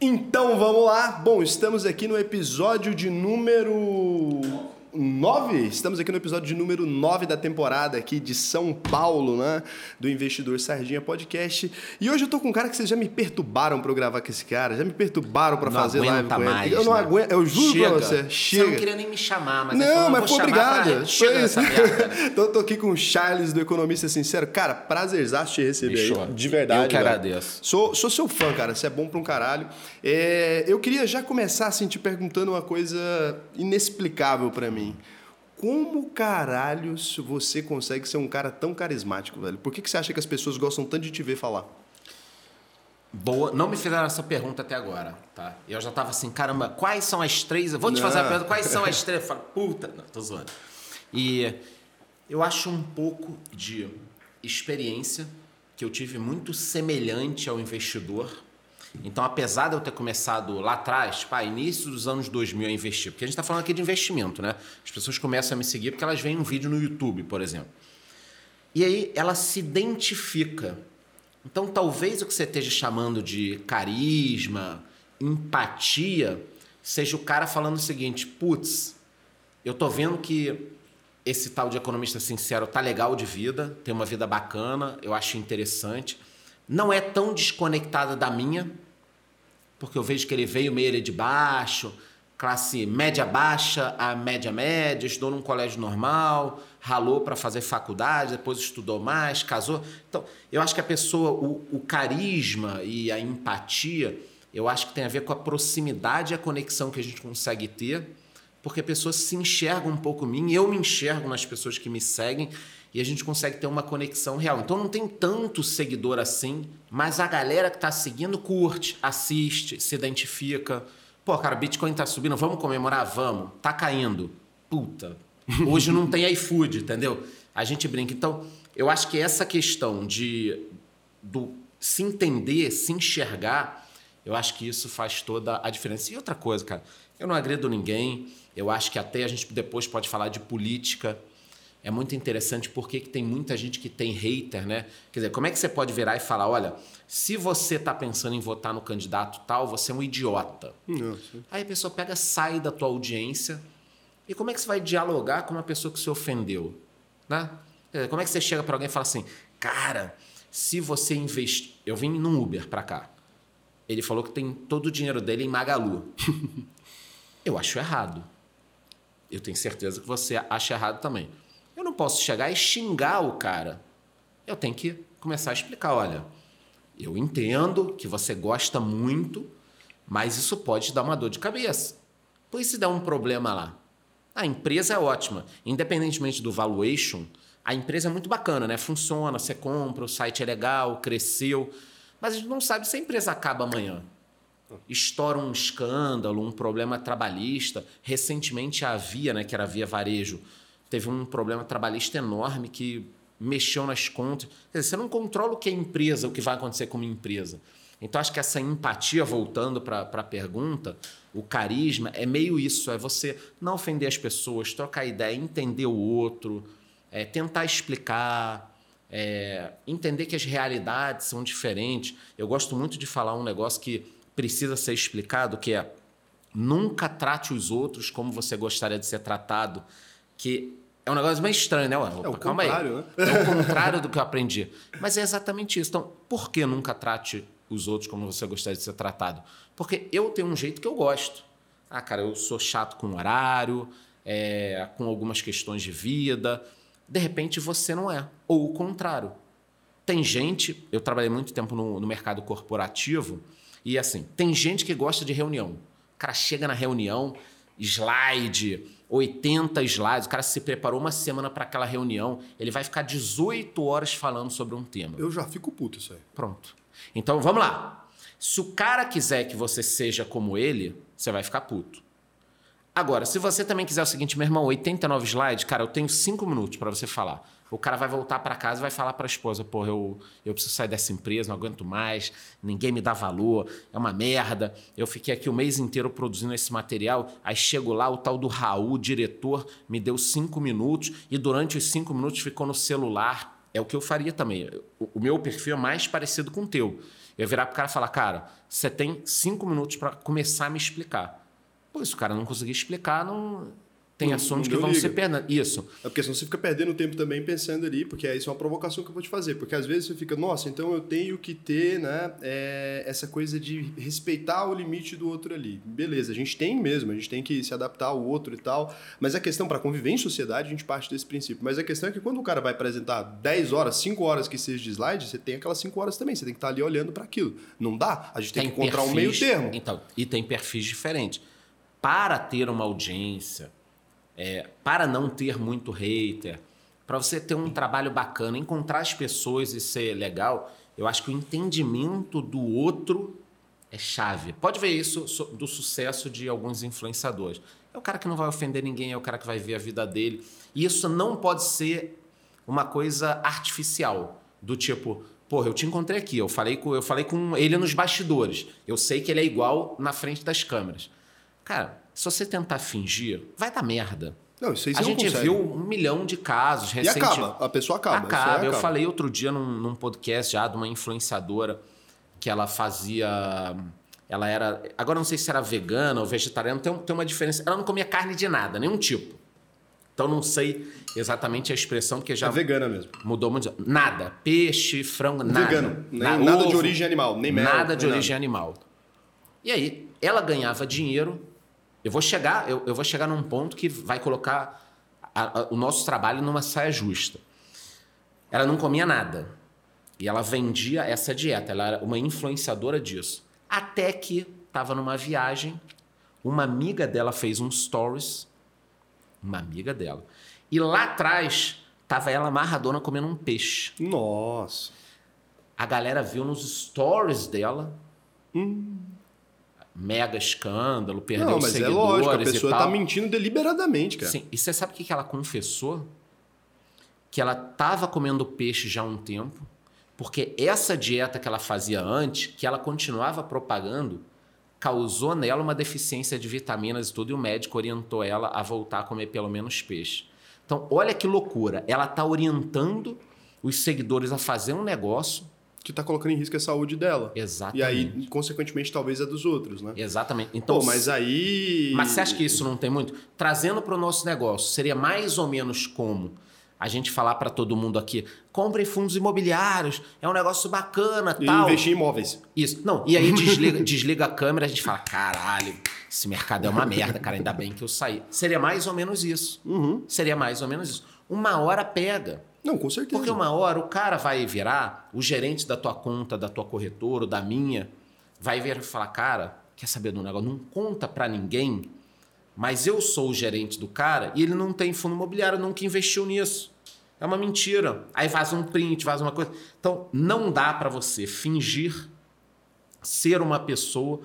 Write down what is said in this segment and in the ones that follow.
Então vamos lá. Bom, estamos aqui no episódio de número 9. Estamos aqui no episódio de número 9 da temporada aqui de São Paulo, né? Do Investidor Sardinha Podcast. E hoje eu tô com um cara que vocês já me perturbaram pra eu gravar com esse cara, já me perturbaram pra Não fazer live com mais, ele. Eu não né? aguento, eu juro Chega. pra você. Você Chega. não queria nem me chamar, mas Não, eu mas chamar obrigado. Pra... Chega Foi isso. merda. tô, tô aqui com o Charles do Economista Sincero. Cara, prazerzaço te receber Bicho, aí. De verdade. eu que velho. agradeço. Sou, sou seu fã, cara. Você é bom pra um caralho. É, eu queria já começar assim, te perguntando uma coisa inexplicável pra mim. Como caralhos você consegue ser um cara tão carismático, velho? Por que, que você acha que as pessoas gostam tanto de te ver falar? Boa. Não me fizeram essa pergunta até agora, tá? Eu já tava assim, caramba, quais são as três? Eu Vou te Não. fazer a pergunta, quais são as três? Eu falo, puta, não, tô zoando. E eu acho um pouco de experiência que eu tive muito semelhante ao investidor. Então, apesar de eu ter começado lá atrás, pá, início dos anos 2000 a investir, porque a gente está falando aqui de investimento, né? As pessoas começam a me seguir porque elas veem um vídeo no YouTube, por exemplo. E aí ela se identifica. Então, talvez o que você esteja chamando de carisma, empatia, seja o cara falando o seguinte: putz, eu tô vendo que esse tal de economista sincero tá legal de vida, tem uma vida bacana, eu acho interessante. Não é tão desconectada da minha, porque eu vejo que ele veio meio de baixo, classe média baixa a média média, estudou num colégio normal, ralou para fazer faculdade, depois estudou mais, casou. Então, eu acho que a pessoa, o, o carisma e a empatia, eu acho que tem a ver com a proximidade e a conexão que a gente consegue ter, porque a pessoa se enxerga um pouco em mim, eu me enxergo nas pessoas que me seguem e a gente consegue ter uma conexão real. Então não tem tanto seguidor assim, mas a galera que tá seguindo curte, assiste, se identifica. Pô, cara, Bitcoin tá subindo, vamos comemorar? Vamos. Tá caindo. Puta. Hoje não tem iFood, entendeu? A gente brinca. Então, eu acho que essa questão de do se entender, se enxergar, eu acho que isso faz toda a diferença. E outra coisa, cara, eu não agredo ninguém. Eu acho que até a gente depois pode falar de política. É muito interessante porque que tem muita gente que tem hater, né? Quer dizer, como é que você pode virar e falar, olha, se você está pensando em votar no candidato tal, você é um idiota. Nossa. Aí a pessoa pega, sai da tua audiência. E como é que você vai dialogar com uma pessoa que se ofendeu? Né? Quer dizer, Como é que você chega para alguém e fala assim, cara, se você investir. Eu vim num Uber para cá. Ele falou que tem todo o dinheiro dele em Magalu. Eu acho errado. Eu tenho certeza que você acha errado também. Posso chegar e xingar o cara. Eu tenho que começar a explicar, olha, eu entendo que você gosta muito, mas isso pode te dar uma dor de cabeça. Pois se der um problema lá. A empresa é ótima. Independentemente do valuation, a empresa é muito bacana, né? Funciona, você compra, o site é legal, cresceu. Mas a gente não sabe se a empresa acaba amanhã. Estoura um escândalo, um problema trabalhista. Recentemente a Via, né, que era a Via Varejo, teve um problema trabalhista enorme que mexeu nas contas. Quer dizer, você não controla o que é empresa, o que vai acontecer com uma empresa. Então, acho que essa empatia, voltando para a pergunta, o carisma é meio isso: é você não ofender as pessoas, trocar ideia, entender o outro, é, tentar explicar, é, entender que as realidades são diferentes. Eu gosto muito de falar um negócio que precisa ser explicado, que é nunca trate os outros como você gostaria de ser tratado, que é um negócio meio estranho, né? Ué, É o opa, calma aí. contrário, né? É o contrário do que eu aprendi. Mas é exatamente isso. Então, por que nunca trate os outros como você gostaria de ser tratado? Porque eu tenho um jeito que eu gosto. Ah, cara, eu sou chato com horário, é, com algumas questões de vida. De repente você não é. Ou o contrário. Tem gente, eu trabalhei muito tempo no, no mercado corporativo, e assim, tem gente que gosta de reunião. O cara chega na reunião, slide, 80 slides, o cara se preparou uma semana para aquela reunião, ele vai ficar 18 horas falando sobre um tema. Eu já fico puto isso aí. Pronto. Então vamos lá. Se o cara quiser que você seja como ele, você vai ficar puto. Agora, se você também quiser o seguinte, meu irmão, 89 slides, cara, eu tenho 5 minutos para você falar. O cara vai voltar para casa e vai falar para a esposa: porra, eu, eu preciso sair dessa empresa, não aguento mais, ninguém me dá valor, é uma merda. Eu fiquei aqui o mês inteiro produzindo esse material, aí chego lá, o tal do Raul, diretor, me deu cinco minutos e durante os cinco minutos ficou no celular. é o que eu faria também. O, o meu perfil é mais parecido com o teu. Eu ia virar pro cara e falar, cara, você tem cinco minutos para começar a me explicar. Pô, se o cara não conseguir explicar, não tem assuntos que vão liga. ser perda. Isso. É porque senão você fica perdendo tempo também pensando ali, porque isso é uma provocação que eu vou te fazer. Porque às vezes você fica, nossa, então eu tenho que ter né, é, essa coisa de respeitar o limite do outro ali. Beleza, a gente tem mesmo, a gente tem que se adaptar ao outro e tal. Mas a questão, para conviver em sociedade, a gente parte desse princípio. Mas a questão é que quando o cara vai apresentar 10 horas, 5 horas que seja de slide, você tem aquelas 5 horas também. Você tem que estar ali olhando para aquilo. Não dá? A gente tem, que encontrar um meio perfis- termo. Então, e tem perfis diferentes. Para ter uma audiência, é, para não ter muito hater, para você ter um trabalho bacana, encontrar as pessoas e ser legal, eu acho que o entendimento do outro é chave. Pode ver isso so- do sucesso de alguns influenciadores. É o cara que não vai ofender ninguém, é o cara que vai ver a vida dele. E isso não pode ser uma coisa artificial, do tipo, porra, eu te encontrei aqui, eu falei com, eu falei com ele nos bastidores. Eu sei que ele é igual na frente das câmeras. Cara, se você tentar fingir, vai dar merda. Não, isso aí você a gente consegue. viu um milhão de casos E recentemente. acaba, a pessoa acaba. aí Acaba. Eu acaba. falei outro dia num, num podcast já de uma influenciadora que ela fazia. Ela era. Agora eu não sei se era vegana ou vegetariana, tem, tem uma diferença. Ela não comia carne de nada, nenhum tipo. Então não sei exatamente a expressão, porque já É vegana mesmo. mudou muito. Nada. Peixe, frango, nada. Vegano. Nem- Na- nada de ovo, origem animal, nem mel. Nada de origem animal. E aí, ela ganhava dinheiro. Eu vou chegar, eu, eu vou chegar num ponto que vai colocar a- a- o nosso trabalho numa saia justa. Ela não comia nada. E ela vendia essa dieta. Ela era uma influenciadora disso. Até que estava numa viagem, uma amiga dela fez um stories. Uma amiga dela. E lá atrás tava ela amarradona comendo um peixe. Nossa. A galera viu nos stories dela. Hum. Mega escândalo, perdeu Não, mas é seguidores lógico, a pessoa tá mentindo deliberadamente, cara. Sim. E você sabe o que que ela confessou? Que ela estava comendo peixe já há um tempo, porque essa dieta que ela fazia antes, que ela continuava propagando, causou nela uma deficiência de vitaminas e tudo, e o médico orientou ela a voltar a comer pelo menos peixe. Então, olha que loucura. Ela está orientando os seguidores a fazer um negócio. Que tá colocando em risco a saúde dela. Exatamente. E aí, consequentemente, talvez a dos outros, né? Exatamente. Então, Pô, mas aí. Mas você acha que isso não tem muito? Trazendo para o nosso negócio, seria mais ou menos como a gente falar para todo mundo aqui: compre fundos imobiliários, é um negócio bacana, E tal. investir em imóveis. Isso. Não, e aí desliga, desliga a câmera, a gente fala: caralho, esse mercado é uma merda, cara, ainda bem que eu saí. Seria mais ou menos isso. Uhum. Seria mais ou menos isso. Uma hora pega. Não, com certeza. Porque uma hora o cara vai virar, o gerente da tua conta, da tua corretora, ou da minha, vai vir e falar, cara, quer saber do negócio? Não conta pra ninguém, mas eu sou o gerente do cara e ele não tem fundo imobiliário, nunca investiu nisso. É uma mentira. Aí vaza um print, vaza uma coisa. Então, não dá pra você fingir ser uma pessoa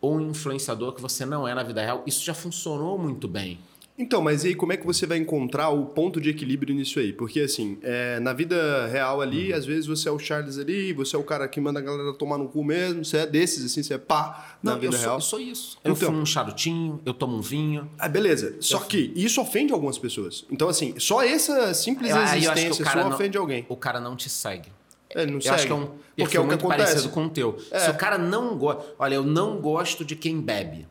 ou um influenciador que você não é na vida real. Isso já funcionou muito bem. Então, mas e aí como é que você vai encontrar o ponto de equilíbrio nisso aí? Porque assim, é, na vida real ali, Uhum. às vezes você é o Charles ali, você é o cara que manda a galera tomar no cu mesmo, você é desses, assim, você é pá na Não, vida eu sou, real. eu sou isso. Eu Então. fumo um charutinho, eu tomo um vinho. Ah, beleza. Só que isso ofende algumas pessoas. Então, assim, só essa simples Eu- aí eu existência não- ofende alguém. O cara não te segue. Ele não Eu segue. acho que é um Porque é o que muito acontece. parecido com o teu. É. Se o cara não gosta... Olha, eu não gosto de quem bebe.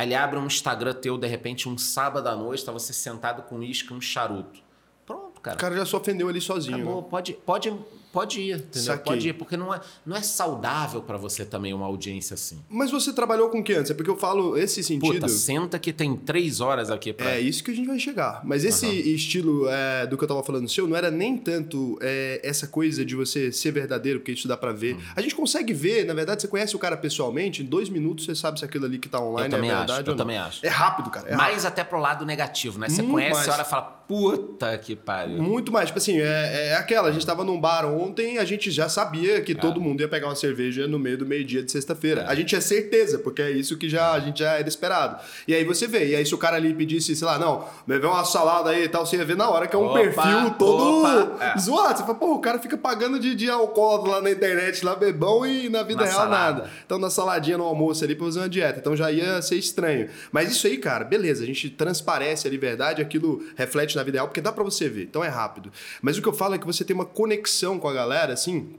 Aí ele abre um Instagram teu, de repente, um sábado à noite, tá você sentado com uísque e um charuto. Pronto, cara. O cara já se ofendeu ali sozinho. Acabou. né? Pode, pode, pode ir, entendeu? Saquei. Pode ir, porque não é, não é saudável pra você também uma audiência assim. Mas você trabalhou com o que antes? É porque eu falo esse sentido. Puta, senta que tem três horas aqui pra... É isso que a gente vai chegar. Mas esse estilo é, do que eu tava falando seu não era nem tanto é, essa coisa de você ser verdadeiro, porque isso dá pra Hum. ver. A gente consegue ver, na verdade, você conhece o cara pessoalmente, em dois minutos você sabe se aquilo ali que tá online Eu também é acho, verdade eu ou não. também acho. É rápido, cara. É mais até pro lado negativo, né? Você Muito conhece, mais. olha e fala, puta que pariu. Muito mais. Tipo assim, é, é aquela, a gente tava num bar ontem, a gente já sabia que todo mundo ia pegar uma cerveja no meio do meio-dia de sexta-feira. A gente tinha certeza, porque é isso que já, a gente já era esperado. E aí você vê, e aí se o cara ali pedisse, sei lá, não, vê uma salada aí e tal, você ia ver na hora que é um Opa, perfil todo opa, é. zoado. Você fala, pô, o cara fica pagando de, de alcoólatra lá na internet, lá bebão, e na vida Na real salada. nada. Então, na saladinha no almoço ali pra fazer uma dieta. Então já ia ser estranho. Mas isso aí, cara, beleza, a gente transparece a liberdade, aquilo reflete na vida real, porque dá pra você ver. Então é rápido. Mas o que eu falo é que você tem uma conexão com a galera, assim.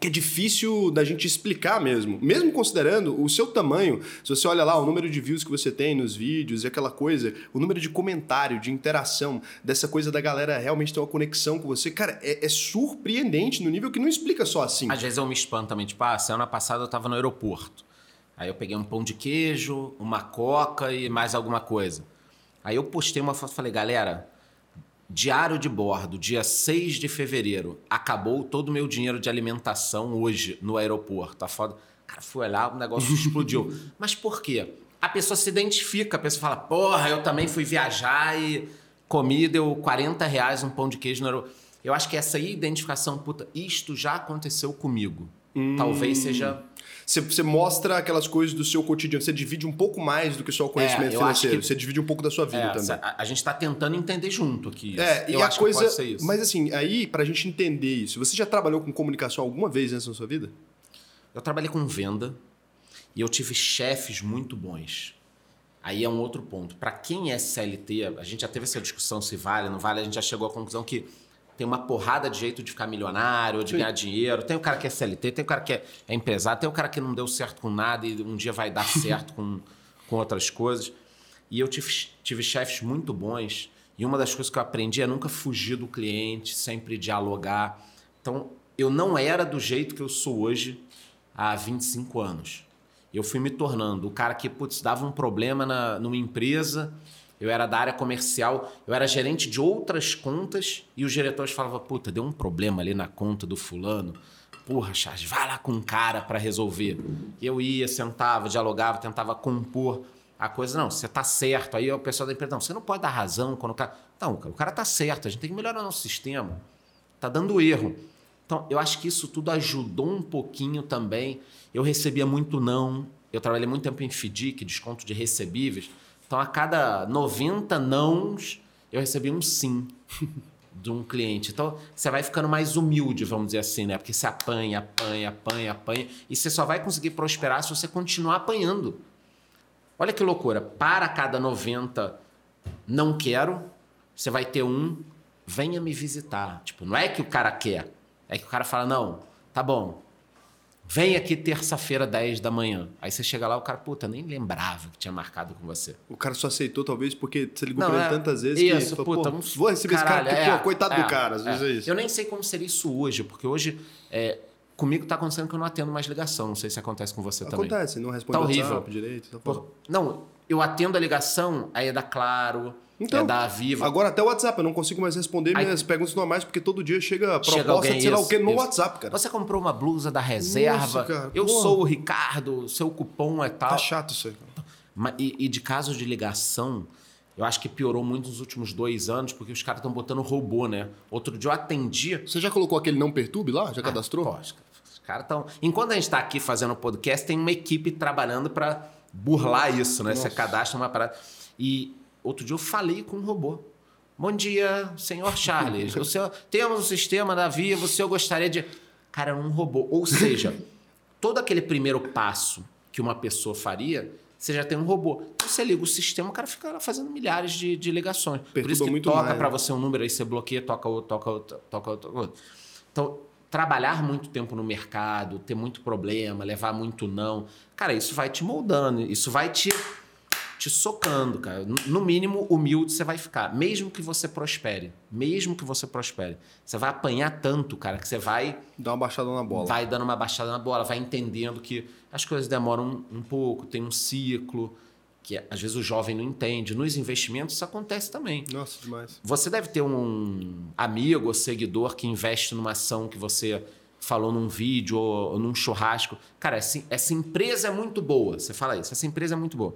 Que é difícil da gente explicar mesmo. Mesmo considerando o seu tamanho, se você olha lá o número de views que você tem nos vídeos e aquela coisa, o número de comentário, de interação, dessa coisa da galera realmente ter uma conexão com você, cara, é, é surpreendente no nível que não explica só assim. Às vezes eu me espanto também, tipo, ah, semana passada eu tava no aeroporto. Aí eu peguei um pão de queijo, uma coca e mais alguma coisa. Aí eu postei uma foto e falei, galera, diário de bordo, dia 6 de fevereiro, acabou todo o meu dinheiro de alimentação hoje no aeroporto. Tá foda. Cara, fui olhar, o negócio explodiu. Mas por quê? A pessoa se identifica, a pessoa fala, porra, eu também fui viajar e comi, deu 40 reais um pão de queijo no aeroporto. Eu acho que essa identificação, puta, isto já aconteceu comigo. Talvez seja Você, você mostra aquelas coisas do seu cotidiano, você divide um pouco mais do que só o conhecimento É, eu acho financeiro, que- você divide um pouco da sua vida É, também. a, a gente tá tentando entender junto aqui. isso. É, e Eu a acho coisa. que pode ser isso. Mas assim, aí, pra gente entender isso, você já trabalhou com comunicação alguma vez antes na sua vida? Eu trabalhei com venda e eu tive chefes muito bons. Aí é um outro ponto. Para quem é CLT, a gente já teve essa discussão se vale, não vale, a gente já chegou à conclusão que tem uma porrada de jeito de ficar milionário, ou de Sim. ganhar dinheiro. Tem o cara que é CLT, tem o cara que é, é empresário, tem o cara que não deu certo com nada e um dia vai dar certo com, com outras coisas. E eu tive, tive chefes muito bons. E uma das coisas que eu aprendi é nunca fugir do cliente, sempre dialogar. Então, eu não era do jeito que eu sou hoje há 25 anos. Eu fui me tornando o cara que, putz, dava um problema na, numa empresa, eu era da área comercial, eu era gerente de outras contas e os diretores falavam, puta, deu um problema ali na conta do fulano. Porra, Charles, vai lá com um cara para resolver. Eu ia, sentava, dialogava, tentava compor a coisa. Não, você tá certo. Aí o pessoal da empresa, não, você não pode dar razão quando o cara... Não, o cara tá certo, a gente tem que melhorar nosso sistema. Tá dando erro. Então, eu acho que isso tudo ajudou um pouquinho também. Eu recebia muito não. Eu trabalhei muito tempo em FDIC, desconto de recebíveis. Então, a cada 90 nãos, eu recebia um sim de um cliente. Então, você vai ficando mais humilde, vamos dizer assim, né? Porque você apanha, apanha, apanha, apanha. E você só vai conseguir prosperar se você continuar apanhando. Olha que loucura. Para cada 90 não quero, você vai ter um venha me visitar. Tipo, não é que o cara quer, é que o cara fala, não, tá bom, vem aqui terça-feira, 10 da manhã. Aí você chega lá, o cara, puta, nem lembrava que tinha marcado com você. O cara só aceitou, talvez, porque você ligou Não, pra ele é- tantas vezes isso, que falou, puta, pô, vou receber esse cara, caralho, porque, é, pô, coitado é, do cara, às vezes é isso. Eu nem sei como seria isso hoje, porque hoje é, comigo tá acontecendo que eu não atendo mais ligação. Não sei se acontece com você também. Acontece, não responde Tá o horrível. WhatsApp direito. Tá. Por- não, eu atendo a ligação, aí é da Claro, Então, é da Viva. Agora até o WhatsApp, eu não consigo mais responder Aí- minhas perguntas normais, porque todo dia chega a Chega proposta alguém, de sei lá o que no isso. WhatsApp, cara. Você comprou uma blusa da reserva. Nossa, cara, eu porra. sou o Ricardo, seu cupom é tal. Tá chato isso aí. cara. E, e de casos de ligação, eu acho que piorou muito nos últimos dois anos, porque os caras estão botando robô, né? Outro dia eu atendi. Você já colocou aquele não perturbe lá? Já cadastrou? Pô, os os caras estão. Enquanto a gente está aqui fazendo o podcast, tem uma equipe trabalhando para burlar isso, né? Você cadastra uma parada. E outro dia eu falei com um robô. Bom dia, senhor Charles. O senhor, temos um sistema da o senhor gostaria de. Cara, um robô. Ou seja, todo aquele primeiro passo que uma pessoa faria, você já tem um robô. Então você liga o sistema, o cara fica fazendo milhares de, de ligações. Por Perturba isso que toca para né? você um número, aí você bloqueia, toca outro, toca outro, toca outro. toca outro. Então, trabalhar muito tempo no mercado, ter muito problema, levar muito não, cara, isso vai te moldando, isso vai te, te socando, cara. No- mínimo, humilde você vai ficar, mesmo que você prospere. Mesmo que você prospere. Você vai apanhar tanto, cara, que você vai Dá uma baixada na bola. vai dando uma baixada na bola, vai entendendo que as coisas demoram um, um pouco, tem um ciclo, que às vezes o jovem não entende. Nos investimentos isso acontece também. Nossa, demais. Você deve ter um amigo ou seguidor que investe numa ação que você falou num vídeo ou, ou num churrasco. Cara, essa, essa empresa é muito boa. Você fala isso, essa empresa é muito boa.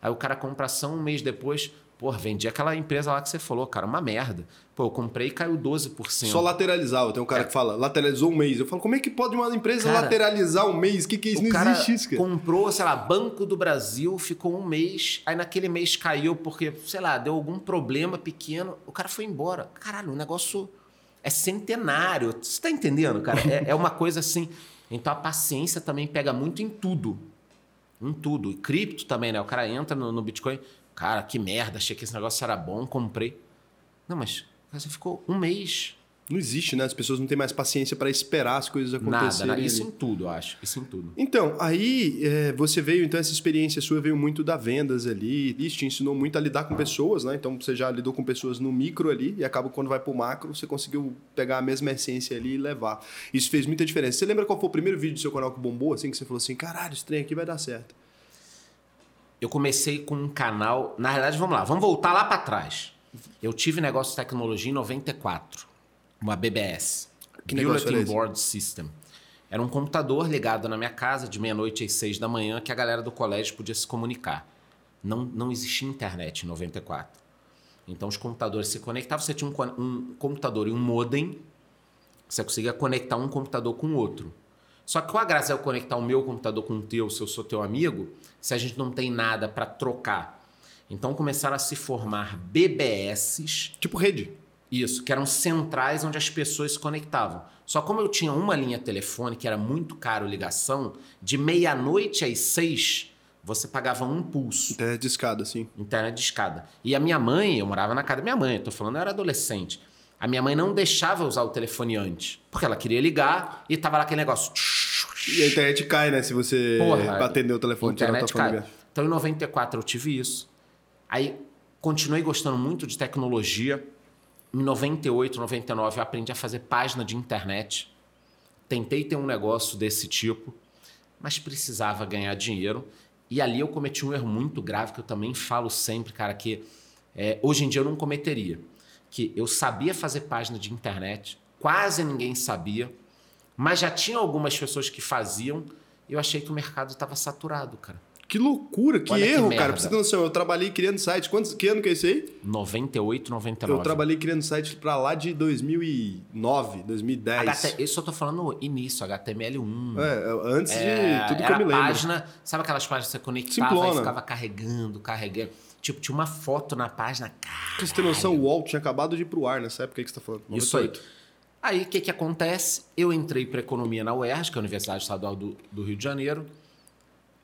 Aí o cara compra ação um mês depois, Pô, vendi aquela empresa lá que você falou, cara, uma merda. Pô, eu comprei e caiu 12%. Só lateralizar. Tem um cara é. que fala, lateralizou um mês. Eu falo, como é que pode uma empresa cara, lateralizar um mês? O que, que é isso? Não cara existe isso, cara. comprou, sei lá, Banco do Brasil, ficou um mês, aí naquele mês caiu porque, sei lá, deu algum problema pequeno, o cara foi embora. Caralho, o negócio é centenário. Você tá entendendo, cara? É, é uma coisa assim. Então a paciência também pega muito em tudo. Em tudo. E cripto também, né? O cara entra no, no Bitcoin, cara, que merda, achei que esse negócio era bom, comprei. Não, mas você ficou um mês. Não existe, né? As pessoas não têm mais paciência para esperar as coisas acontecerem. Nada, isso em tudo, eu acho. Isso em tudo. Então, aí é, você veio, então essa experiência sua veio muito da vendas ali. Isso te ensinou muito a lidar com pessoas, né? Então você já lidou com pessoas no micro ali e acaba quando vai pro macro, você conseguiu pegar a mesma essência ali e levar. Isso fez muita diferença. Você lembra qual foi o primeiro vídeo do seu canal que bombou, assim, que você falou assim, caralho, esse trem aqui vai dar certo? Eu comecei com um canal. Na verdade, vamos lá, vamos voltar lá para trás. Eu tive negócio de tecnologia em 94, uma BBS. Que Bulletin Board System. Era um computador ligado na minha casa de meia-noite às seis da manhã que a galera do colégio podia se comunicar. Não, não existia internet em 94. Então os computadores se conectavam, você tinha um, um computador e um modem, você conseguia conectar um computador com o outro. Só que com a graça é eu conectar o meu computador com o teu, se eu sou teu amigo, se a gente não tem nada para trocar então começaram a se formar BBSs. Tipo rede. Isso, que eram centrais onde as pessoas se conectavam. Só como eu tinha uma linha telefônica, que era muito caro ligação, de meia-noite às seis, você pagava um pulso. Internet de escada, sim. Internet de escada. E a minha mãe, eu morava na casa da minha mãe, eu tô falando, eu era adolescente. A minha mãe não deixava usar o telefone antes, porque ela queria ligar e tava lá aquele negócio. E a internet cai, né? Se você Porra, atender o telefone. A internet cai. Então em 94 eu tive isso. Aí continuei gostando muito de tecnologia. Em 98, 99 eu aprendi a fazer página de internet. Tentei ter um negócio desse tipo, mas precisava ganhar dinheiro. E ali eu cometi um erro muito grave que eu também falo sempre, cara, que é, hoje em dia eu não cometeria. Que eu sabia fazer página de internet, quase ninguém sabia, mas já tinha algumas pessoas que faziam e eu achei que o mercado estava saturado, cara. Que loucura, que Olha erro, que cara. Pra você ter noção, eu trabalhei criando site. Quantos, que ano que é esse aí? 98, 99. Eu trabalhei criando site pra lá de 2009, 2010. HT, eu tô falando início, HTML1. É, antes é, de tudo que eu me lembro. página, sabe aquelas páginas que você conectava Simplona. e ficava carregando, carregando. Tipo, tinha uma foto na página. Caralho. Pra você ter noção, o UOL tinha acabado de ir pro ar nessa época que você tá falando. 98. Isso aí. Aí, o que que acontece? Eu entrei para economia na UERJ, que é a Universidade Estadual do, do Rio de Janeiro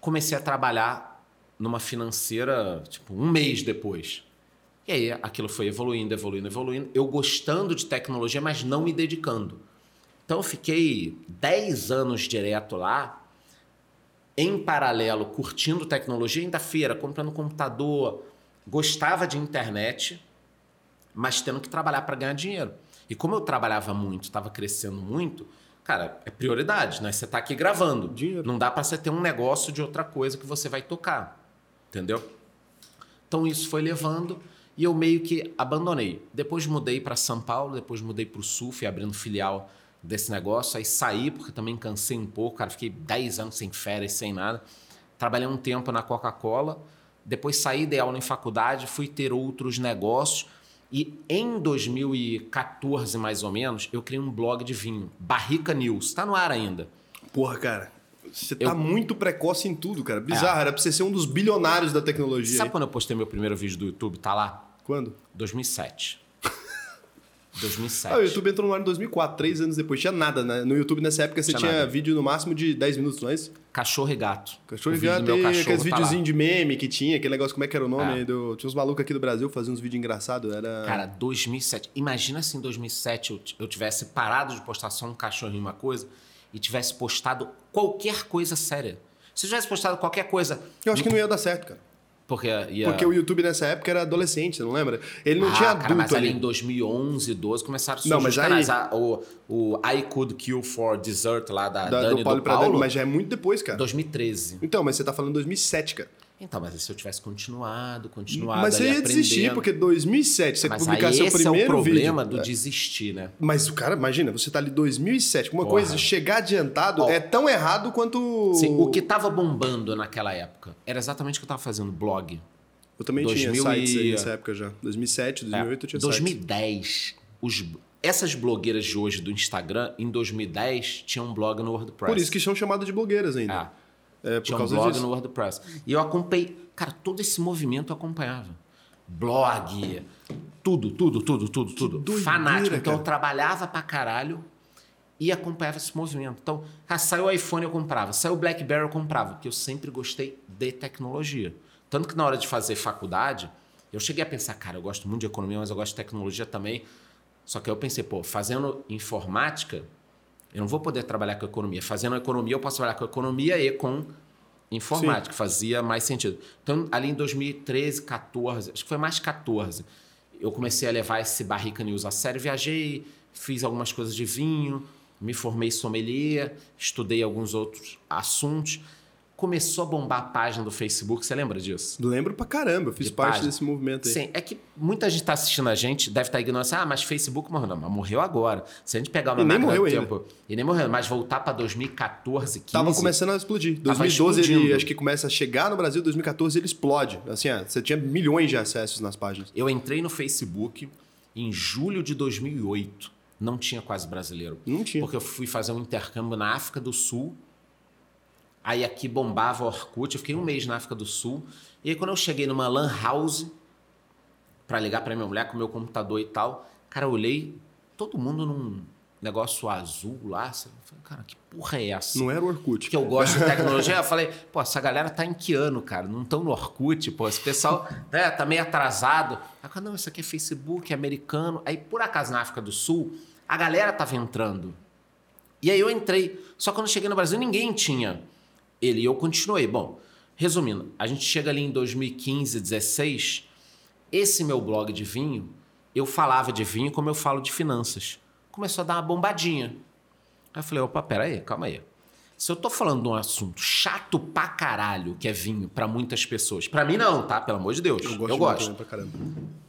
comecei a trabalhar numa financeira, tipo, um mês depois. E aí aquilo foi evoluindo, evoluindo, evoluindo. Eu gostando de tecnologia, mas não me dedicando. Então eu fiquei 10 anos direto lá, em paralelo, curtindo tecnologia, ainda feira, comprando computador, gostava de internet, mas tendo que trabalhar para ganhar dinheiro. E como eu trabalhava muito, estava crescendo muito, Cara, é prioridade, né? Você tá aqui gravando. Dinheiro. Não dá para você ter um negócio de outra coisa que você vai tocar. Entendeu? Então isso foi levando e eu meio que abandonei. Depois mudei para São Paulo, depois mudei para o Sul, fui abrindo filial desse negócio. Aí saí, porque também cansei um pouco, cara. Fiquei 10 anos sem férias, sem nada. Trabalhei um tempo na Coca-Cola. Depois saí, dei aula em faculdade, fui ter outros negócios. E em 2014, mais ou menos, eu criei um blog de vinho, Barrica News. Está no ar ainda. Porra, cara. Você tá eu... muito precoce em tudo, cara. Bizarro. É. Era pra você ser um dos bilionários da tecnologia. Sabe aí? quando eu postei meu primeiro vídeo do YouTube? Tá lá? Quando? 2007. 2007. Ah, o YouTube entrou no ar em 2004, três anos depois. Tinha nada, né? No YouTube nessa época você tinha, tinha vídeo no máximo de 10 minutos, não é isso? Cachorro e gato. Cachorro e gato e aqueles tá videozinhos de meme que tinha, aquele negócio, como é que era o nome? É. Do... Tinha uns malucos aqui do Brasil fazendo uns vídeos engraçados. Era... Cara, 2007. Imagina se em 2007 eu, eu tivesse parado de postar só um cachorro e uma coisa e tivesse postado qualquer coisa séria. Se eu tivesse postado qualquer coisa. Eu acho que não ia dar certo, cara. Porque. Porque o YouTube nessa época era adolescente, não lembra? Ele não ah, tinha adulto cara, mas ali ali. em 2011, 12 começaram a surgir não, mas aí... canais. Ah, o, o I Could Kill for Dessert lá da, da Dani do Paulo, do Paulo Dani, mas já é muito depois, cara. 2013. Então, mas você tá falando 2007, cara. Então, mas se eu tivesse continuado, continuado. Mas você ia desistir, porque 2007 você mas publicar seu primeiro vídeo. é o problema vídeo. do é. desistir, né? Mas o cara, imagina, você tá ali 2007, uma Porra. coisa, chegar adiantado é tão errado quanto. Sim, o que tava bombando naquela época era exatamente o que eu tava fazendo, blog. Eu também 2000 tinha sites aí nessa época já. 2007, 2008 é, eu tinha 2010, sites. Os, essas blogueiras de hoje do Instagram, em 2010, tinham um blog no WordPress. Por isso que são chamadas de blogueiras ainda. É. É, por Tinha um blog disso. no WordPress. E eu acompanhei, cara, todo esse movimento eu acompanhava. Blog, tudo, tudo, tudo, tudo, tudo. Doideira, Fanático. Então cara. eu trabalhava pra caralho e acompanhava esse movimento. Então, ah, saiu o iPhone eu comprava, saiu o BlackBerry eu comprava, porque eu sempre gostei de tecnologia. Tanto que na hora de fazer faculdade, eu cheguei a pensar, cara, eu gosto muito de economia, mas eu gosto de tecnologia também. Só que eu pensei, pô, fazendo informática, eu não vou poder trabalhar com economia. Fazendo economia, eu posso trabalhar com economia e com informática, Sim. fazia mais sentido. Então, ali em 2013, 14, acho que foi mais 14, eu comecei a levar esse Barrica News a sério. Viajei, fiz algumas coisas de vinho, me formei sommelier, estudei alguns outros assuntos começou a bombar a página do Facebook. Você lembra disso? Lembro pra caramba, eu fiz de parte página. desse movimento aí. Sim, é que muita gente está assistindo a gente, deve estar tá ignorando assim, ah, mas Facebook morreu. Não, mas morreu agora. Se a gente pegar uma e nem morreu tempo. Ainda. E nem morreu, mas voltar para 2014, 15. Tava começando a explodir. 2012 ele acho que começa a chegar no Brasil, 2014 ele explode. Assim, ah, você tinha milhões de acessos nas páginas. Eu entrei no Facebook em julho de 2008. Não tinha quase brasileiro. Não tinha. Porque eu fui fazer um intercâmbio na África do Sul Aí aqui bombava Orkut, eu fiquei um mês na África do Sul. E aí quando eu cheguei numa lan house para ligar para minha mulher com o meu computador e tal, cara, eu olhei todo mundo num negócio azul lá. Eu falei, cara, que porra é essa? Não era o Orkut. Que eu gosto de tecnologia. eu falei, pô, essa galera tá em que ano, cara? Não estão no Orkut, pô. Esse pessoal né, tá meio atrasado. Aí, não, isso aqui é Facebook, é americano. Aí, por acaso, na África do Sul, a galera tava entrando. E aí eu entrei. Só que quando eu cheguei no Brasil, ninguém tinha ele e eu continuei. Bom, resumindo, a gente chega ali em 2015, 16, esse meu blog de vinho, eu falava de vinho como eu falo de finanças. Começou a dar uma bombadinha. Aí eu falei, opa, pera aí, calma aí. Se eu tô falando de um assunto chato pra caralho, que é vinho, para muitas pessoas. para mim não, tá? Pelo amor de Deus. Eu gosto. Eu gosto. Pra caramba.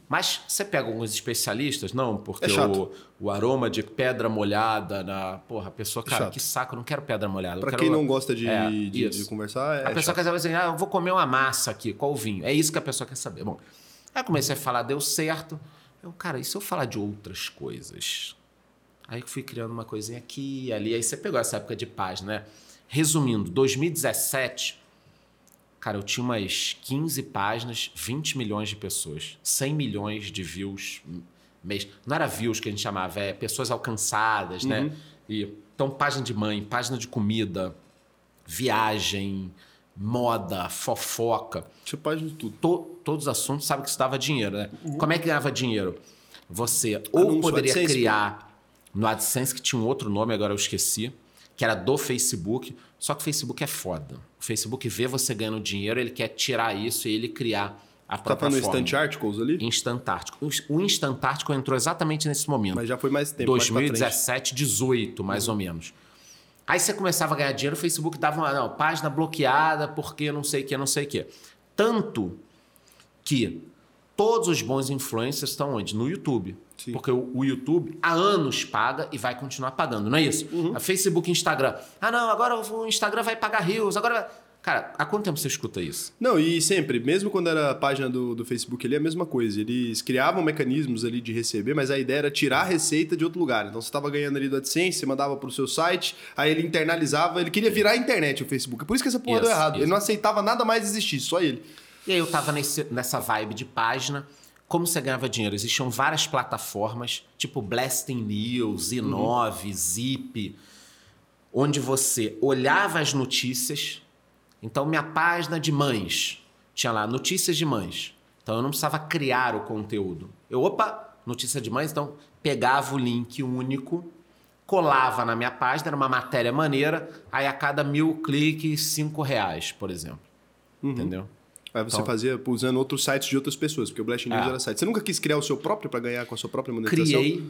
Mas você pega alguns especialistas, não, porque é o, o, aroma de pedra molhada na. Porra, a pessoa, é cara, que saco, eu não quero pedra molhada. Pra quem não gosta de, é, de, de, conversar, é. A pessoa chato. quer saber assim, ah, eu vou comer uma massa aqui, qual o vinho? É isso que a pessoa quer saber. Bom, aí comecei a falar, deu certo. Eu, cara, e se eu falar de outras coisas? Aí fui criando uma coisinha aqui e ali. Aí você pegou essa época de página, né? Resumindo, 2017 Cara, eu tinha umas 15 páginas, 20 milhões de pessoas, 100 milhões de views mês. Não era views que a gente chamava, é pessoas alcançadas, né? uhum. né? E, então, página de mãe, página de comida, viagem, moda, fofoca. Tinha página de tudo. To, todos os assuntos, sabe que isso dava dinheiro, né? Uhum. Como é que ganhava dinheiro? Você ou Anúncio poderia AdSense, criar no AdSense, que tinha um outro nome, agora eu esqueci, que era do Facebook, só que o Facebook é foda. O Facebook vê você ganhando dinheiro, ele quer tirar isso e ele criar a Tá falando forma. Instant Articles ali? Instant Articles. O Instant Article entrou exatamente nesse momento. Mas já foi mais tempo. 2017, 18, mais uhum. ou menos. Aí você começava a ganhar dinheiro, o Facebook dava uma não, página bloqueada porque não sei o que, não sei o que. Tanto que todos os bons influencers estão onde? No YouTube. Sim. Porque o, o, YouTube há anos paga e vai continuar pagando, não é isso? Uhum. A Facebook e Instagram. Ah, não, agora o Instagram vai pagar rios, agora. Cara, há quanto tempo você escuta isso? Não, e sempre, mesmo quando era a página do, do Facebook ali, é a mesma coisa. Eles criavam mecanismos ali de receber, mas a ideia era tirar a receita de outro lugar. Então você estava ganhando ali do AdSense, você mandava para o seu site, aí ele internalizava, ele queria virar a internet o Facebook. Por isso que essa porra isso, deu errado. Isso. Ele não aceitava nada mais existir, só ele. E aí eu tava nesse, nessa vibe de página como você ganhava dinheiro? Existiam várias plataformas, tipo Blasting News, i9, uhum. Zip, onde você olhava as notícias. Então, minha página de mães tinha lá notícias de mães. Então, eu não precisava criar o conteúdo. Eu, opa, notícia de mães, então pegava o link único, colava na minha página, era uma matéria maneira, aí a cada mil cliques, cinco reais, por exemplo. Uhum. Entendeu? Aí você então, fazia usando outros sites de outras pessoas, porque o Blast News é. era site. Você nunca quis criar o seu próprio para ganhar com a sua própria monetização? Criei,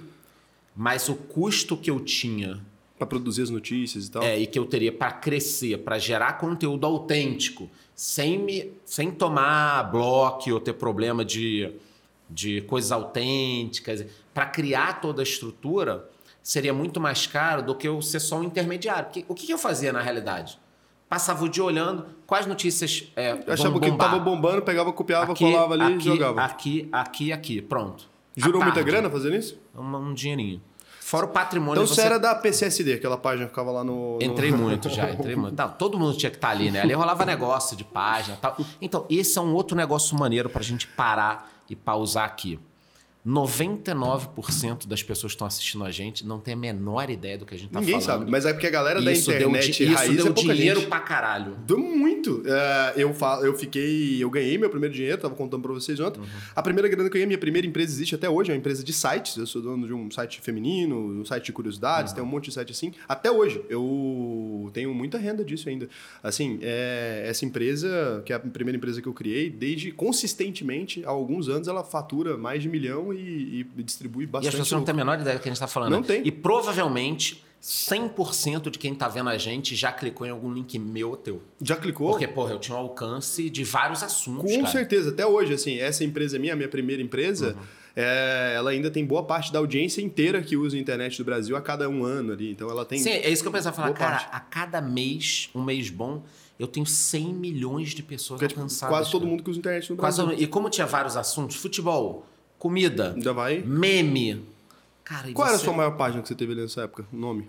mas o custo que eu tinha para produzir as notícias e tal. É, e que eu teria para crescer, para gerar conteúdo autêntico, sem me sem tomar bloco ou ter problema de, de coisas autênticas, para criar toda a estrutura, seria muito mais caro do que eu ser só um intermediário. Porque, o que eu fazia na realidade? Passava o dia olhando quais notícias é, Achava que bombar. tava bombando, pegava, copiava, aqui, colava ali aqui, e jogava. Aqui, aqui, aqui, pronto. Jurou muita grana fazendo isso? Um, um dinheirinho. Fora o patrimônio. Então você era da PCSD, aquela página que ficava lá no. no- Entrei muito já, entrei muito. Não, todo mundo tinha que estar ali, né? Ali rolava negócio de página e tal. Então, esse é um outro negócio maneiro pra gente parar e pausar aqui. 99% das pessoas que estão assistindo a gente não tem a menor ideia do que a gente tá Ninguém falando. sabe, mas é porque a galera da isso internet deu, raiz isso deu é dinheiro gente. pra caralho. Deu muito. É, eu, falo, eu fiquei. Eu ganhei meu primeiro dinheiro, tava contando pra vocês ontem. Uhum. A primeira grana que eu ganhei, minha primeira empresa existe até hoje, é uma empresa de sites. Eu sou dono de um site feminino, um site de curiosidades, Uhum. tem um monte de site assim. Até hoje, eu tenho muita renda disso ainda. Assim, é, essa empresa, que é a primeira empresa que eu criei, desde consistentemente, há alguns anos, ela fatura mais de milhão e, e distribui E as bastante. pessoas não têm a menor ideia do que a gente tá falando. Não tem. E provavelmente 100% de quem tá vendo a gente já clicou em algum link meu ou teu. Já clicou? Porque, porra, eu tinha um alcance de vários assuntos, Com cara. certeza, até hoje, assim, essa empresa minha, a minha primeira empresa, Uhum. é, ela ainda tem boa parte da audiência inteira que usa a internet do Brasil a cada um ano ali. Então ela tem. Sim, é isso que eu pensava. Falar, cara, parte. a cada mês, um mês bom, eu tenho 100 milhões de pessoas porque, tipo, alcançadas. quase todo cara. mundo que usa internet no Quase Brasil. mundo. E como tinha vários assuntos, futebol, comida, Já vai. meme. Cara, Qual era a sua maior página que você teve ali nessa época? O nome?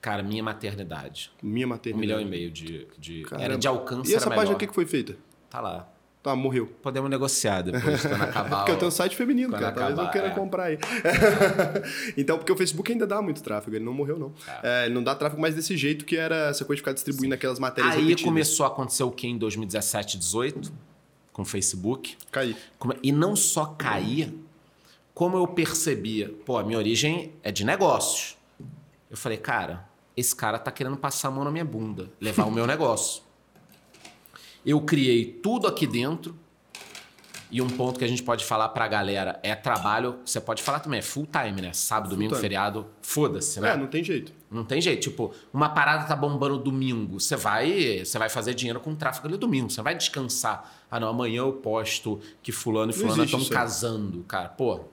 Cara, minha maternidade. Minha Um maternidade. milhão e meio de. de... Era de alcance. E essa página, o que foi feita? Tá lá. Tá, morreu. Podemos negociar depois, quando acabar. Porque eu tenho um site feminino, cara. Talvez eu acabar, queira é. comprar aí. então, porque o Facebook ainda dá muito tráfego, ele não morreu, não. É, ele não dá tráfego mais desse jeito que era essa coisa de ficar distribuindo aquelas matérias Aí repetidas. começou a acontecer o que em 2017, 18, com o Facebook. Cair. Como- E não só caía, como eu percebia, pô, a minha origem é de negócios. Eu falei, cara, esse cara tá querendo passar a mão na minha bunda, levar o meu negócio. Eu criei tudo aqui dentro. E um ponto que a gente pode falar pra galera é trabalho, você pode falar também, é full time, né? Sábado, domingo, time. feriado, foda-se, né? É, não tem jeito. Não tem jeito. Tipo, uma parada tá bombando domingo. Você vai, você vai fazer dinheiro com tráfego ali domingo. Você vai descansar. Ah, não, amanhã eu posto que fulano e fulana estão casando, cara. Pô,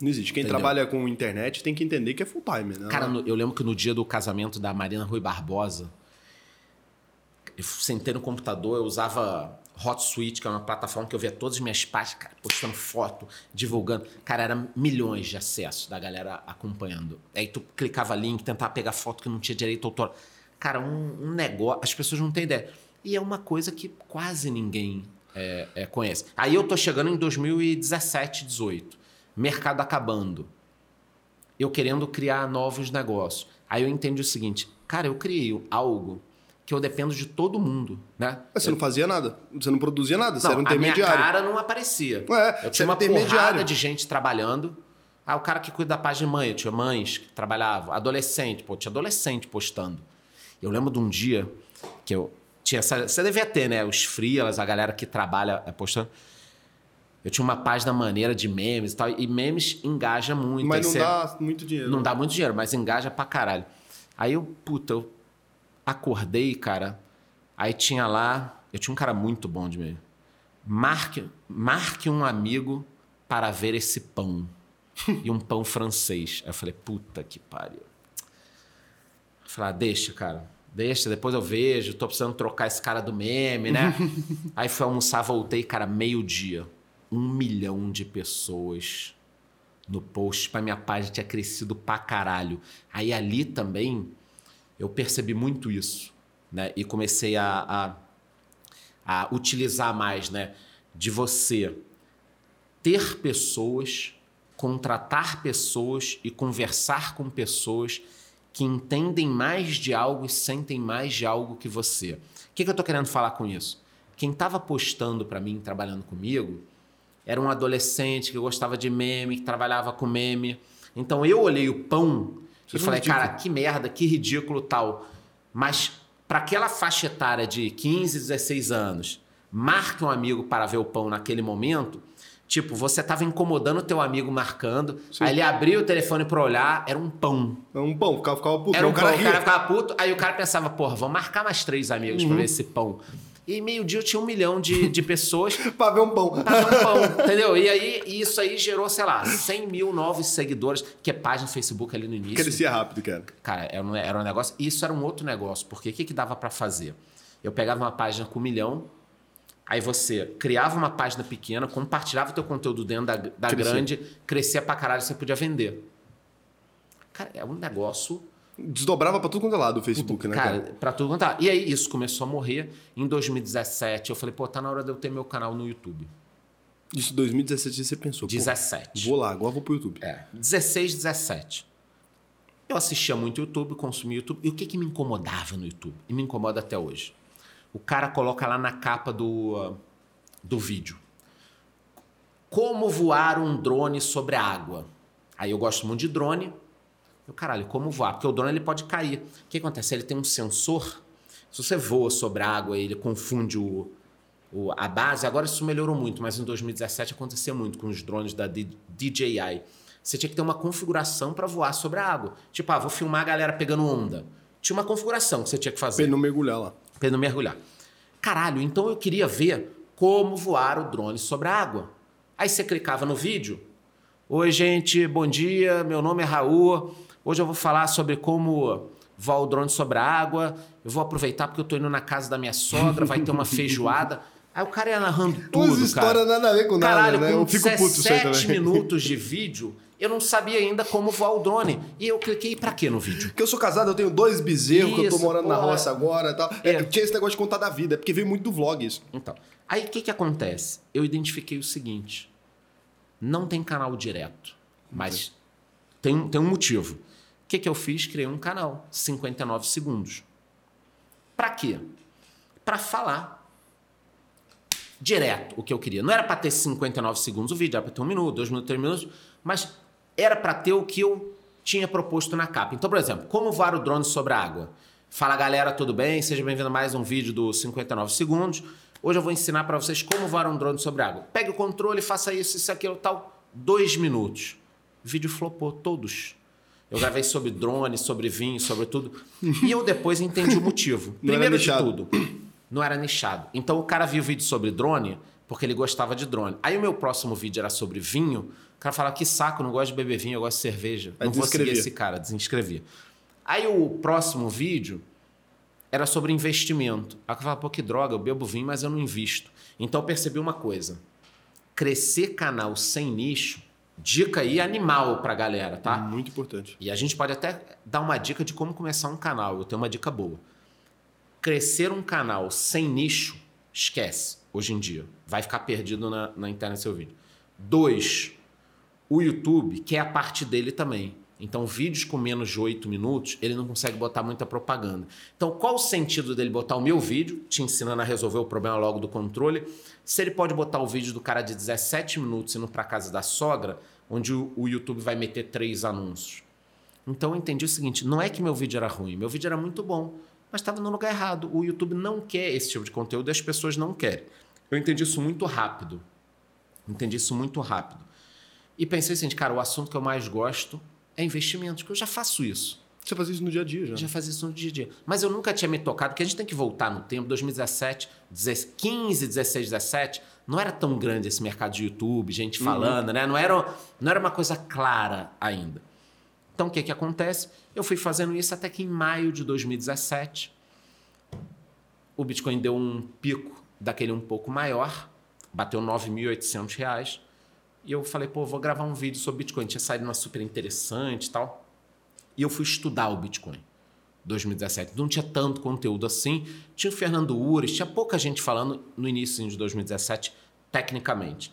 Não existe. Quem Entendeu? trabalha com internet tem que entender que é full time, né? cara, eu lembro que no dia do casamento da Marina Rui Barbosa, eu sentei no computador, eu usava HotSuite, que é uma plataforma que eu via todas as minhas páginas, cara, postando foto, divulgando. Cara, era milhões de acessos da galera acompanhando. Aí tu clicava link, tentava pegar foto que não tinha direito autor. Cara, um, um negócio. As pessoas não têm ideia. E é uma coisa que quase ninguém é, é, conhece. Aí eu tô chegando em 2017, 18. Mercado acabando. Eu querendo criar novos negócios. Aí eu entendi o seguinte, cara, eu criei algo que eu dependo de todo mundo, né? Mas você não fazia nada. Você não produzia nada. Você Não, era um a minha intermediário. cara não aparecia. É, eu você tinha uma intermediário. porrada de gente trabalhando. Ah, o cara que cuida da página de mãe, eu tinha mães que trabalhavam, adolescente, pô, tinha adolescente postando. Eu lembro de um dia que eu tinha essa, você devia ter, né, os freelas, a galera que trabalha postando. Eu tinha uma página maneira de memes e tal, e memes engaja muito. Mas não você- dá muito dinheiro. não dá muito dinheiro, mas engaja pra caralho. Aí eu, puta, eu acordei, cara. Aí tinha lá, eu tinha um cara muito bom de mim. Marque, marque um amigo para ver esse pão. e um pão francês. Aí eu falei, puta que pariu. Eu falei, ah, deixa, cara. Deixa, depois eu vejo. Tô precisando trocar esse cara do meme, né? Aí fui almoçar, voltei, cara, meio-dia. Um milhão de pessoas no post para minha página tinha crescido pra caralho. Aí ali também eu percebi muito isso, né? E comecei a, a, a utilizar mais, né? De você ter pessoas, contratar pessoas e conversar com pessoas que entendem mais de algo e sentem mais de algo que você. O que, que eu tô querendo falar com isso? Quem estava postando para mim, trabalhando comigo, era um adolescente que gostava de meme, que trabalhava com meme. Então eu olhei o pão Isso e é falei, ridículo. cara, que merda, que ridículo tal. Mas para aquela faixa etária de 15, 16 anos, marque um amigo para ver o pão naquele momento. Tipo, você tava incomodando o teu amigo marcando, Sim. aí ele abriu o telefone para olhar, era um pão. É um pão, ficava, ficava puto. Era um o pão, cara o ria. cara ficava puto, aí o cara pensava, porra, vamos marcar mais três amigos Uhum. pra ver esse pão. E meio-dia eu tinha um milhão de, de pessoas pra ver um pão. pra ver um pão, entendeu? E aí, isso aí gerou, sei lá, 100 mil novos seguidores, que é página no Facebook ali no início. Crescia rápido, cara. Cara, era um, era um negócio. Isso era um outro negócio, porque o que, que dava pra fazer? Eu pegava uma página com um milhão, aí você criava uma página pequena, compartilhava o teu conteúdo dentro da, da grande, crescia pra caralho, você podia vender. Cara, é um negócio Desdobrava pra tudo quanto é lado o Facebook, né, Cara, cara? pra tudo quanto é. E aí isso começou a morrer. Em 2017, eu falei, pô, tá na hora de eu ter meu canal no YouTube. Isso em 2017 você pensou. pô, 17. Vou lá, agora vou pro YouTube. É, 16, 17. Eu assistia muito YouTube, consumia YouTube. E o que, que me incomodava no YouTube? E me incomoda até hoje. O cara coloca lá na capa do, uh, do vídeo. Como voar um drone sobre a água. Aí eu gosto muito de drone. Eu, caralho, como voar? Porque o drone ele pode cair. O que acontece? Ele tem um sensor. Se você voa sobre a água, ele confunde o, o- a base. Agora isso melhorou muito, mas em 2017 acontecia muito com os drones da DJI. Você tinha que ter uma configuração para voar sobre a água. Tipo, ah, vou filmar a galera pegando onda. Tinha uma configuração que você tinha que Pra fazer ele não mergulhar lá. Para ele não mergulhar. Caralho, então eu queria ver como voar o drone sobre a água. Aí você clicava no vídeo. Oi, gente, bom dia. Meu nome é Raul. Hoje eu vou falar sobre como voar o drone sobre a água. Eu vou aproveitar porque eu tô indo na casa da minha sogra, vai ter uma feijoada. Aí o cara ia narrando tudo, Umas cara. histórias nada a ver com nada, Caralho, né? com Eu fico puto isso aí 17 também. minutos de vídeo, eu não sabia ainda como voar o drone. E eu cliquei pra quê no vídeo? Porque eu sou casado, eu tenho dois bezerros, que eu tô Isso, morando na porra. roça agora e tal. É, É. tinha esse negócio de contar da vida, é porque veio muito do vlog isso. Então, aí o que, que acontece? Eu identifiquei o seguinte: não tem canal direto, mas tem, um- tem um motivo. O que, que eu fiz? Criei um canal, 59 segundos. Pra quê? Pra falar direto o que eu queria. Não era pra ter 59 segundos o vídeo, era pra ter um minuto, dois minutos, três minutos, mas era pra ter o que eu tinha proposto na capa. Então, por exemplo, como voar o drone sobre a água? Fala galera, tudo bem? Seja bem-vindo a mais um vídeo do 59 segundos. Hoje eu vou ensinar pra vocês como voar um drone sobre a água. Pegue o controle, faça isso, isso, aquilo, tal. Dois minutos. O vídeo flopou, todos. Eu gravei sobre drone, sobre vinho, sobre tudo. E eu depois entendi o motivo. Primeiro de tudo, não era nichado. Então o cara viu o vídeo sobre drone porque ele gostava de drone. Aí o meu próximo vídeo era sobre vinho. O cara falava, que saco, não gosto de beber vinho, eu gosto de cerveja. Aí não vou seguir esse cara, desinscrevia. Aí o próximo vídeo era sobre investimento. Aí eu falava, pô, que droga, eu bebo vinho, mas eu não invisto. Então eu percebi uma coisa. Crescer canal sem nicho, dica aí animal pra galera, tá? Muito importante. E a gente pode até dar uma dica de como começar um canal. Eu tenho uma dica boa. Crescer um canal sem nicho, esquece, hoje em dia. Vai ficar perdido na, na internet seu vídeo. Dois, o YouTube quer a parte dele também. Então, vídeos com menos de 8 minutos, ele não consegue botar muita propaganda. Então, qual o sentido dele botar o meu vídeo, te ensinando a resolver o problema logo do controle, se ele pode botar o vídeo do cara de 17 minutos indo para casa da sogra, onde o, o YouTube vai meter três anúncios? Então eu entendi o seguinte: não é que meu vídeo era ruim, meu vídeo era muito bom, mas estava no lugar errado. O YouTube não quer esse tipo de conteúdo e as pessoas não querem. Eu entendi isso muito rápido. Entendi isso muito rápido. E pensei assim, cara, o assunto que eu mais gosto é investimentos, porque eu já faço isso. Você fazia isso no dia a dia já. Eu já fazia isso no dia a dia. Mas eu nunca tinha me tocado, porque a gente tem que voltar no tempo, 2017, 16, 15, 16, 17, não era tão grande esse mercado de YouTube, gente falando, né? Não era, não era uma coisa clara ainda. Então o que, que acontece? Eu fui fazendo isso até que em maio de 2017, o Bitcoin deu um pico daquele um pouco maior, bateu 9.800 reais. E eu falei, pô, vou gravar um vídeo sobre Bitcoin. Tinha saído uma super interessante e tal. E eu fui estudar o Bitcoin. 2017. Não tinha tanto conteúdo assim. Tinha o Fernando Ures, tinha pouca gente falando no início de 2017, tecnicamente.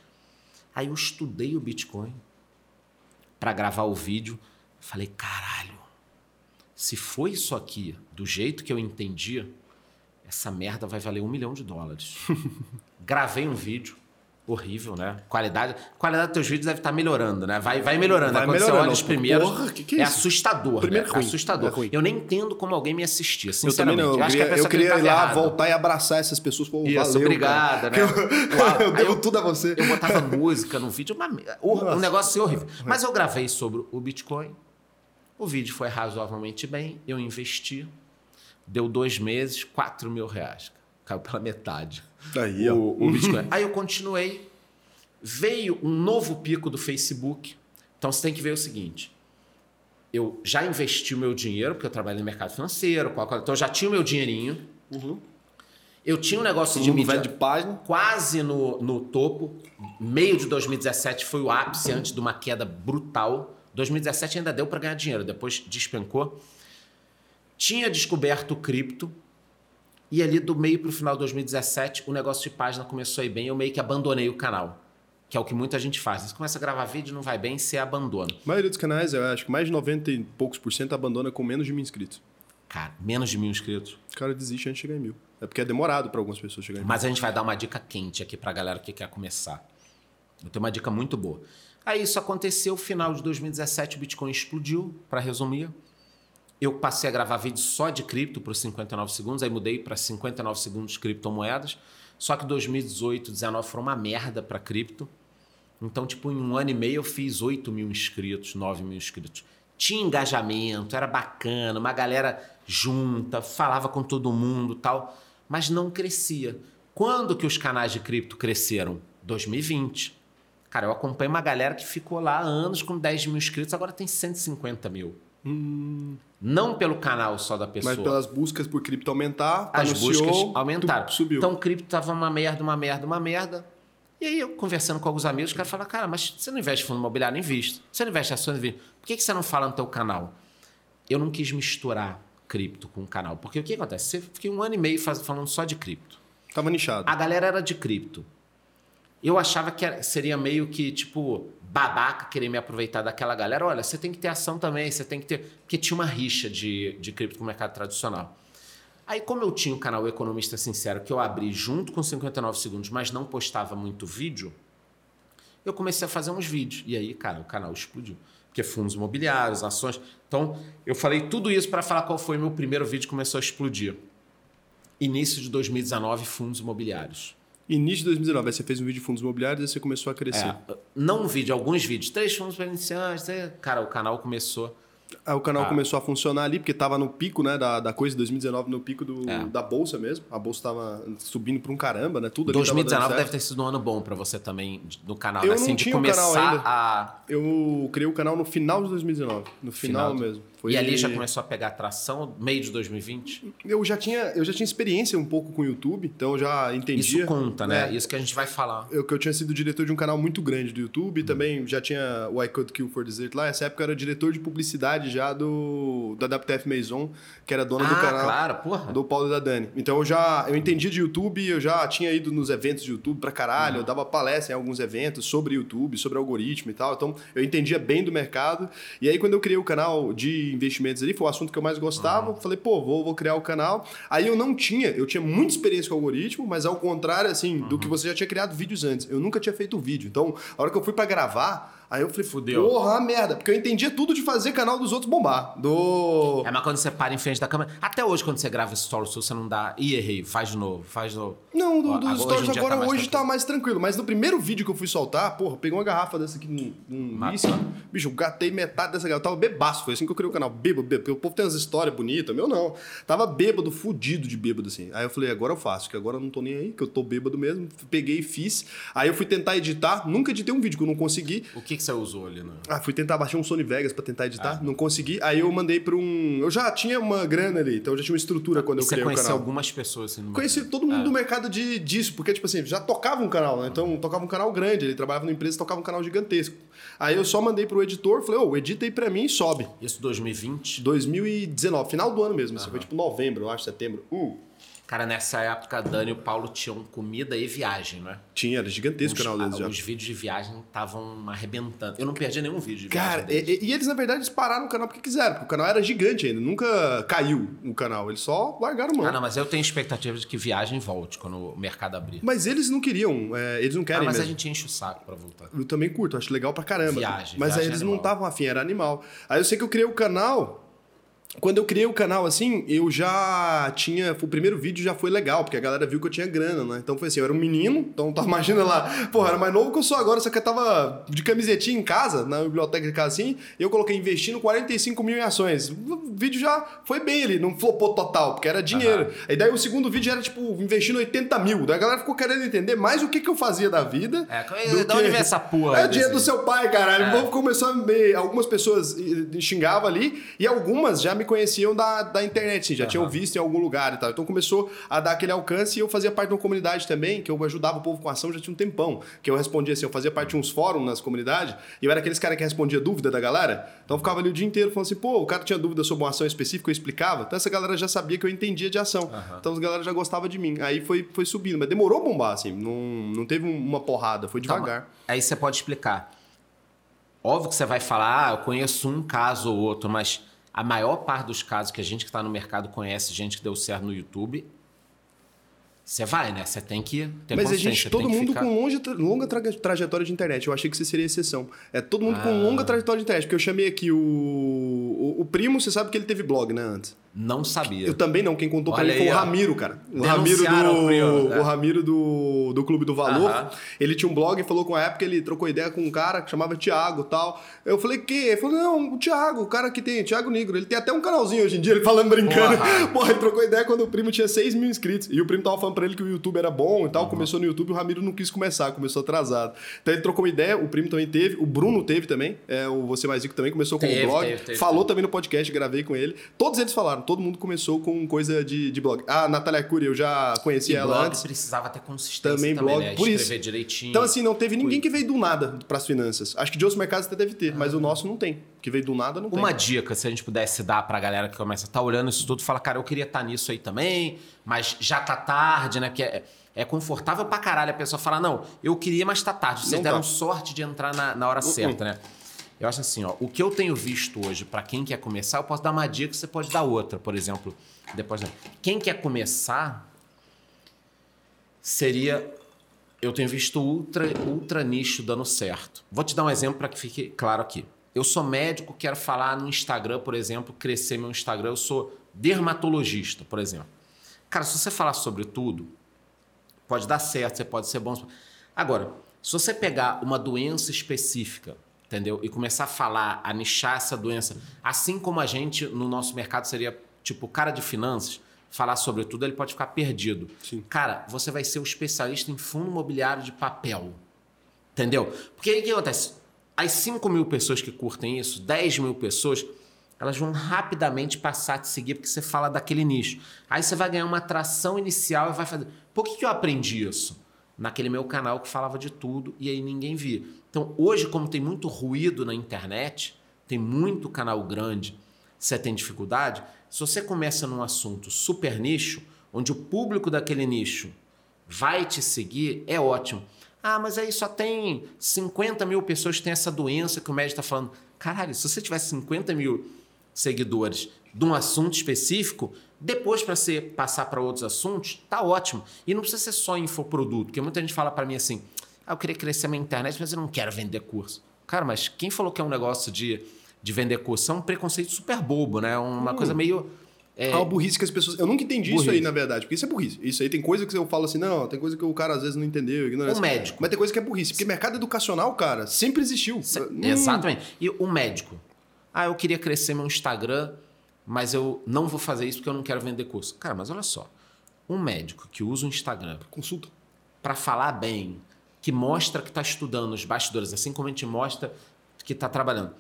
Aí eu estudei o Bitcoin para gravar o vídeo. Falei, caralho, se foi isso aqui do jeito que eu entendi, essa merda vai valer um milhão de dólares. Gravei um vídeo. Horrível, né? Qualidade, qualidade dos teus vídeos deve estar melhorando, né? Vai, vai melhorando. Vai né? Quando você melhorando. olha os primeiros, Porra, que que é é assustador. Primeiro né? ruim, assustador. é ruim. Eu nem entendo como alguém me assistia, Eu também sinceramente. não. Eu acho que a queria, eu queria ir acreditava lá, errado. voltar e abraçar essas pessoas. Pô, Isso, valeu, obrigada, né? Eu, Uau. eu devo eu- tudo a você. Eu botava música no vídeo, uma, um negócio horrível. Mas eu gravei sobre o Bitcoin. O vídeo foi razoavelmente bem. Eu investi. Deu dois meses, 4 mil reais. Caiu pela metade. Aí, o, o Bitcoin. Aí eu continuei. Veio um novo pico do Facebook. Então você tem que ver o seguinte. Eu já investi o meu dinheiro, porque eu trabalho no mercado financeiro, qual- então eu já tinha o meu dinheirinho. Eu tinha um negócio de mídia de página. quase no, no topo. Meio de 2017 foi o ápice antes de uma queda brutal. 2017 ainda deu para ganhar dinheiro, depois despencou. Tinha descoberto cripto. E ali do meio para o final de 2017, o negócio de página começou a ir bem. Eu meio que abandonei o canal. Que é o que muita gente faz. Você começa a gravar vídeo, não vai bem, você abandona. A maioria dos canais, eu acho que mais de 90 e poucos por cento abandona com menos de mil inscritos. Cara, menos de mil inscritos. O cara desiste antes de chegar em mil. É porque é demorado para algumas pessoas chegarem em mil. Mas a gente vai dar uma dica quente aqui pra galera que quer começar. Eu tenho uma dica muito boa. Aí isso aconteceu, final de 2017 o Bitcoin explodiu, para resumir. Eu passei a gravar vídeo só de cripto por 59 segundos, aí mudei para 59 segundos criptomoedas. Só que 2018, 2019 foram uma merda para cripto. Então, tipo, em um ano e meio eu fiz 8 mil inscritos, 9 mil inscritos. Tinha engajamento, era bacana, uma galera junta, falava com todo mundo tal, mas não crescia. Quando que os canais de cripto cresceram? 2020. Cara, eu acompanho uma galera que ficou lá anos com 10 mil inscritos, agora tem 150 mil. Não pelo canal só da pessoa. Mas pelas buscas por cripto aumentar, As anunciou, buscas aumentaram. tu- Subiu. Então cripto tava uma merda, uma merda, uma merda. E aí eu conversando com alguns amigos, o cara fala, cara, mas você não investe fundo imobiliário? Invisto. Você não investe em ações? Invisto. Por que, que você não fala no teu canal? Eu não quis misturar cripto com o canal. Porque o que acontece? Você fiquei um ano e meio faz- falando só de cripto. Tava nichado. A galera era de cripto. Eu achava que seria meio que, tipo, babaca querer me aproveitar daquela galera. Olha, você tem que ter ação também, você tem que ter. Porque tinha uma rixa de, de cripto com o mercado tradicional. Aí, como eu tinha o canal Economista Sincero, que eu abri junto com 59 segundos, mas não postava muito vídeo, eu comecei a fazer uns vídeos. E aí, cara, o canal explodiu. Porque fundos imobiliários, ações. Então, eu falei tudo isso para falar qual foi o meu primeiro vídeo que começou a explodir. Início de 2019, fundos imobiliários. Início de 2019, aí você fez um vídeo de fundos imobiliários e você começou a crescer. É, não um vídeo, alguns vídeos. Três fundos para iniciantes. é, Cara, o canal começou. Aí o canal Ah. começou a funcionar ali, porque tava no pico, né, da, da coisa, 2019 no pico do, É. da bolsa mesmo. A bolsa tava subindo pra um caramba, né? Tudo ali tava 2019 dando deve ter sido um ano bom para você também de- no canal. Eu né? assim, não de tinha o canal começar ainda. a. Eu criei o canal no final de 2019. No final, Final. mesmo. Foi- E ali já começou a pegar atração, meio de 2020. Eu já, tinha, eu já tinha experiência um pouco com o YouTube, então eu já entendia. Isso conta, né? É. Isso que a gente vai falar. Eu, que eu tinha sido diretor de um canal muito grande do YouTube, também já tinha o I Could Kill for Dessert lá. Nessa época eu era diretor de publicidade já do da WTF Maison, que era dona do ah, canal. claro, porra. Do Paulo e da Dani. Então eu já eu entendia de YouTube, eu já tinha ido nos eventos de YouTube pra caralho, Uhum. eu dava palestra em alguns eventos sobre YouTube, sobre algoritmo e tal. Então eu entendia bem do mercado. E aí quando eu criei o canal de investimentos ali, foi o assunto que eu mais gostava. Uhum. Falei, pô, vou, vou criar o canal. Aí eu não tinha, eu tinha muita experiência com algoritmo, mas ao contrário, assim, do Uhum. que você já tinha criado vídeos antes. Eu nunca tinha feito vídeo. Então, a hora que eu fui pra gravar, aí eu falei, Fudeu. porra, merda. Porque eu entendia tudo de fazer canal dos outros bombar. Do. É, mas quando você para em frente da câmera. Até hoje, quando você grava stories, você não dá. Ih, errei, faz de novo, faz de novo. Não, do, dos hoje stories dia agora mais hoje tranquilo. tá mais tranquilo. Mas no primeiro vídeo que eu fui soltar, porra, eu peguei uma garrafa dessa aqui num, num whisky. Bicho, eu gatei metade dessa garrafa. Eu tava bebaço. Foi assim que eu criei o canal. Bêbado, bêbado. Porque o povo tem umas histórias bonitas. Meu não. Tava bêbado, fudido de bêbado, assim. Aí eu falei, agora eu faço, que agora eu não tô nem aí, que eu tô bêbado mesmo. Peguei e fiz. Aí eu fui tentar editar. Nunca editei um vídeo que eu não consegui. O que, que você usou ali, né? Ah, fui tentar baixar um Sony Vegas pra tentar Ah. editar. Não consegui. Aí eu mandei pra um. Eu já tinha uma grana ali, então eu já tinha uma estrutura quando eu Você criei o conheceu canal. algumas pessoas assim no Conheci todo mundo É. do mercado de, disso, porque, tipo assim, já tocava um canal, né? Então, tocava um canal grande, ele trabalhava numa empresa, tocava um canal gigantesco. Aí eu só mandei pro editor, falei, ô, edita aí pra mim e sobe. Isso 2020. 2019, final do ano mesmo, assim, foi tipo novembro, eu acho, setembro. Uh, Cara, nessa época, a Dani e o Paulo tinham comida e viagem, né? tinha, era gigantesco o canal deles os, já. os vídeos de viagem estavam arrebentando. Eu não perdi nenhum vídeo de Cara, viagem. deles. e, e eles, na verdade, eles pararam o canal porque quiseram, porque o canal era gigante ainda, nunca caiu o canal, eles só largaram mão. Ah, não, mas eu tenho expectativa de que viagem volte quando o mercado abrir. Mas eles não queriam, é, eles não Ah, querem mas a mesmo. gente enche o saco pra voltar. Eu também curto, acho legal pra caramba. Viagem, Mas aí viagem eles é não animal. estavam afim, era animal. Aí eu sei que eu criei o canal. Quando eu criei o canal, assim, eu já tinha. O primeiro vídeo já foi legal, porque a galera viu que eu tinha grana, né? Então foi assim, eu era um menino, então tá, imagina lá, porra, era mais novo que eu sou agora, só que eu tava de camisetinha em casa, na biblioteca de casa assim, e eu coloquei investindo 45 mil em ações. O vídeo já foi bem ali, não flopou total, porque era dinheiro. Uhum. E daí o segundo vídeo era, tipo, investindo 80 mil. Daí a galera ficou querendo entender mais o que, que eu fazia da vida. É, de que... onde vem essa porra? É o dinheiro do seu pai, caralho. É. O povo começou a me... Algumas pessoas xingavam ali, e algumas já me me conheciam da, da internet, sim, já uhum. tinham visto em algum lugar e tal. Então começou a dar aquele alcance e eu fazia parte de uma comunidade também, que eu ajudava o povo com ação já tinha um tempão. Que eu respondia assim, eu fazia parte de uns fóruns nas comunidades, e eu era aqueles caras que respondia dúvida da galera. Então eu ficava ali o dia inteiro falando assim, pô, o cara tinha dúvida sobre uma ação específica, eu explicava. Então essa galera já sabia que eu entendia de ação. Uhum. Então as galera já gostava de mim. Aí foi, foi subindo, mas demorou a bombar, assim, não, não teve uma porrada, foi devagar. Calma. Aí você pode explicar. Óbvio que você vai falar, ah, eu conheço um caso ou outro, mas a maior parte dos casos que a gente que está no mercado conhece, gente que deu certo no YouTube, você vai, né? Você tem que ter Mas a gente, todo mundo ficar... com longe, longa tra trajetória de internet. Eu achei que você seria exceção. É todo mundo ah. com longa trajetória de internet. Porque eu chamei aqui o, o, o primo, você sabe que ele teve blog, né, antes? Não sabia. Eu também não. Quem contou Olha pra mim foi o Ramiro, cara. O Ramiro do, né? o Ramiro do, do Clube do Valor. Uh -huh. Ele tinha um blog e falou com a época, ele trocou ideia com um cara que chamava Thiago e tal. Eu falei, que? Ele falou, não, o Thiago, o cara que tem, Thiago Negro. Ele tem até um canalzinho hoje em dia, ele falando brincando. Porra, ele trocou ideia quando o primo tinha 6 mil inscritos. E o primo tava falando pra ele que o YouTube era bom e tal. Começou no YouTube, o Ramiro não quis começar, começou atrasado. Então ele trocou ideia, o primo também teve, o Bruno teve também, é, o Você Mais Rico também começou com o blog. Teve, teve, falou teve. também no podcast, gravei com ele. Todos eles falaram, todo mundo começou com coisa de, de blog. A Natália Cury, eu já conhecia ela blog antes. precisava ter consistência também, também blog, né? por isso. direitinho. Então, assim, não teve ninguém que veio do nada para as finanças. Acho que de outros mercados até deve ter, ah. mas o nosso não tem. Que veio do nada, não Uma tem. dica, se a gente pudesse dar pra galera que começa a estar tá olhando isso tudo, fala, cara, eu queria estar tá nisso aí também, mas já tá tarde, né? Porque é, é confortável pra caralho a pessoa falar, não, eu queria, mas tá tarde. Vocês não deram tá. sorte de entrar na, na hora uh -uh. certa, né? Eu acho assim, ó, o que eu tenho visto hoje para quem quer começar, eu posso dar uma dica, você pode dar outra, por exemplo. Depois, quem quer começar seria eu tenho visto ultra ultra nicho dando certo. Vou te dar um exemplo para que fique claro aqui. Eu sou médico, quero falar no Instagram, por exemplo, crescer meu Instagram. Eu sou dermatologista, por exemplo. Cara, se você falar sobre tudo, pode dar certo, você pode ser bom. Agora, se você pegar uma doença específica, entendeu? E começar a falar, a nichar essa doença, assim como a gente no nosso mercado seria tipo cara de finanças, falar sobre tudo, ele pode ficar perdido. Sim. Cara, você vai ser o especialista em fundo imobiliário de papel. Entendeu? Porque aí o que acontece? As 5 mil pessoas que curtem isso, 10 mil pessoas, elas vão rapidamente passar a te seguir porque você fala daquele nicho. Aí você vai ganhar uma atração inicial e vai fazer. Por que, que eu aprendi isso? Naquele meu canal que falava de tudo e aí ninguém via. Então, hoje, como tem muito ruído na internet, tem muito canal grande, você tem dificuldade, se você começa num assunto super nicho, onde o público daquele nicho vai te seguir, é ótimo. Ah, mas aí só tem 50 mil pessoas que têm essa doença que o médico está falando. Caralho, se você tivesse 50 mil seguidores de um assunto específico, depois para você passar para outros assuntos, tá ótimo. E não precisa ser só infoproduto, porque muita gente fala para mim assim: ah, eu queria crescer minha internet, mas eu não quero vender curso. Cara, mas quem falou que é um negócio de, de vender curso? É um preconceito super bobo, né? Uma hum. coisa meio. É... uma burrice que as pessoas. Eu nunca entendi burrice. isso aí, na verdade, porque isso é burrice. Isso aí tem coisa que eu falo assim, não, tem coisa que o cara às vezes não entendeu. O médico. Mas tem coisa que é burrice. Porque mercado educacional, cara, sempre existiu. Se... Hum. Exatamente. E o médico. Ah, eu queria crescer meu Instagram, mas eu não vou fazer isso porque eu não quero vender curso. Cara, mas olha só. Um médico que usa o Instagram. Consulta. Para falar bem, que mostra que está estudando os bastidores, assim como a gente mostra que está trabalhando.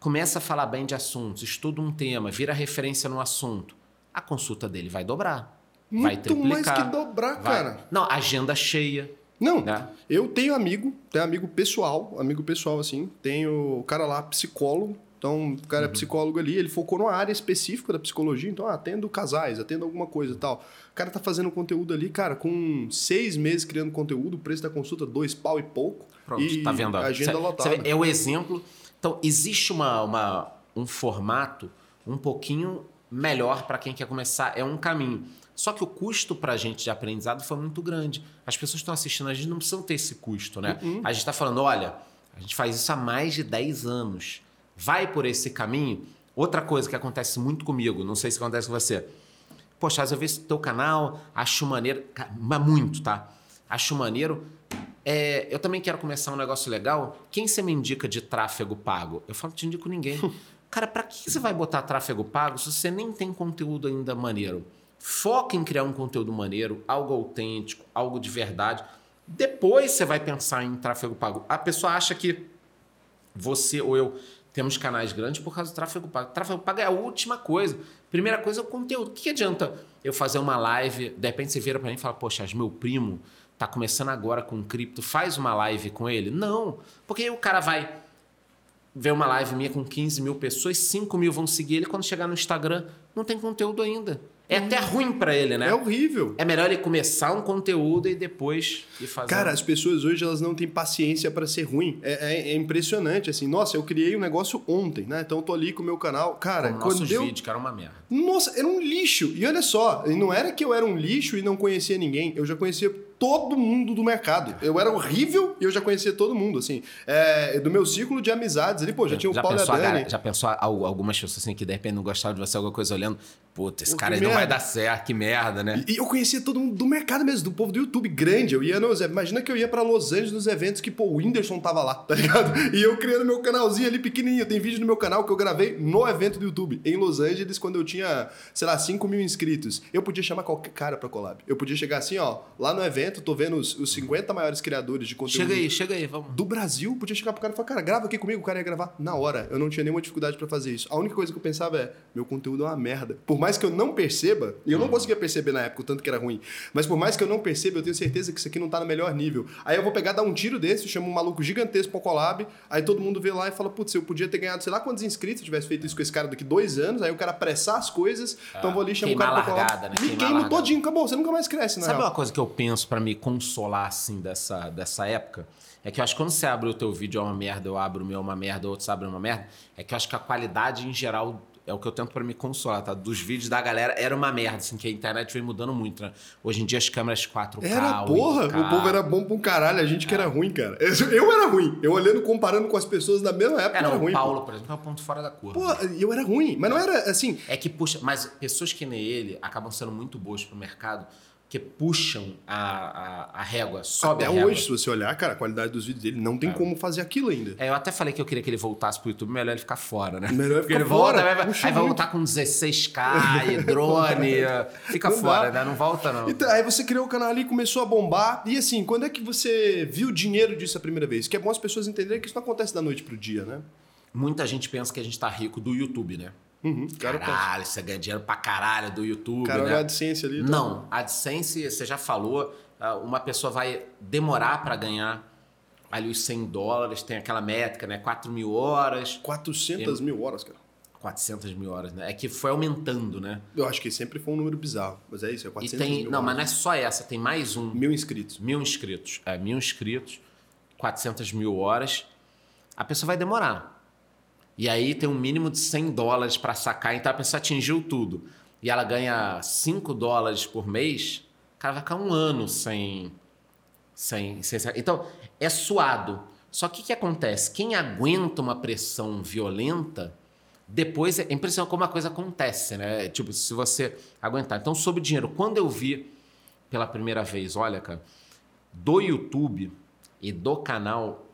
Começa a falar bem de assuntos, estuda um tema, vira referência no assunto. A consulta dele vai dobrar. Muito vai triplicar. mais que dobrar, vai. cara. Não, agenda cheia. Não, né? eu tenho amigo, tenho amigo pessoal, amigo pessoal assim, tenho o cara lá, psicólogo, então, o cara é uhum. é psicólogo ali, ele focou numa área específica da psicologia, então, ah, atendo casais, atendo alguma coisa e tal. O cara tá fazendo conteúdo ali, cara, com seis meses criando conteúdo, o preço da consulta, dois pau e pouco. Pronto, e tá vendo? agenda cê, lotada. Cê é o exemplo. Então, existe uma, uma, um formato um pouquinho melhor para quem quer começar, é um caminho. Só que o custo para a gente de aprendizado foi muito grande. As pessoas que estão assistindo, a gente não precisa ter esse custo, né? Uhum. A gente está falando, olha, a gente faz isso há mais de 10 anos vai por esse caminho, Outra coisa que acontece muito comigo, não sei se acontece com você. Poxa, às vezes teu canal, acho maneiro, mas muito, tá? Acho maneiro. É, eu também quero começar um negócio legal. Quem você me indica de tráfego pago? Eu falo, não te indico ninguém. Cara, pra que você vai botar tráfego pago se você nem tem conteúdo ainda maneiro? Foca em criar um conteúdo maneiro, algo autêntico, algo de verdade. Depois você vai pensar em tráfego pago. A pessoa acha que você ou eu temos canais grandes por causa do tráfego pago. Tráfego pago é a última coisa. Primeira coisa é o conteúdo. O que adianta eu fazer uma live, de repente você vira para mim e fala, poxa, meu primo tá começando agora com cripto, faz uma live com ele? Não, porque o cara vai ver uma live minha com 15 mil pessoas, 5 mil vão seguir ele, quando chegar no Instagram, não tem conteúdo ainda. É até ruim para ele, né? É horrível. É melhor ele começar um conteúdo e depois ir fazer. Cara, as pessoas hoje elas não têm paciência para ser ruim. É, é- é impressionante, assim. Nossa, eu criei um negócio ontem, né? Então eu tô ali com o meu canal. Cara, Como quando nossos deu... vídeos, que era uma merda. Nossa, era um lixo. E olha só, não era que eu era um lixo e não conhecia ninguém. Eu já conhecia todo mundo do mercado. Eu era horrível e eu já conhecia todo mundo, assim. É, do meu círculo de amizades ali, pô, já tinha o Paulo pensou, Dani. já pensou al- algumas pessoas assim que de repente não gostavam de você, alguma coisa olhando, puta, esse Pô, cara aí não vai dar certo, que merda, né? E eu conhecia todo mundo do mercado mesmo, do povo do YouTube grande. Eu ia nos. Imagina que eu ia pra Los Angeles nos eventos que, pô, o Whindersson tava lá, tá ligado? E eu criando meu canalzinho ali pequenininho. Tem vídeo no meu canal que eu gravei no evento do YouTube, em Los Angeles, quando eu tinha, sei lá, 5 mil inscritos. Eu podia chamar qualquer cara pra collab. Eu podia chegar assim, ó, lá no evento, tô vendo os, os 50 maiores criadores de conteúdo. Chega aí, chega aí, vamos. Do Brasil, podia chegar pro cara e falar, cara, grava aqui comigo, o cara ia gravar na hora. Eu não tinha nenhuma dificuldade pra fazer isso. A única coisa que eu pensava é, meu conteúdo é uma merda. Por mais que eu não perceba, e eu não conseguia perceber na época o tanto que era ruim, mas por mais que eu não perceba, eu tenho certeza que isso aqui não tá no melhor nível. Aí eu vou pegar, dar um tiro desse, chamo um maluco gigantesco pro collab, aí todo mundo vê lá e fala, putz, eu podia ter ganhado sei lá quantos inscritos se eu tivesse feito isso com esse cara daqui dois anos, aí o cara apressar as coisas, então eu vou ali chamar o cara pro collab. né? Me largada. todinho, acabou, você nunca mais cresce, na Sabe real. uma coisa que eu penso pra me consolar assim dessa, dessa época? É que eu acho que quando você abre o teu vídeo é uma merda, eu abro o meu é uma merda, outros abrem uma merda, é que eu acho que a qualidade em geral é o que eu tento pra me consolar, tá? Dos vídeos da galera era uma merda, assim, que a internet vem mudando muito, né? Hoje em dia as câmeras 4K, Era porra, 8K. o povo era bom pra um caralho, a gente que era ruim, cara. Eu, era ruim. Eu olhando, comparando com as pessoas da mesma época, É, não, era ruim. o Paulo, por exemplo, é um ponto fora da curva. Pô, eu era ruim, mas não era assim. É que puxa, mas pessoas que nem ele acabam sendo muito boas pro mercado, que puxam a, a, a régua, sobe Até a régua. hoje, se você olhar, cara, a qualidade dos vídeos dele não tem como fazer aquilo ainda. É, eu até falei que eu queria que ele voltasse pro YouTube, melhor ele ficar fora, né? Melhor Porque ficar ele volta, fora, aí vai, puxa aí vai voltar com 16k e drone. fica Não fora, dá. né? Não volta, não. Então, aí você criou o canal ali, começou a bombar. E assim, quando é que você viu o dinheiro disso a primeira vez? Que é bom as pessoas entenderem que isso não acontece da noite pro dia, né? Muita gente pensa que a gente tá rico do YouTube, né? Uhum, cara, Caralho, você ganha dinheiro pra caralho do YouTube, cara né? a AdSense ali. tá? Não, a AdSense, você já falou, ah, uma pessoa vai demorar para ganhar ali os 100 dólares, tem aquela métrica, né? 4 mil horas, 400 mil horas, cara. 400 mil horas, né? É que foi aumentando, né? Eu acho que sempre foi um número bizarro. Mas é isso, é E 400 tem. mil Não, mas horas. não é só essa, tem mais um. Mil inscritos. Mil inscritos. É, mil inscritos, 400 mil horas. A pessoa vai demorar. E aí tem um mínimo de 100 dólares para sacar, então a pessoa atingiu tudo. E ela ganha 5 dólares por mês, o cara vai ficar um ano sem. sem, sem. Então, é suado. Só que o que acontece? Quem aguenta uma pressão violenta, depois é impressionante como a coisa acontece, né? Tipo, se você aguentar. Então, sobre dinheiro, quando eu vi pela primeira vez, olha, cara, do YouTube e do canal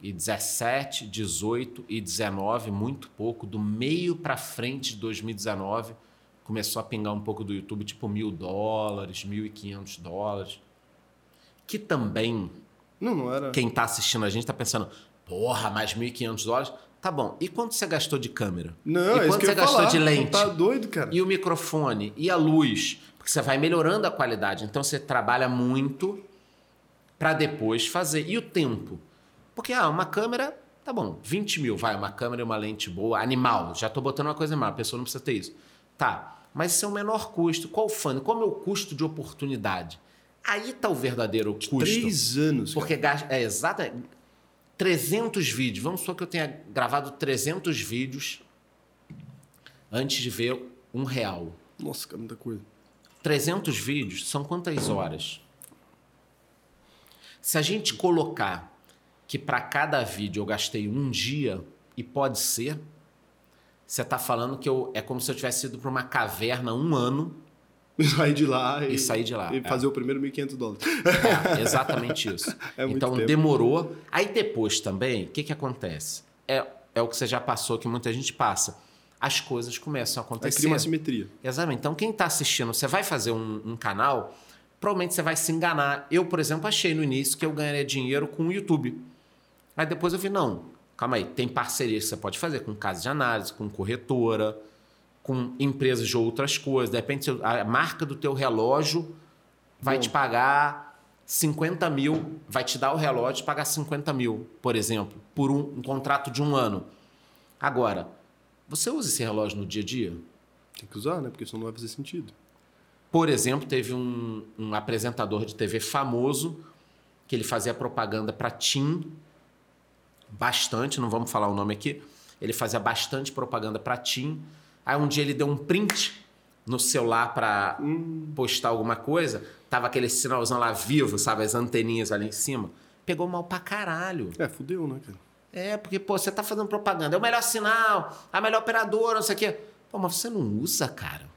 2017, 18 e 19, muito pouco, do meio para frente de 2019, começou a pingar um pouco do YouTube, tipo mil dólares, mil e quinhentos dólares, que também Não, não era. quem tá assistindo a gente tá pensando, porra, mais 1.500 dólares? Tá bom. E quanto você gastou de câmera? Não, e é quanto você gastou falar. de lente? Tá doido, cara. E o microfone? E a luz? Porque você vai melhorando a qualidade. Então você trabalha muito para depois fazer. E o tempo? Porque, ah, uma câmera, tá bom, 20 mil, vai, uma câmera e uma lente boa, animal. Já tô botando uma coisa animal, a pessoa não precisa ter isso. Tá, mas isso é o menor custo. Qual o fã? Qual é o meu custo de oportunidade? Aí tá o verdadeiro custo. Três anos. Porque gasta, é exato, é 300 vídeos. Vamos supor que eu tenha gravado 300 vídeos antes de ver um real. Nossa, cara, muita coisa. 300 vídeos são quantas horas? Se a gente colocar que para cada vídeo eu gastei um dia, e pode ser, Você tá falando que eu, é como se eu tivesse ido para uma caverna um ano E sair de lá e, sair de lá. E é. fazer o primeiro 1.500 dólares. É, exatamente isso. É então tempo. demorou. Aí depois também, o que, que acontece? É, é o que você já passou, que muita gente passa. As coisas começam a Aí acontecer. cria uma simetria. Exatamente. Então, quem está assistindo, você vai fazer um, um canal, provavelmente você vai se enganar. Eu, por exemplo, achei no início que eu ganharia dinheiro com o YouTube. Aí depois eu vi, não, calma aí, tem parcerias que você pode fazer com casa de análise, com corretora, com empresas de outras coisas. De repente, a marca do teu relógio vai Bom. te pagar 50 mil, vai te dar o relógio e pagar 50 mil, por exemplo, por um, um contrato de um ano. Agora, você usa esse relógio no dia a dia? Tem que usar, né? Porque senão não vai fazer sentido. Por exemplo, teve um, um apresentador de TV famoso que ele fazia propaganda para TIM, bastante, não vamos falar o nome aqui. Ele fazia bastante propaganda para TIM. Aí um dia ele deu um print no celular para postar alguma coisa, tava aquele sinalzão lá vivo, sabe, as anteninhas ali em cima. Pegou mal pra caralho. É, fudeu, né, cara? É, porque, pô, você tá fazendo propaganda, é o melhor sinal, a melhor operadora, não sei o quê. Pô, mas você não usa, cara.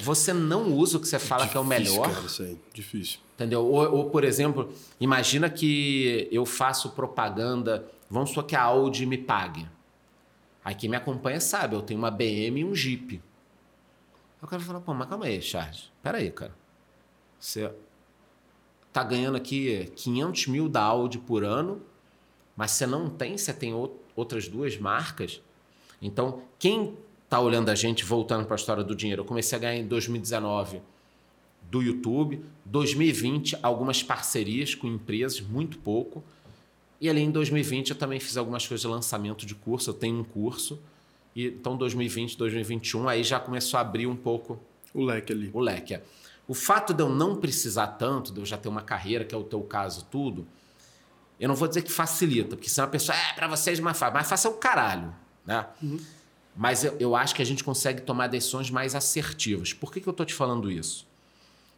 Você não usa o que você fala que é o Difícil, melhor. Cara, isso aí. Difícil. Entendeu? Ou, ou, por exemplo, imagina que eu faço propaganda, vamos supor que a Audi me pague. Aí quem me acompanha sabe, eu tenho uma BM e um Jeep. Aí o cara fala, pô, mas calma aí, Charles. Pera aí, cara. Você tá ganhando aqui 500 mil da Audi por ano, mas você não tem, você tem ou- outras duas marcas. Então, quem tá olhando a gente, voltando para a história do dinheiro, eu comecei a ganhar em 2019 do YouTube. 2020, algumas parcerias com empresas, muito pouco. E ali em 2020 eu também fiz algumas coisas de lançamento de curso. Eu tenho um curso. E, então 2020, 2021, aí já começou a abrir um pouco O leque ali. o leque. é. O fato de eu não precisar tanto, de eu já ter uma carreira, que é o teu caso, tudo, eu não vou dizer que facilita, porque senão a pessoa, é, pra vocês mais fácil, mas faça o caralho, né? Mas eu, eu acho que a gente consegue tomar decisões mais assertivas. Por que, que eu tô te falando isso?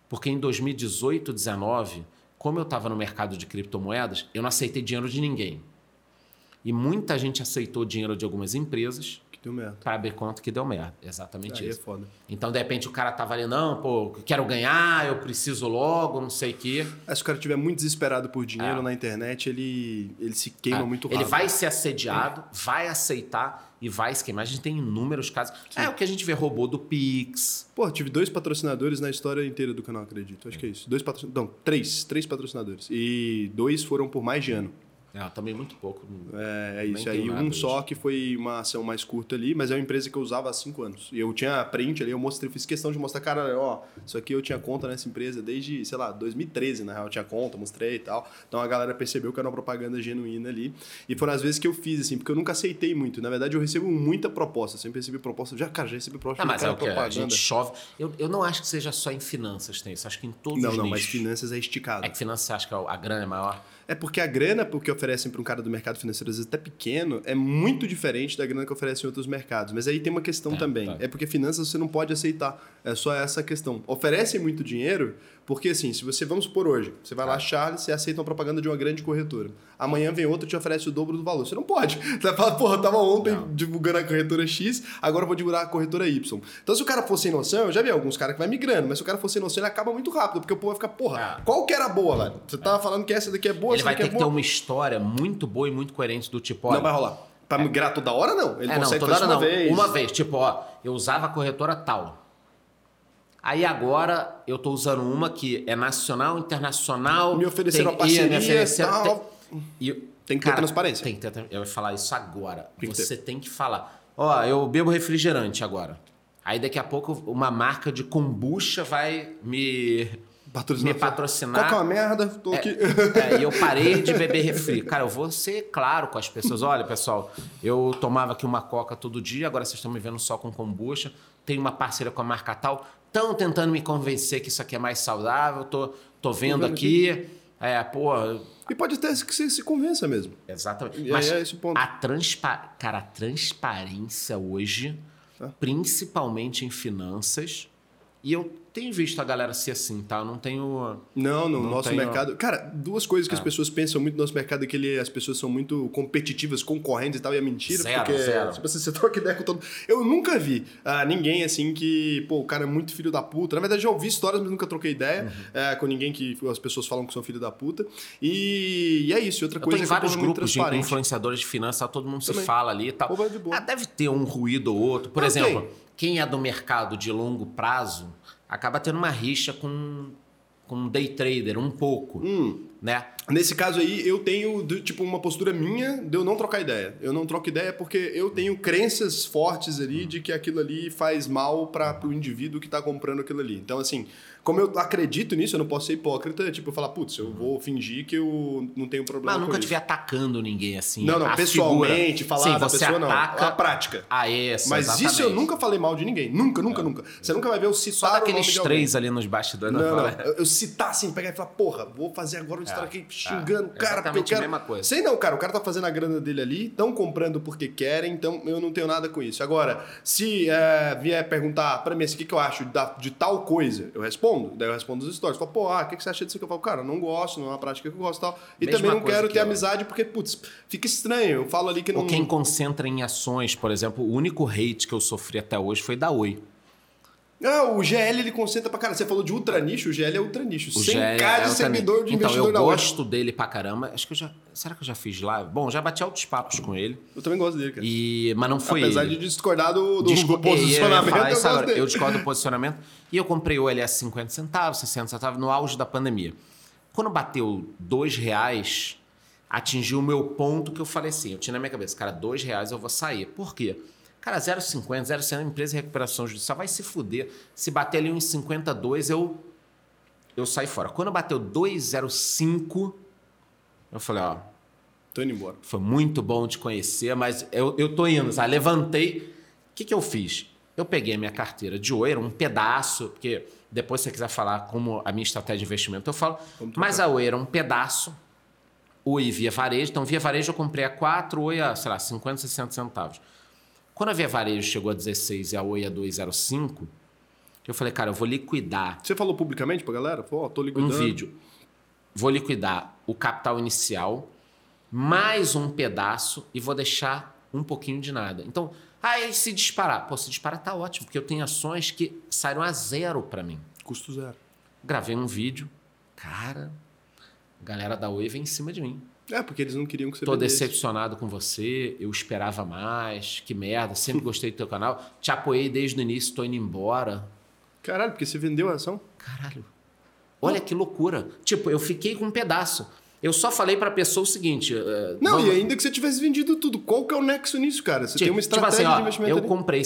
Porque em 2018, 2019, como eu estava no mercado de criptomoedas, eu não aceitei dinheiro de ninguém. E muita gente aceitou dinheiro de algumas empresas Que deu merda. para abrir conta que deu merda. Exatamente Aí é isso. foda. Então, de repente, o cara tava ali, não, pô, quero ganhar, eu preciso logo, não sei o quê. Aí, se o cara estiver muito desesperado por dinheiro É. na internet, ele, ele se queima Ah, muito Ele rápido. vai ser assediado, vai aceitar e vai se queimar. A gente tem inúmeros casos. É o que a gente vê robô do Pix. Pô, tive dois patrocinadores na história inteira do canal, acredito. Acho que é isso. Dois patrocinadores. Não, três. Três patrocinadores. E dois foram por mais de ano. É, também muito pouco. É, é isso aí. Um só que foi uma ação mais curta ali, mas é uma empresa que eu usava há cinco anos. E eu tinha print ali, eu mostrei, fiz questão de mostrar, cara, ó, isso aqui eu tinha conta nessa empresa desde, sei lá, 2013, na real, eu tinha conta, mostrei e tal. Então a galera percebeu que era uma propaganda genuína ali. E foram as vezes que eu fiz, assim, porque eu nunca aceitei muito. Na verdade, eu recebo muita proposta, sempre recebi proposta. Já, cara, já recebi proposta Ah, mas é cara o que a propaganda. gente chove. Eu, eu não acho que seja só em finanças tem isso. Acho que em todos Não, os não, mas nichos. finanças é esticado. É que finanças você acha que a grana é maior? É porque a grana que oferecem para um cara do mercado financeiro, às vezes até pequeno, é muito diferente da grana que oferecem em outros mercados. Mas aí tem uma questão Tá, também. tá. É porque finanças você não pode aceitar. É só essa questão. Oferecem muito dinheiro, porque assim, se você, vamos supor hoje, você vai lá, Tá. Charles, você aceita uma propaganda de uma grande corretora. Amanhã vem outra e te oferece o dobro do valor. Você não pode. Você vai falar, porra, eu tava ontem Não. divulgando a corretora X, agora eu vou divulgar a corretora Y. Então, se o cara for sem noção, eu já vi alguns caras que vai migrando, mas se o cara for sem noção, ele acaba muito rápido, porque o povo vai ficar, porra, É. qual que era boa, velho? Você tava falando que essa daqui é boa, Ele essa vai daqui ter é que ter uma história muito boa e muito coerente do tipo, olha, Não vai rolar. Pra migrar toda hora, não. Ele é, não, consegue toda fazer hora uma não. vez. Uma vez, tipo, ó, eu usava a corretora tal. Aí agora eu tô usando uma que é nacional, internacional. Me ofereceram tem- uma parceria me ofereceram- tal. tem- e- Tem que ter transparência. Tem que ter, eu ia falar isso agora. Tem Você tem que falar. Ó, eu bebo refrigerante agora. Aí daqui a pouco uma marca de kombucha vai me Patrocinar. me patrocinar. Qual que é uma merda? Tô aqui. É, e eu parei de beber refri. Cara, eu vou ser claro com as pessoas. Olha, pessoal, eu tomava aqui uma coca todo dia, agora vocês estão me vendo só com kombucha. Tenho uma parceira com a marca tal. Estão tentando me convencer que isso aqui é mais saudável. Tô, tô vendo vendo aqui. É, pô, E pode até que você se convença mesmo. exatamente. E Mas é esse o ponto. a transpa... cara, a transparência hoje, Tá. principalmente em finanças, E eu tenho visto a galera ser assim, tá? Eu não tenho. Não, no Não nosso tenho- mercado. Cara, duas coisas que as É. pessoas pensam muito no nosso mercado é que ele- as pessoas são muito competitivas, concorrentes e tal, e é mentira. Zero, porque zero. Tipo assim, você troca ideia com todo Eu nunca vi ah, ninguém assim que, pô, o cara é muito filho da puta. Na verdade, já ouvi histórias, mas nunca troquei ideia Uhum. eh, com ninguém que as pessoas falam que são filho da puta. E, e é isso. E outra Eu coisa é que vários é grupos de influenciadores de finanças, todo mundo Também. se fala ali e tal. Pô, vai de boa. Ah, deve ter um ruído ou outro. Por exemplo. Quem é do mercado de longo prazo acaba tendo uma rixa com, com um day trader, um pouco, Hum. né? Nesse caso aí, eu tenho, tipo, uma postura minha de eu não trocar ideia. Eu não troco ideia porque eu tenho crenças fortes ali de que aquilo ali faz mal para o indivíduo que tá comprando aquilo ali. Então, assim, como eu acredito nisso, eu não posso ser hipócrita, tipo, falar, putz, eu vou fingir que eu não tenho problema Mas eu nunca isso. estive atacando ninguém assim. Não, não, A pessoalmente, figura. falar Sim, da você pessoa, ataca não. A prática. a essa, Mas isso eu exatamente. nunca falei mal de ninguém. Nunca, nunca, nunca. Você nunca vai ver eu citar Só daqueles três ali nos bastidores. Não, não. Eu, eu citar assim, pegar e falar, porra, vou fazer agora um história aqui xingando o cara, porque eu exatamente a quero. mesma coisa. Sei não, cara, o cara tá fazendo a grana dele ali, estão comprando porque querem, então eu não tenho nada com isso. Agora, se é, vier perguntar pra mim assim, o que, que eu acho de tal coisa, eu respondo. Daí eu respondo os stories. Falo, pô, ah, o que, que você acha disso que eu falo? Cara, não gosto, não é uma prática que eu gosto e tal. E Mesma também não quero que ter eu. amizade porque, putz, fica estranho. Eu falo ali que não. Ou quem concentra em ações, por exemplo, o único hate que eu sofri até hoje foi da Oi. Ah, o GL ele concentra pra cara. Você falou de ultra nicho, o GL é ultra nicho. O 100k GL é de servidor de então, investidor eu na Oi. gosto dele pra caramba. Acho que eu já. Será que eu já fiz live? Bom, já bati altos papos com ele. Eu também gosto dele, cara. E, mas não foi Apesar ele. de discordar do, do Disco- posicionamento, eu, eu, agora. Eu discordo do posicionamento. E eu comprei o LS 50 centavos, 60 centavos, no auge da pandemia. Quando bateu dois reais, atingiu o meu ponto que eu falei assim, eu tinha na minha cabeça, cara, dois reais eu vou sair. Por quê? Cara, 0,50, 0,100 empresa de recuperação judicial vai se fuder. Se bater ali uns 52, eu eu saí fora. Quando bateu 2,05, eu falei, ó, Tô indo embora. foi muito bom te conhecer, mas eu, eu tô indo, sabe? Levantei. O que, que eu fiz? Eu peguei a minha carteira de Oi, era um pedaço, porque depois se você quiser falar como a minha estratégia de investimento, eu falo. Mas a era um pedaço. Oi via varejo. Então, via varejo eu comprei a 4, Oi a, sei lá, 50, 60 centavos. Quando a via varejo chegou a 16 e a Oi a 2,05, eu falei, cara, eu vou liquidar Você falou publicamente pra galera? Ó, tô um liquidando. vídeo. Vou liquidar o capital inicial, mais um pedaço e vou deixar um pouquinho de nada. Então, aí se disparar. Pô, se disparar tá ótimo, porque eu tenho ações que saíram a zero para mim. Custo zero. Gravei um vídeo, cara, a galera da Oi vem em cima de mim. É, porque eles não queriam que você Tô vendesse. decepcionado com você, eu esperava mais, que merda, sempre gostei do teu canal, te apoiei desde o início, tô indo embora. Caralho, porque você vendeu a ação? Caralho. Olha que loucura. Tipo, eu fiquei com um pedaço. Eu só falei pra pessoa o seguinte. eh, Não, vamos- e ainda que você tivesse vendido tudo, qual que é o nexo nisso, cara? Você tem uma tipo estratégia assim, ó, de investimento eu ali. comprei.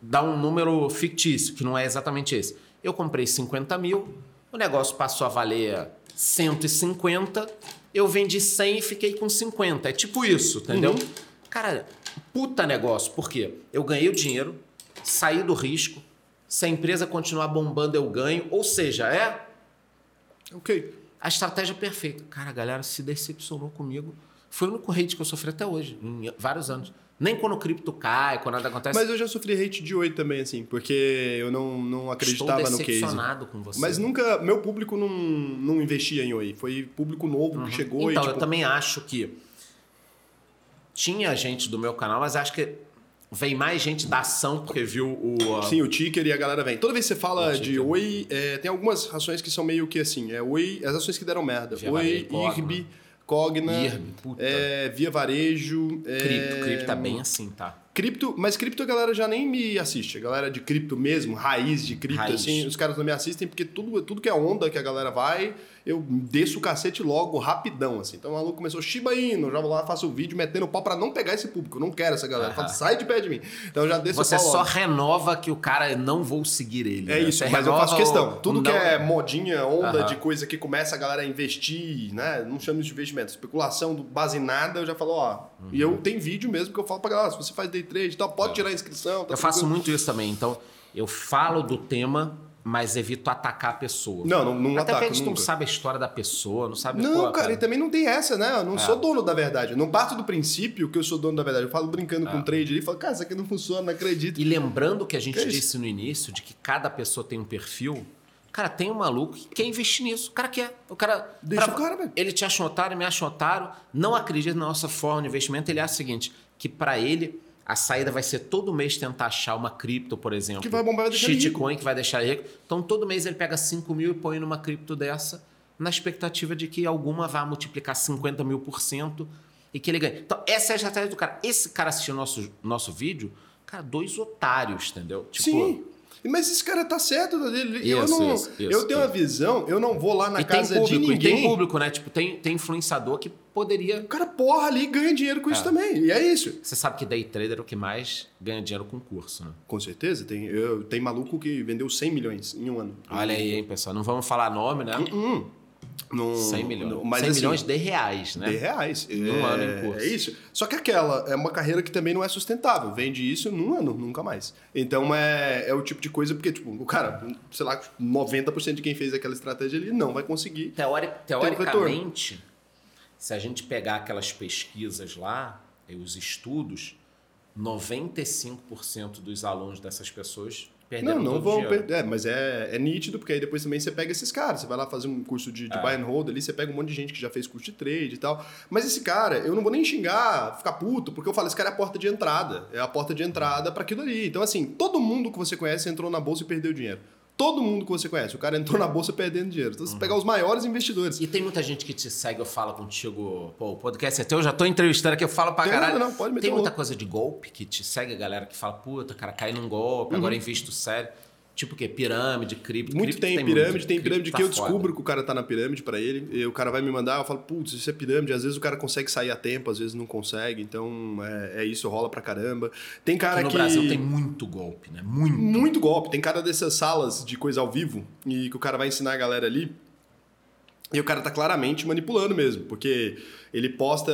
Dá um número fictício, que não é exatamente esse. Eu comprei 50 mil, o negócio passou a valer 150, eu vendi 100 e fiquei com 50. É tipo isso, entendeu? Uhum. Cara, puta negócio. Por quê? Eu ganhei o dinheiro, saí do risco. Se a empresa continuar bombando, eu ganho. Ou seja, é Ok. a estratégia perfeita. Cara, a galera se decepcionou comigo. Foi o único hate que eu sofri até hoje, em vários anos. Nem quando o cripto cai, quando nada acontece. Mas eu já sofri hate de Oi também, assim, porque eu não, não acreditava Estou no case. decepcionado com você. Mas nunca. Meu público não, não investia em Oi. Foi público novo que chegou Então, e. eu Tipo, também acho que tinha gente do meu canal, mas acho que vem mais gente da ação porque viu o. uh, Sim, o ticker e a galera vem. Toda vez que você fala de. Oi, é, tem algumas ações que são meio que assim. É Oi, as ações que deram merda. Oi, Varejo, Cogna. Cogna, IRB, é, Via Varejo. é, Cripto, cripto tá bem assim, tá? Cripto, mas cripto a galera já nem me assiste. A galera de cripto mesmo, raiz de cripto, Raiz. assim, os caras não me assistem porque tudo, tudo que é onda que a galera vai, eu desço o cacete logo, rapidão, assim. Então o maluco começou Shiba Inu, já vou lá, faço o vídeo metendo pau pra não pegar esse público. Eu não quero essa galera. Falo, Aham. sai de pé de mim. Então eu já desço Você o pau só logo. renova que o cara não vou seguir ele. É né? isso, Você mas eu faço questão. o- Tudo o que não- é modinha, onda Aham. de coisa que começa a galera a investir, né? Não chamo isso de investimento. Especulação do base nada, eu já falo, ó. E Uhum. eu tenho vídeo mesmo que eu falo pra galera, se você faz day trade e tal, pode tirar a inscrição. tá É. Eu faço tranquilo. muito isso também. Então, eu falo do tema mas evito atacar a pessoa. Não, não, não Até ataco porque a gente nunca. não sabe a história da pessoa, não sabe... Não, pô, cara, e também não tem essa, né? Eu não É. sou dono da verdade. Eu não parto do princípio que eu sou dono da verdade. Eu falo brincando É. com o trade ali e falo, cara, isso aqui não funciona, não acredito. E lembrando que a gente Que isso? disse no início de que cada pessoa tem um perfil. Cara, tem um maluco que quer investir nisso. O cara quer. O cara. Deixa pra- o cara, velho. Ele te acha um otário, me acha um otário. Não acredita na nossa forma de investimento. Ele acha o seguinte: que pra ele a saída vai ser todo mês tentar achar uma cripto, por exemplo. Que vai bombar vai. Shitcoin que vai deixar rico. Então todo mês ele pega 5 mil e põe numa cripto dessa, na expectativa de que alguma vá multiplicar 50 mil por cento e que ele ganhe. Então, essa é a estratégia do cara. Esse cara assistiu nosso, nosso vídeo, cara, dois otários, entendeu? Tipo, Sim. Mas esse cara tá certo dele. eu Isso, não. isso, isso, eu tenho isso. uma visão, eu não vou lá na e casa de público, e ninguém. tem público, né? Tipo, tem, tem influenciador que poderia. O cara porra ali e ganha dinheiro com isso também. E é isso. Você sabe que day trader é o que mais ganha dinheiro com curso, né? Com certeza. Tem, eu, tem maluco que vendeu 100 milhões em um ano. Olha aí, hein, pessoal. Não vamos falar nome, né? Hum, no, 100 milhões. no- mas 100 assim, milhões de reais, né? De reais. Num é, ano em curso. É isso. Só que aquela é uma carreira que também não é sustentável. Vende isso num ano, nunca mais. Então é, é o tipo de coisa, porque, tipo, o cara, sei lá, 90% de quem fez aquela estratégia ali não vai conseguir. Teori- um teoricamente, se a gente pegar aquelas pesquisas lá, e os estudos, 95% dos alunos dessas pessoas perderam Não, não vão perder. É, mas é, é nítido, porque aí depois também você pega esses caras. Você vai lá fazer um curso de, de É. buy and hold ali, você pega um monte de gente que já fez curso de trade e tal. Mas esse cara, eu não vou nem xingar, ficar puto, porque eu falo, esse cara é a porta de entrada. É a porta de entrada para aquilo ali. Então, assim, todo mundo que você conhece entrou na bolsa e perdeu dinheiro. Todo mundo que você conhece. O cara entrou na bolsa perdendo dinheiro. Então, você pegar os maiores investidores. E tem muita gente que te segue, eu falo contigo, pô, o podcast é teu, eu já tô entrevistando aqui, eu falo pra Tem caralho. nada, não, pode meter tem muita louco. coisa de golpe que te segue, a galera que fala, puta, cara, cai num golpe, Uhum. agora invisto sério. Tipo o quê? Pirâmide, cripto. Muito cripto tem, muito. pirâmide, tem Cripto pirâmide tá que eu foda. descubro que o cara tá na pirâmide pra ele. E o cara vai me mandar, eu falo, putz, isso é pirâmide. Às vezes o cara consegue sair a tempo, às vezes não consegue. Então é, é isso, rola pra caramba. Tem cara Aqui no que. Brasil tem muito golpe, né? Muito. Muito golpe. Tem cara dessas salas de coisa ao vivo e que o cara vai ensinar a galera ali. E o cara tá claramente manipulando mesmo, porque ele posta,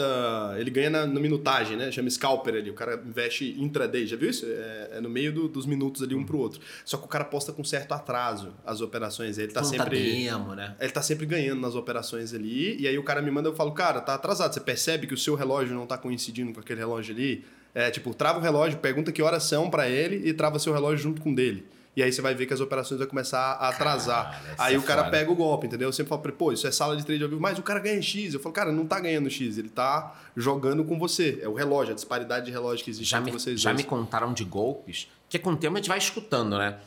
ele ganha na, na minutagem, né? Chama scalper ali. O cara investe intraday, já viu isso? É, é no meio do- dos minutos ali um pro outro. Só que o cara posta com certo atraso as operações. Ele tá Conta sempre. demo, né? Ele tá sempre ganhando nas operações ali, e aí o cara me manda, eu falo, cara, tá atrasado. Você percebe que o seu relógio não tá coincidindo com aquele relógio ali? É, tipo, trava o relógio, pergunta que horas são pra ele e trava seu relógio junto com o dele. E aí você vai ver que as operações vão começar a atrasar. Cara, aí é o cara foda. pega o golpe, entendeu? Eu sempre falo pra ele, pô, isso é sala de trade ao vivo, mas o cara ganha X. Eu falo, cara, não tá ganhando X, ele tá jogando com você. É o relógio, a disparidade de relógio que existe Já, entre me, vocês já dois. me contaram de golpes, que com o tempo a gente vai escutando, né?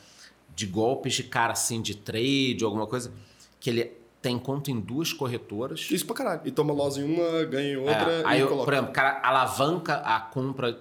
De golpes de cara assim, de trade alguma coisa, que ele tem conta em duas corretoras. Isso pra caralho. E toma loss em uma, ganha em outra É, e aí, eu, coloca. por exemplo, o cara alavanca a compra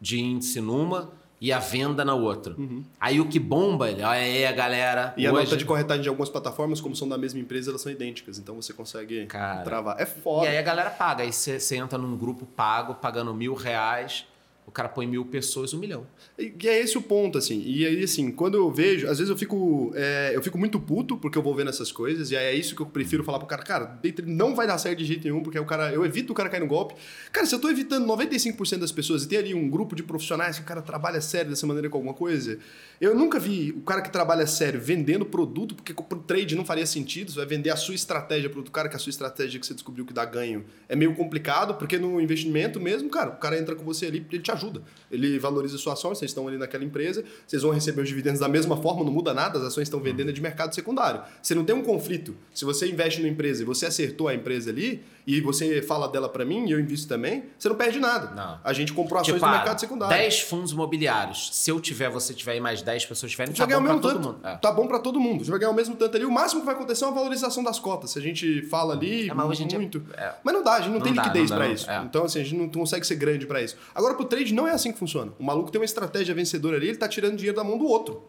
de índice numa e a venda na outra. Aí o que bomba, ele, olha aí, galera. Uhum. E a hoje... nota de corretagem de algumas plataformas, como são da mesma empresa, elas são idênticas. Então você consegue Cara. travar. É E foda. aí a galera paga. Aí você entra num grupo pago, pagando mil reais, o cara põe mil pessoas, um milhão. E é esse o ponto, assim. E aí, assim, quando eu vejo, às vezes eu fico, é, eu fico muito puto porque eu vou vendo essas coisas, e aí é isso que eu prefiro falar pro cara, cara, não vai dar certo de jeito nenhum, porque o cara, eu evito o cara cair no golpe. Cara, se eu tô evitando 95% das pessoas e tem ali um grupo de profissionais que o cara trabalha sério dessa maneira com alguma coisa, eu nunca vi o cara que trabalha sério vendendo produto, porque pro trade não faria sentido, você vai vender a sua estratégia pro outro cara, que a sua estratégia que você descobriu que dá ganho é meio complicado, porque no investimento mesmo, cara, o cara entra com você ali, ele te ajuda. Ele valoriza sua ação, vocês estão ali naquela empresa, vocês vão receber os dividendos da mesma forma, não muda nada, as ações estão vendendo de mercado secundário. Você não tem um conflito. Se você investe numa empresa e você acertou a empresa ali, e você fala dela para mim e eu invisto também, você não perde nada. Não. A gente comprou ações Tipo, no ah, mercado secundário. 10 fundos imobiliários. Se eu tiver, você tiver e mais 10 pessoas tiverem, tá vai ganhar bom mesmo todo mundo. É. Tá bom pra todo mundo. Você vai ganhar o mesmo tanto ali. O máximo que vai acontecer é uma valorização das cotas. Se a gente fala ali É, mas muito. é. Mas não dá, a gente não, Não tem dá, liquidez não. isso. É. Então, assim, a gente não consegue ser grande pra isso. Agora, pro trade não é assim que funciona. O maluco tem uma estratégia vencedora ali, ele tá tirando dinheiro da mão do outro.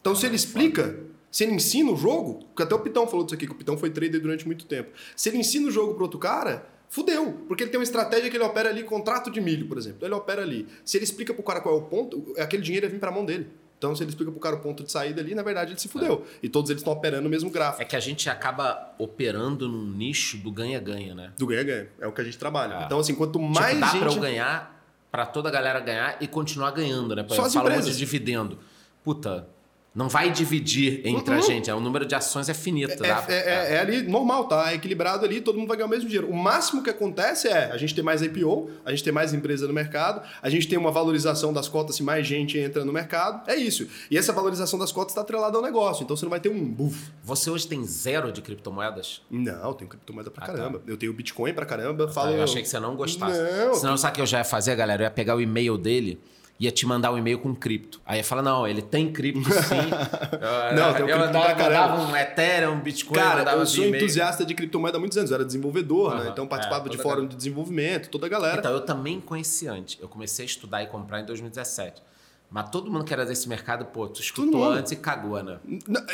Então, se ele explica, se ele ensina o jogo, porque até o Pitão falou disso aqui, que o Pitão foi trader durante muito tempo. Se ele ensina o jogo pro outro cara, fudeu. Porque ele tem uma estratégia que ele opera ali, contrato de milho, por exemplo. Ele opera ali. Se ele explica pro cara qual é o ponto, aquele dinheiro ia vir pra mão dele. Então, se ele explica pro cara o ponto de saída ali, na verdade ele se fudeu. E todos eles estão operando o mesmo gráfico. É que a gente acaba operando num nicho do ganha-ganha, né? Do ganha-ganha. É o que a gente trabalha. É. Então, assim, quanto Tipo, mais dá gente... pra eu ganhar, pra toda a galera ganhar e continuar ganhando, né? Por Só exemplo, as fala muito empresas. de dividendo. Puta, Não vai dividir entre a gente. É, o número de ações é finito. É, dá- é- é- é ali normal, tá? É equilibrado ali, todo mundo vai ganhar o mesmo dinheiro. O máximo que acontece é a gente ter mais IPO, a gente ter mais empresa no mercado, a gente tem uma valorização das cotas se mais gente entra no mercado. É isso. E essa valorização das cotas está atrelada ao negócio. Então você não vai ter um buff. Você hoje tem zero de criptomoedas? Não, eu tenho criptomoeda pra Ah, tá. caramba. Eu tenho Bitcoin pra caramba. Falo, eu achei que você não gostasse. Não. Senão, sabe o que eu já ia fazer, galera? Eu ia pegar o e-mail dele ia te mandar um e-mail com cripto. Aí ia falar, não, ele tem cripto sim. Eu- Não, tem um eu cripto mandava, um Ethereum, um Bitcoin, Cara, eu sou entusiasta de criptomoeda há muitos anos. Eu era desenvolvedor, né? Aham. Então participava É, de fórum galera. de desenvolvimento, toda a galera. Então, eu também conheci antes. Eu comecei a estudar e comprar em 2017. Mas todo mundo que era desse mercado, pô, tu escutou antes e cagou, né?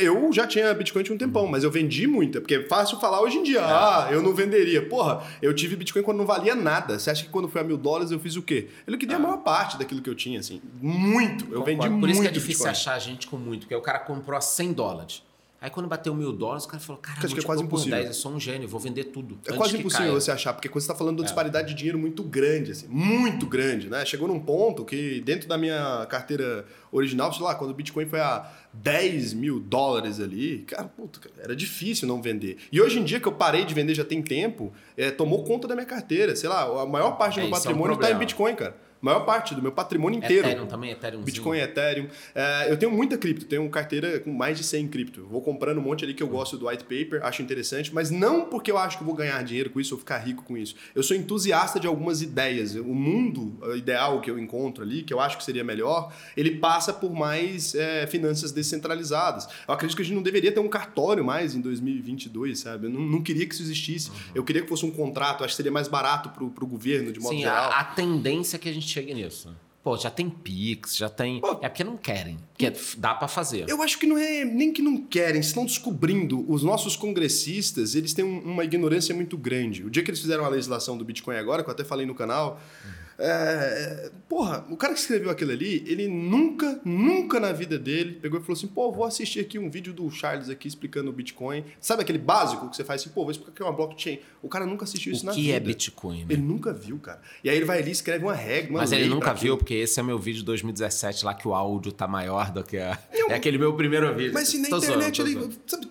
Eu já tinha Bitcoin tinha um tempão, mas eu vendi muita, porque é fácil falar hoje em dia. Ah, eu não venderia. Porra, eu tive Bitcoin quando não valia nada. Você acha que quando foi a mil dólares eu fiz o quê? Eu liquidei a maior parte daquilo que eu tinha, assim. Muito. Eu vendi Concordo. muito Por isso que é difícil Bitcoin. achar gente com muito, porque o cara comprou a 100 dólares. Aí quando bateu mil dólares, o cara falou, cara, Acho que é quase impossível. 10, eu sou um gênio, vou vender tudo. É quase impossível caia. você achar, porque quando você está falando de uma disparidade de dinheiro muito grande, assim, muito grande, né? Chegou num ponto que dentro da minha carteira original, sei lá, quando o Bitcoin foi a 10 mil dólares ali, cara, cara, era difícil não vender. E hoje em dia que eu parei de vender já tem tempo, é, tomou conta da minha carteira. Sei lá, a maior parte do É, meu isso é um patrimônio está em. Bitcoin, cara. Maior parte do meu patrimônio inteiro. Ethereum também, Ethereum. Bitcoin, Ethereum. É, eu tenho muita cripto, tenho carteira com mais de 100 cripto. Vou comprando um monte ali que eu gosto do white paper, acho interessante, mas não porque eu acho que eu vou ganhar dinheiro com isso ou ficar rico com isso. Eu sou entusiasta de algumas ideias. O mundo eh, ideal que eu encontro ali, que eu acho que seria melhor, ele passa por mais é, finanças descentralizadas. Eu acredito que a gente não deveria ter um cartório mais em 2022, sabe? Eu não, não queria que isso existisse. Eu queria que fosse um contrato, acho que seria mais barato para o governo, de modo Sim, geral. a, a tendência é que a gente chegue nisso. Pô, já tem Pix, já tem. Pô. É porque não querem. Porque dá pra fazer. Eu acho que não é nem que não querem, estão descobrindo. Os nossos congressistas, eles têm um- uma ignorância muito grande. O dia que eles fizeram a legislação do Bitcoin agora, que eu até falei no canal, é, é, porra, o cara que escreveu aquilo ali, ele nunca, nunca na vida dele pegou e falou assim, pô, vou assistir aqui um vídeo do Charles aqui explicando o Bitcoin. Sabe aquele básico que você faz assim, pô, vou explicar o que é uma blockchain. O cara nunca assistiu isso o na que vida. é Bitcoin, né? Ele nunca viu, cara. E aí ele vai ali e escreve uma regra, uma Mas ele nunca aquilo. viu, porque esse é meu vídeo de 2017 lá que o áudio tá maior do que a. É aquele meu primeiro vídeo. Mas se na Tô zoando, internet tô ali, zoando. sabe,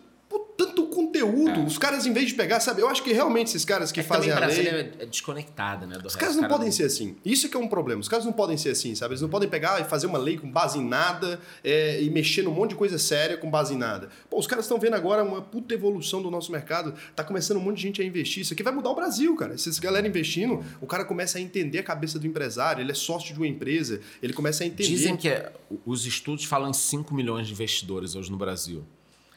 conteúdo, os caras em vez de pegar, sabe, eu acho que realmente esses caras que É que fazem também a lei... é desconectado, né? Os caras não Cara, podem ser assim. Isso é que é um problema. Os caras não podem ser assim, sabe? Eles não podem pegar e fazer uma lei com base em nada é, e mexer num monte de coisa séria com base em nada. Pô, os caras estão vendo agora uma puta evolução do nosso mercado. Tá começando um monte de gente a investir. Isso aqui vai mudar o Brasil, cara. Se essa galera investindo, o cara começa a entender a cabeça do empresário. Ele é sócio de uma empresa. Ele começa a entender. Dizem que é- os estudos falam em 5 milhões de investidores hoje no Brasil.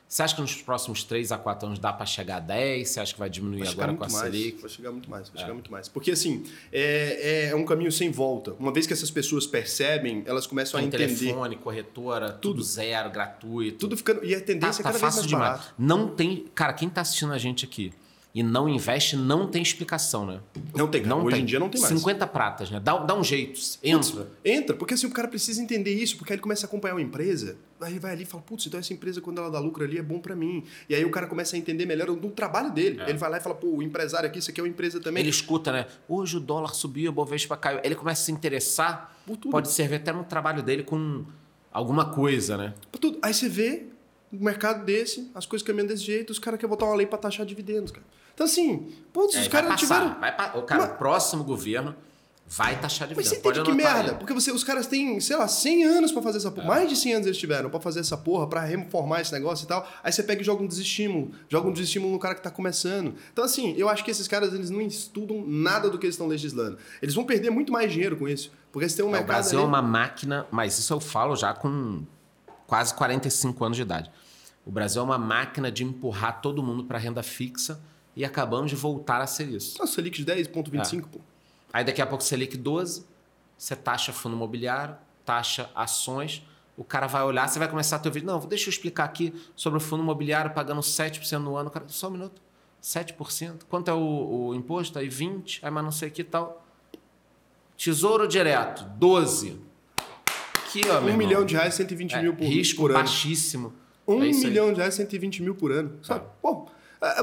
Você acha que nos próximos 3 a 4 anos dá para chegar a 10? Você acha que vai diminuir Vai agora com a mais. Selic? Vai chegar muito mais, vai chegar muito mais. Porque assim, é, é um caminho sem volta. Uma vez que essas pessoas percebem, elas começam a Tem entender. telefone, corretora, tudo, zero, gratuito. Tudo ficando. E a tá, tendência tá é cada fácil vez mais demais. barato. Não tem. Cara, quem tá assistindo a gente aqui e não investe, não tem explicação, né? Não tem, cara. Não Hoje tem. em dia não tem mais. 50 pratas, né? Dá, dá um jeito. Entra. Entra, porque assim o cara precisa entender isso, porque aí ele começa a acompanhar uma empresa, aí ele vai ali e fala, putz, então essa empresa quando ela dá lucro ali é bom pra mim. E aí o cara começa a entender melhor do trabalho dele. Ele vai lá e fala, pô, o empresário aqui, isso aqui é uma empresa também. Ele escuta, né? Hoje o dólar subiu, o Bovespa caiu. Ele começa a se interessar. Por. Pode servir até no trabalho dele com alguma coisa, né? Pra tudo. Aí você vê um mercado desse, as coisas caminhando desse jeito, os caras querem botar uma lei pra taxar dividendos, cara. Então assim, putz, É, os caras tiveram... Vai pa- o cara, Mas- o próximo governo vai taxar Mas dividendo. você entende que merda? Porque você, os caras têm, sei lá, 100 anos pra fazer essa É. porra. Mais de 100 anos eles tiveram pra fazer essa porra, pra reformar esse negócio e tal. Aí você pega e joga um desestímulo. Joga um desestímulo no cara que tá começando. Então, assim, eu acho que esses caras, eles não estudam nada do que eles estão legislando. Eles vão perder muito mais dinheiro com isso. Porque eles têm um É, o mercado Brasil é ali- uma máquina, mas isso eu falo já com quase 45 anos de idade. O Brasil é uma máquina de empurrar todo mundo para renda fixa e acabamos de voltar a ser isso. Nossa, Selic de 10,25, pô. Aí daqui a pouco Selic 12, você taxa fundo imobiliário, taxa ações, o cara vai olhar, você vai começar a ter vídeo. Não, deixa eu explicar aqui sobre o fundo imobiliário pagando 7% no ano. O Cara, só um minuto. 7%. Quanto é o, o imposto? Aí 20, aí mas não sei o que tal. Tesouro direto, 12. Aqui, ó, Um irmão. milhão de reais, 120 É, mil por, risco por ano. baixíssimo. Um É isso aí. milhão de reais, 120 mil por ano. Sabe? Pô, Eu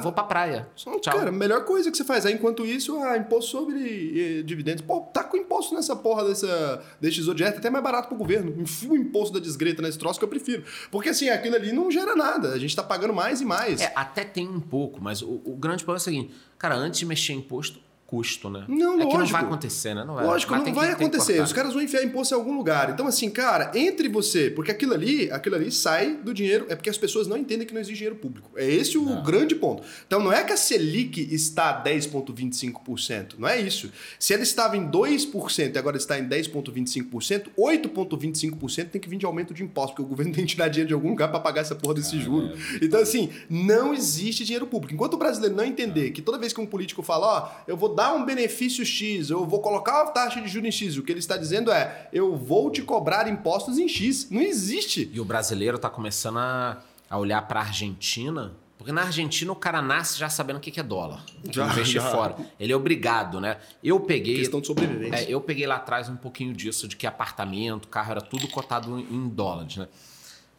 vou pra praia. Tchau. Cara, a melhor coisa que você faz. Aí, enquanto isso, ah, imposto sobre eh, dividendos. Pô, tá com imposto nessa porra dessa, desse direto, até mais barato pro governo. Enfia o imposto da desgreta nesse troço que eu prefiro. Porque assim, aquilo ali não gera nada. A gente tá pagando mais e mais. É, até tem um pouco, mas o, o grande problema é o seguinte: cara, antes de mexer em imposto, custo, né? Não, é que não lógico. vai acontecer, né? Não vai. Lógico, Mas não vai que acontecer. Os caras vão enfiar imposto em algum lugar. Então, assim, cara, entre você, porque aquilo ali, aquilo ali sai do dinheiro, é porque as pessoas não entendem que não existe dinheiro público. É esse o Não. grande ponto. Então, não é que a Selic está a 10,25%. Não é isso. Se ela estava em 2% e agora está em 10,25%, 8,25% tem que vir de aumento de imposto, porque o governo tem que tirar dinheiro de algum lugar para pagar essa porra desse juro. Então, assim, não existe dinheiro público. Enquanto o brasileiro não entender que toda vez que um político fala, ó, eu vou dar um benefício X, eu vou colocar uma taxa de juros em X, o que ele está dizendo é, eu vou te cobrar impostos em X. Não existe. E o brasileiro tá começando a, a olhar pra Argentina, porque na Argentina o cara nasce já sabendo o que é dólar. Já, investir já. fora. Ele é obrigado, né? Eu peguei. Questão de sobrevivência. É, eu peguei lá atrás um pouquinho disso, de que apartamento, carro era tudo cotado em em dólares, né?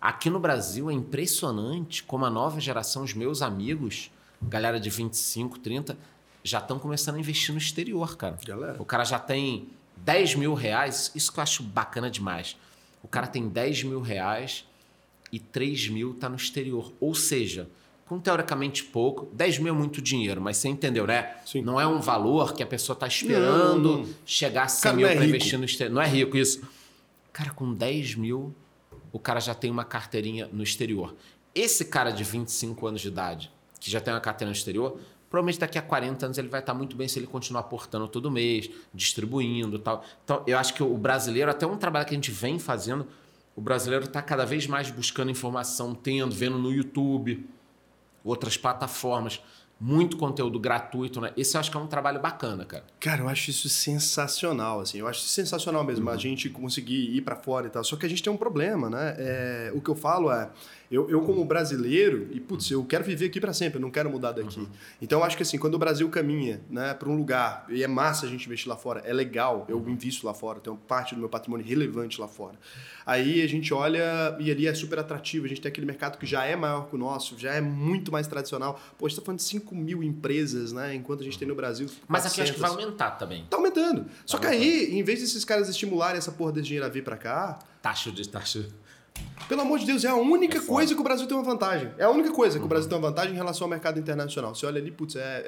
Aqui no Brasil é impressionante como a nova geração, os meus amigos, galera de 25, 30, já estão começando a investir no exterior, cara. Galera. O cara já tem 10 mil reais, isso que eu acho bacana demais. O cara tem 10 mil reais e 3 mil tá no exterior. Ou seja, com teoricamente pouco, 10 mil é muito dinheiro, mas você entendeu, né? Sim. Não é um valor que a pessoa tá esperando Não, não. chegar a 100 Cara, mil é para investir no exterior. Não é rico isso. Cara, com 10 mil, o cara já tem uma carteirinha no exterior. Esse cara de 25 anos de idade, que já tem uma carteira no exterior, provavelmente daqui a 40 anos ele vai estar muito bem se ele continuar aportando todo mês, distribuindo e tal. Então, eu acho que o brasileiro, até um trabalho que a gente vem fazendo, o brasileiro está cada vez mais buscando informação, tendo, vendo no YouTube, outras plataformas, muito conteúdo gratuito, né? Esse eu acho que é um trabalho bacana, cara. Cara, eu acho isso sensacional, assim. Eu acho sensacional mesmo Uhum. a gente conseguir ir pra fora e tal. Só que a gente tem um problema, né? É, o que eu falo é, eu, eu como brasileiro, e putz, eu quero viver aqui pra sempre, eu não quero mudar daqui. Uhum. Então eu acho que assim, quando o Brasil caminha, né, para um lugar, e é massa a gente investir lá fora, é legal, eu invisto lá fora, tenho parte do meu patrimônio relevante lá fora. Aí a gente olha e ali é super atrativo, a gente tem aquele mercado que já é maior que o nosso, já é muito mais tradicional. Pô, a gente tá falando de 5 mil empresas, né? Enquanto a gente tem no Brasil. Mas aqui acho que vai 400. aumentar também. Tá aumentando. Só Tá que aí, em vez desses caras estimularem essa porra desse dinheiro a vir pra cá, Taxa de taxa. Pelo amor de Deus, é a única É coisa que o Brasil tem uma vantagem. É a única coisa que o Brasil tem uma vantagem em relação ao mercado internacional. Você olha ali, putz, é,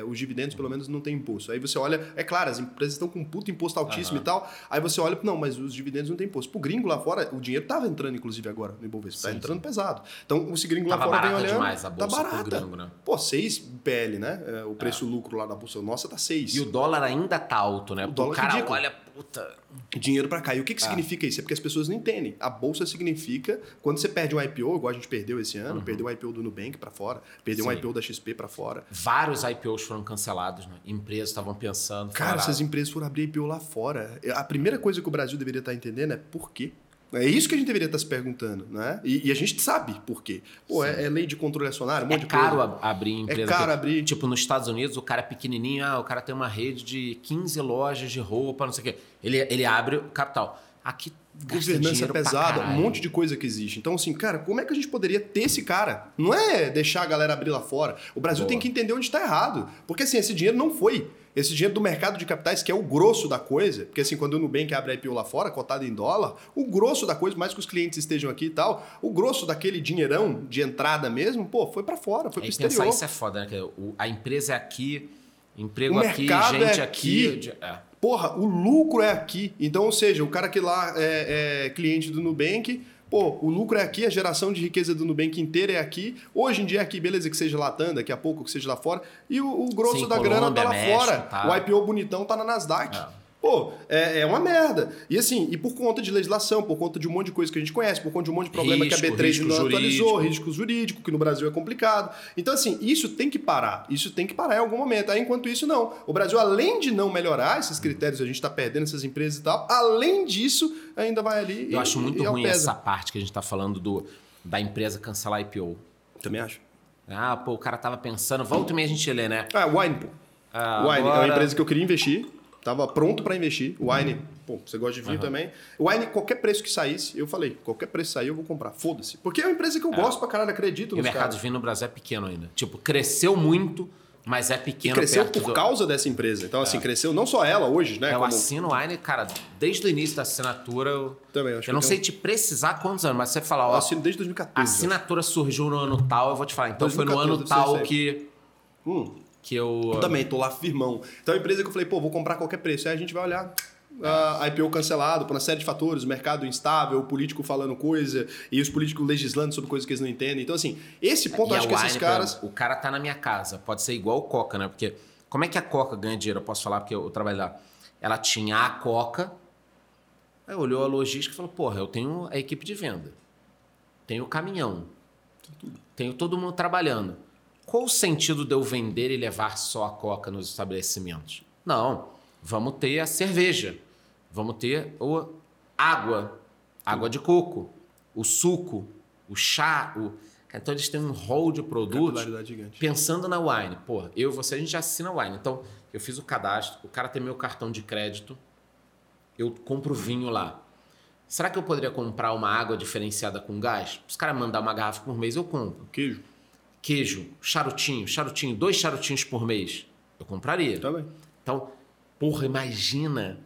é, os dividendos pelo menos não tem imposto. Aí você olha, é claro, as empresas estão com um puto imposto altíssimo Aham. e tal. Aí você olha, não, mas os dividendos não tem imposto. Pro gringo lá fora, o dinheiro tava entrando, inclusive, agora no Ibovespa. Tá Sim, entrando pesado. Então, esse gringo lá Tava fora vem olhando. demais a bolsa tá barata. gringo, né? Pô, 6 PL, né? É, o preço-lucro lá da bolsa. Nossa, tá 6. E o dólar ainda tá alto, né? O Porque O, é cara olha, puta. dinheiro para cá. E o que, que Ah. significa isso? É porque as pessoas não entendem. A bolsa significa quando você perde um IPO, igual a gente perdeu esse ano, perdeu um IPO do Nubank para fora, perdeu um Uhum. Sim. IPO da XP para fora. Vários IPOs foram cancelados, né? Empresas estavam pensando. Cara, falaram, essas empresas foram abrir IPO lá fora. A primeira coisa que o Brasil deveria estar entendendo é por quê? É isso que a gente deveria estar se perguntando, né? E, e a gente sabe por quê. Pô, é, é lei de controle acionário, um monte É de caro coisa. ab- abrir empresa. É caro aqui. abrir. Tipo, nos Estados Unidos, o cara é pequenininho, ah, o cara tem uma rede de 15 lojas de roupa, não sei o quê. Ele, ele abre capital. Aqui, Governança pesada, um monte de coisa que existe. Então, assim, cara, como é que a gente poderia ter esse cara? Não é deixar a galera abrir lá fora. O Brasil Boa. tem que entender onde está errado. Porque, assim, esse dinheiro não foi. Esse dinheiro do mercado de capitais, que é o grosso da coisa, porque assim, quando o Nubank abre a IPO lá fora, cotado em dólar, o grosso da coisa, mais que os clientes estejam aqui e tal, o grosso daquele dinheirão de entrada mesmo, pô, foi para fora, foi pro Aí pensar exterior. isso é foda, né? A empresa é aqui, emprego O aqui, mercado gente é aqui. aqui. é. Porra, o lucro é aqui. Então, ou seja, o cara que lá é, é cliente do Nubank, pô, o lucro é aqui, a geração de riqueza do Nubank inteira é aqui. Hoje em dia é aqui, beleza que seja Latam, daqui a pouco que seja lá fora. E o, o grosso Sim, da grana tá Colômbia, lá México, fora. tá. O IPO bonitão tá na Nasdaq. É. Pô, é, é uma merda. E assim, e por conta de legislação, por conta de um monte de coisa que a gente conhece, por conta de um monte de problema que a Risco, B3 risco não atualizou, jurídico. risco jurídico, que no Brasil é complicado. Então, assim, isso tem que parar. Isso tem que parar em algum momento. Aí, enquanto isso, não. O Brasil, além de não melhorar esses critérios, a gente está perdendo essas empresas e tal, além disso, ainda vai ali. Eu e, acho muito e ruim essa parte que a gente tá falando do, da empresa cancelar IPO. Também acho. Ah, pô, o cara tava pensando, volta e meia a gente lê, né? Ah, Wine, pô. Ah, Wine é uma agora- empresa que eu queria investir. Tava pronto para investir. O Wine, pô, você gosta de vinho Uhum. também. O Wine, qualquer preço que saísse, eu falei, qualquer preço sair, eu vou comprar. Foda-se. Porque é uma empresa que eu gosto pra caralho, acredito E o mercado caras. de vinho no Brasil é pequeno ainda. Tipo, cresceu muito, mas é E pequeno cresceu perto por do... causa dessa empresa. Então, assim, cresceu não só ela hoje, né? É, eu como- assino o Wine, cara, desde o início da assinatura. Eu, Também, acho eu não que sei eu- te precisar quantos anos, mas você fala, Eu ó, assino desde a 2014. assinatura surgiu no ano tal, eu vou te falar. Então foi no 2014, ano tal que, Hum. Que eu. Eu também, tô lá firmão. Então, a empresa que eu falei, pô, vou comprar qualquer preço. Aí a gente vai olhar. A IPO cancelado por uma série de fatores, o mercado instável, o político falando coisa e os políticos legislando sobre coisas que eles não entendem. Então, assim, esse ponto acho que esses caras. O cara tá na minha casa. Pode ser igual o Coca, né? Porque como é que a Coca ganha dinheiro? Eu posso falar porque eu trabalho lá. Ela tinha a Coca, aí olhou a logística e falou: porra, eu tenho a equipe de venda, tenho o caminhão, tenho todo mundo trabalhando. Qual o sentido de eu vender e levar só a Coca nos estabelecimentos? Não, vamos ter a cerveja, vamos ter o água, água de coco, o suco, o chá, o... Então eles têm um rol de produtos pensando na Wine. Porra, eu e você, a gente já assina Wine. Então, eu fiz o cadastro, o cara tem meu cartão de crédito, eu compro vinho lá. Será que eu poderia comprar uma água diferenciada com gás? Os caras mandar uma garrafa por mês, eu compro. Queijo. Queijo, charutinho, charutinho, dois charutinhos por mês. Eu compraria. Também. Então, porra, imagina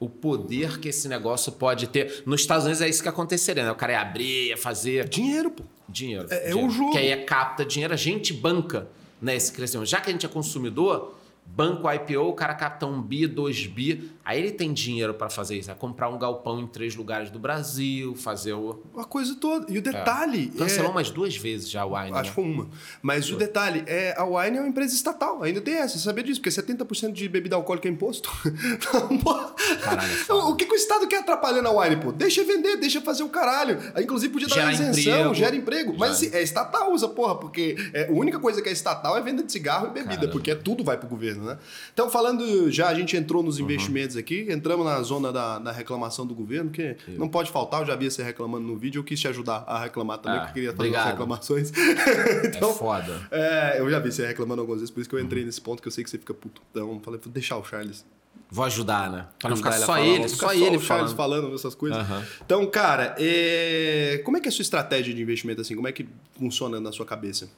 o poder que esse negócio pode ter. Nos Estados Unidos é isso que aconteceria, né? O cara ia abrir, ia fazer Dinheiro, pô. dinheiro. É- é dinheiro. o jogo. Que aí é capta dinheiro, a gente banca né, esse crescimento. Já que a gente é consumidor, banco IPO, o cara capta um bi, dois bi, aí ele tem dinheiro para fazer isso. É comprar um galpão em três lugares do Brasil, fazer o. Uma coisa toda. E o detalhe. Cancelou é... umas duas vezes já o Wine. Acho né? que foi uma. Mas o detalhe é a Wine é uma empresa estatal. Ainda tem essa. Você sabia disso? Porque 70% de bebida alcoólica é imposto. Caralho, é foda. o que, que o Estado quer atrapalhando a Wine, pô? Deixa vender, deixa fazer o caralho. Aí, Inclusive podia dar Gera uma isenção, emprego. gera emprego. Mas Gera. assim, é estatal usa, porra, porque é, a única coisa que é estatal é venda de cigarro e bebida, Caramba. porque tudo vai pro governo, né? Então, falando já, a gente entrou Uhum. nos investimentos aqui, entramos na zona da, da reclamação do governo, que não pode faltar, eu já via você reclamando no vídeo, eu quis te ajudar a reclamar também, Ah, porque eu queria fazer obrigado. as reclamações. É foda. É, eu já vi você reclamando algumas vezes, por isso que eu entrei nesse ponto que eu sei que você fica puto. Então, falei, vou deixar o Charles. Vou ajudar, né? Pra não ficar só falar, ele, não só ficar ele o Charles falando. falando essas coisas. Aham. Então, cara, é, como é que é a sua estratégia de investimento assim? Como é que funciona na sua cabeça?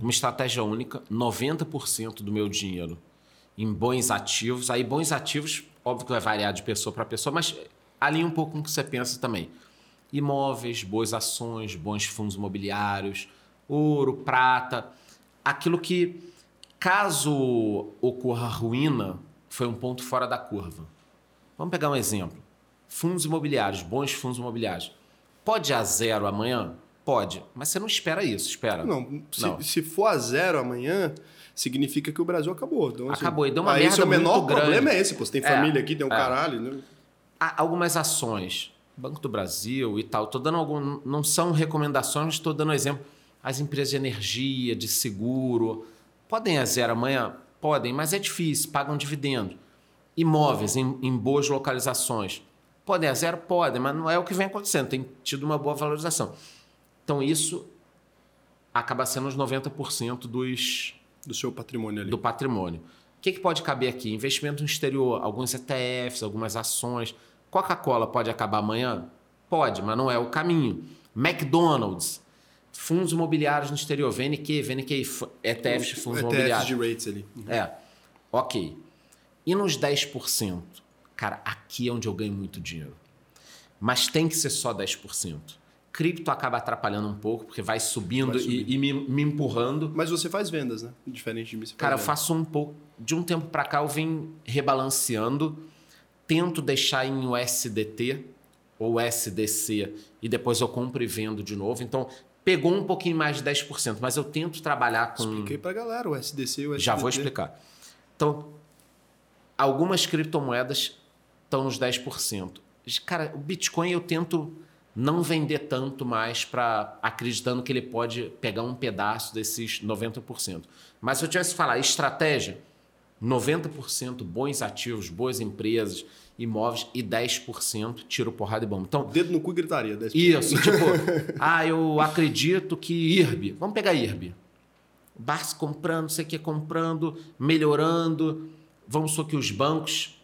Uma estratégia única, 90% do meu dinheiro em bons ativos. Aí, bons ativos, óbvio que vai variar de pessoa para pessoa, mas alinha um pouco com o que você pensa também. Imóveis, boas ações, bons fundos imobiliários, ouro, prata. Aquilo que, caso ocorra ruína, foi um ponto fora da curva. Vamos pegar um exemplo. Fundos imobiliários, bons fundos imobiliários. Pode ir a zero amanhã? Pode, mas você não espera isso, espera. Não, se, Não. se for a zero amanhã, significa que o Brasil acabou. Então, assim, Acabou, e deu uma aí, merda seu menor muito grande. problema é esse, pô. Você tem É, família aqui, tem um é. caralho. Né? Há algumas ações, Banco do Brasil e tal, tô dando algum, não são recomendações, mas estou dando exemplo. As empresas de energia, de seguro, podem ir a zero amanhã? Podem, mas é difícil, pagam dividendo. Imóveis em, em boas localizações, podem a zero? Podem, mas não é o que vem acontecendo, tem tido uma boa valorização. Então isso acaba sendo os 90% dos, Do seu patrimônio ali. do patrimônio. O que, que pode caber aqui? Investimento no exterior, alguns ETFs, algumas ações. Coca-Cola pode acabar amanhã? Pode, mas não é o caminho. McDonald's, fundos imobiliários no exterior, VNQ, VNQ, ETFs de fundos ETFs imobiliários. de rates ali. É, ok. E nos 10%? Cara, aqui é onde eu ganho muito dinheiro. Mas tem que ser só 10%. Cripto acaba atrapalhando um pouco, porque vai subindo, Vai e- subindo. e, me, me empurrando. Mas você faz vendas, né? Diferente de mim. Cara, eu faço um pouco. De um tempo pra cá eu vim rebalanceando, tento deixar em USDT ou SDC e depois eu compro e vendo de novo. Então, pegou um pouquinho mais de 10%, mas eu tento trabalhar com. Expliquei pra galera o SDC e o SDT. Já vou explicar. Então, algumas criptomoedas estão nos 10%. Cara, o Bitcoin eu tento não vender tanto mais para acreditando que ele pode pegar um pedaço desses 90%. Mas se eu tivesse que falar estratégia, 90% bons ativos, boas empresas, imóveis e 10% tiro porrada e bomba. Então, Dedo no cu e gritaria. 10%. isso, tipo, ah, eu acredito que IRB, vamos pegar IRB. Barça comprando, sei que comprando, melhorando. Vamos supor que os bancos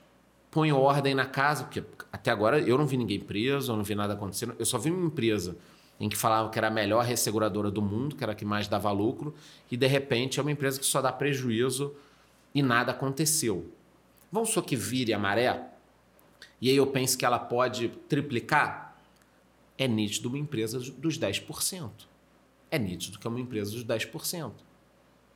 ponho ordem na casa, porque até agora eu não vi ninguém preso, eu não vi nada acontecendo. Eu só vi uma empresa em que falava que era a melhor resseguradora do mundo, que era a que mais dava lucro, e de repente é uma empresa que só dá prejuízo e nada aconteceu. Vamos só que vire a maré, e aí eu penso que ela pode triplicar. É nítido uma empresa dos 10%. É nítido que é uma empresa dos 10%.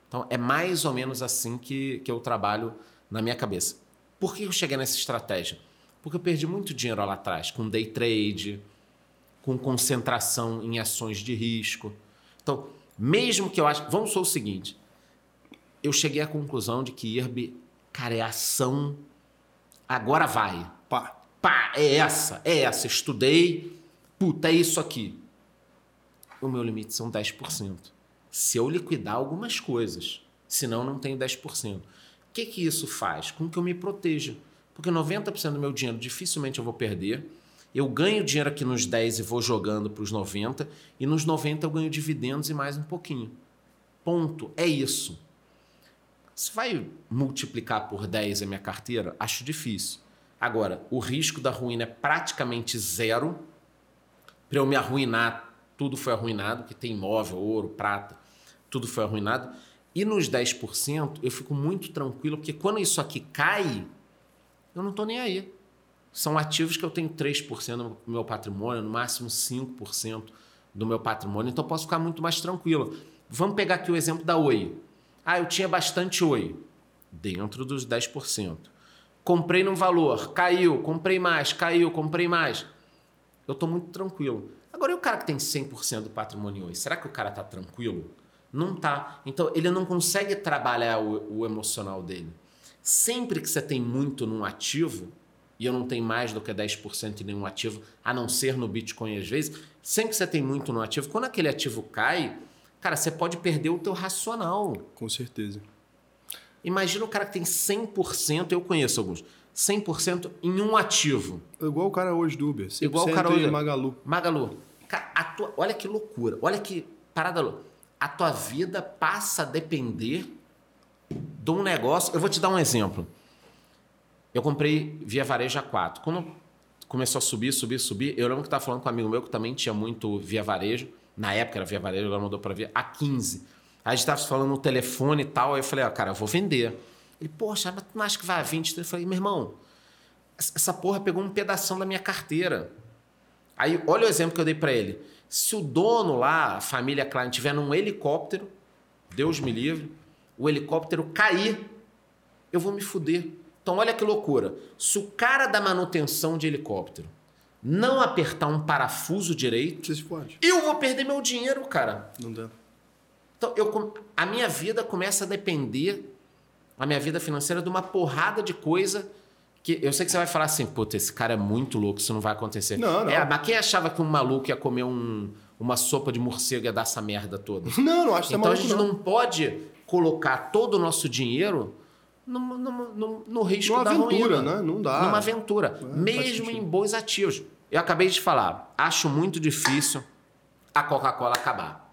Então é mais ou menos assim que, que eu trabalho na minha cabeça. Por que eu cheguei nessa estratégia? Porque eu perdi muito dinheiro lá atrás, com day trade, com concentração em ações de risco. Então, mesmo que eu ache. Vamos só o seguinte: eu cheguei à conclusão de que IRB, cara, é ação. Agora vai. Pá. Pá, é essa, é essa. Estudei, puta, é isso aqui. O meu limite são 10%. Se eu liquidar algumas coisas, senão não tenho 10%. Que, que isso faz? Com que eu me proteja. Porque 90% do meu dinheiro dificilmente eu vou perder. Eu ganho dinheiro aqui nos 10 e vou jogando para os 90. E nos 90 eu ganho dividendos e mais um pouquinho. Ponto. É isso. Se vai multiplicar por 10 a minha carteira, acho difícil. Agora, o risco da ruína é praticamente zero. Para eu me arruinar, tudo foi arruinado, que tem imóvel, ouro, prata, tudo foi arruinado. E nos 10%, eu fico muito tranquilo, porque quando isso aqui cai, eu não estou nem aí. São ativos que eu tenho 3% do meu patrimônio, no máximo 5% do meu patrimônio, então eu posso ficar muito mais tranquilo. Vamos pegar aqui o exemplo da Oi. Ah, eu tinha bastante Oi, dentro dos 10%. Comprei num valor, caiu, comprei mais, caiu, comprei mais. Eu estou muito tranquilo. Agora, e o cara que tem 100% do patrimônio Oi? Será que o cara está tranquilo? Não tá. Então, ele não consegue trabalhar o, o emocional dele. Sempre que você tem muito num ativo, e eu não tenho mais do que 10% em nenhum ativo, a não ser no Bitcoin às vezes, sempre que você tem muito no ativo, quando aquele ativo cai, cara, você pode perder o teu racional. Com certeza. Imagina o cara que tem 100%, eu conheço alguns, 100% em um ativo. Igual o cara hoje do Uber. Igual o cara hoje. Magalu. Magalu. Cara, tua, olha que loucura. Olha que parada louca. A tua vida passa a depender de um negócio. Eu vou te dar um exemplo. Eu comprei via varejo a 4. Quando começou a subir, subir, subir, eu lembro que estava falando com um amigo meu que também tinha muito via varejo. Na época era via varejo, agora mudou para via a 15. Aí a gente estava falando no telefone e tal. Aí eu falei, ó, cara, eu vou vender. Ele, poxa, mas tu não acha que vai a 20? Eu falei, meu irmão, essa porra pegou um pedação da minha carteira. Aí, olha o exemplo que eu dei para ele. Se o dono lá, a família Klein, tiver num helicóptero, Deus me livre, o helicóptero cair, eu vou me fuder. Então, olha que loucura. Se o cara da manutenção de helicóptero não apertar um parafuso direito, eu vou perder meu dinheiro, cara. Não dá. Então, eu, a minha vida começa a depender, a minha vida financeira, de uma porrada de coisa que eu sei que você vai falar assim, puta, esse cara é muito louco, isso não vai acontecer. Não, não. É, mas quem achava que um maluco ia comer um, uma sopa de morcego e ia dar essa merda toda? Não, não acho que Então é a gente não pode colocar todo o nosso dinheiro no, no, no, no risco Numa da aventura, ruína. né? Não dá. Numa aventura. faz mesmo em bons ativos. Eu acabei de falar, acho muito difícil a Coca-Cola acabar.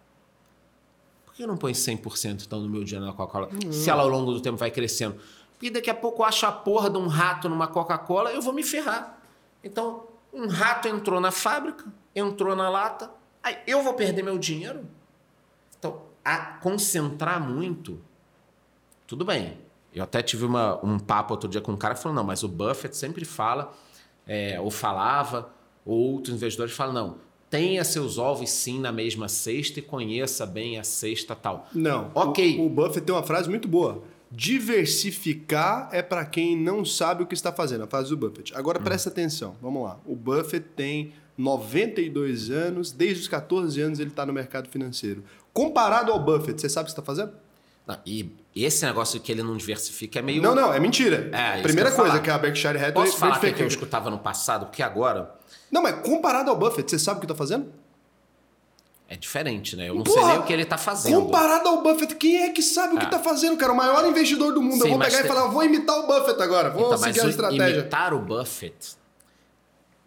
Por que eu não põe 100% então do meu dinheiro na Coca-Cola? Se ela ao longo do tempo vai crescendo. Porque daqui a pouco eu acho a porra de um rato numa Coca-Cola, eu vou me ferrar. Então, um rato entrou na fábrica, entrou na lata, aí eu vou perder meu dinheiro? Então, a concentrar muito, tudo bem. Eu até tive uma- um papo outro dia com um cara que falou: não, mas o Buffett sempre fala, é, ou falava, ou outros investidores falam: não, tenha seus ovos sim na mesma cesta e conheça bem a cesta tal. Não. Ok. O, o Buffett tem uma frase muito boa. Diversificar é para quem não sabe o que está fazendo, a frase do Buffett. Agora presta atenção, vamos lá. O Buffett tem 92 anos, desde os 14 anos ele está no mercado financeiro. Comparado ao Buffett, você sabe o que está fazendo? Não, e esse negócio que ele não diversifica é meio. Não, não, é mentira. É, Primeira que coisa falar. que a Berkshire Hathaway Posso falar que, é que eu escutava no passado, porque agora Não, mas comparado ao Buffett, você sabe o que está fazendo? É diferente, né? Eu não Porra, sei nem o que ele tá fazendo. Comparado ao Buffett, quem é que sabe o que É. tá fazendo, cara? O maior investidor do mundo. Sim, eu vou pegar e tem- falar, vou imitar o Buffett agora. Vou Então, seguir a estratégia. imitar o Buffett,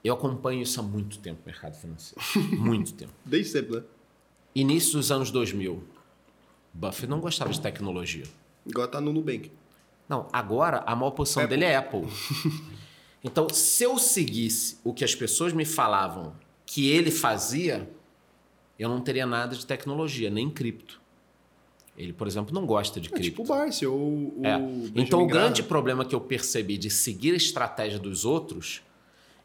eu acompanho isso há muito tempo no mercado financeiro. muito tempo. Desde sempre, né? Início dos anos 2000, Buffett não gostava de tecnologia. Igual tá no Nubank. Não, agora a maior posição Apple. dele é Apple. Então, se eu seguisse o que as pessoas me falavam que ele fazia, eu não teria nada de tecnologia, nem cripto. Ele, por exemplo, não gosta de É cripto. tipo o Barsi ou o. É. Então, o grande problema que eu percebi de seguir a estratégia dos outros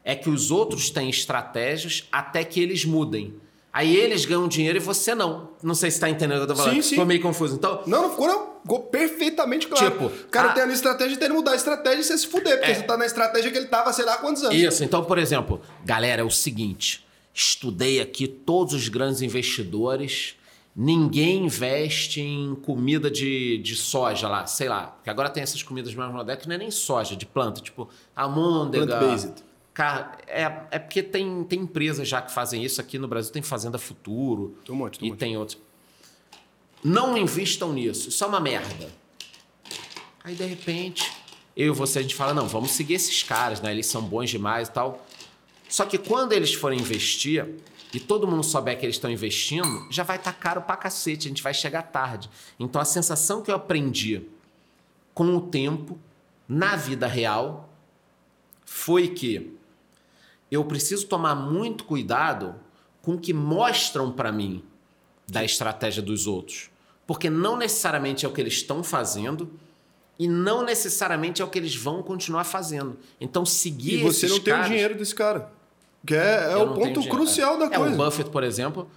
é que os outros têm estratégias até que eles mudem. Aí eles ganham dinheiro e você não. Não sei se está entendendo o que eu tô falando. Sim, sim. Ficou meio confuso. Então, Não, não ficou, não. Ficou perfeitamente claro. Tipo, o cara a- tem ali estratégia e tem que mudar a estratégia e você se fuder, porque É. você tá na estratégia que ele tava, sei lá quantos anos. Isso, então, por exemplo, galera, é o seguinte: estudei aqui todos os grandes investidores. Ninguém investe em comida de, de soja lá, sei lá. Porque agora tem essas comidas mais modernas que não é nem soja, de planta, tipo almôndega. Plant-based. Cara, é, é porque tem, tem empresas já que fazem isso aqui no Brasil, tem Fazenda Futuro Tem um monte, tem um e monte. tem outros. Não investam nisso, isso é uma merda. Aí, de repente, eu e você, a gente fala, não, vamos seguir esses caras, né? Eles são bons demais e tal. Só que quando eles forem investir e todo mundo souber que eles estão investindo, já vai estar caro pra cacete, a gente vai chegar tarde. Então, a sensação que eu aprendi com o tempo, na vida real, foi que eu preciso tomar muito cuidado com o que mostram pra mim da estratégia dos outros. Porque não necessariamente é o que eles estão fazendo e não necessariamente é o que eles vão continuar fazendo. Então, seguir E você não tem o caras- dinheiro desse cara. Que é, é o ponto crucial da é, coisa. o Buffett, por exemplo.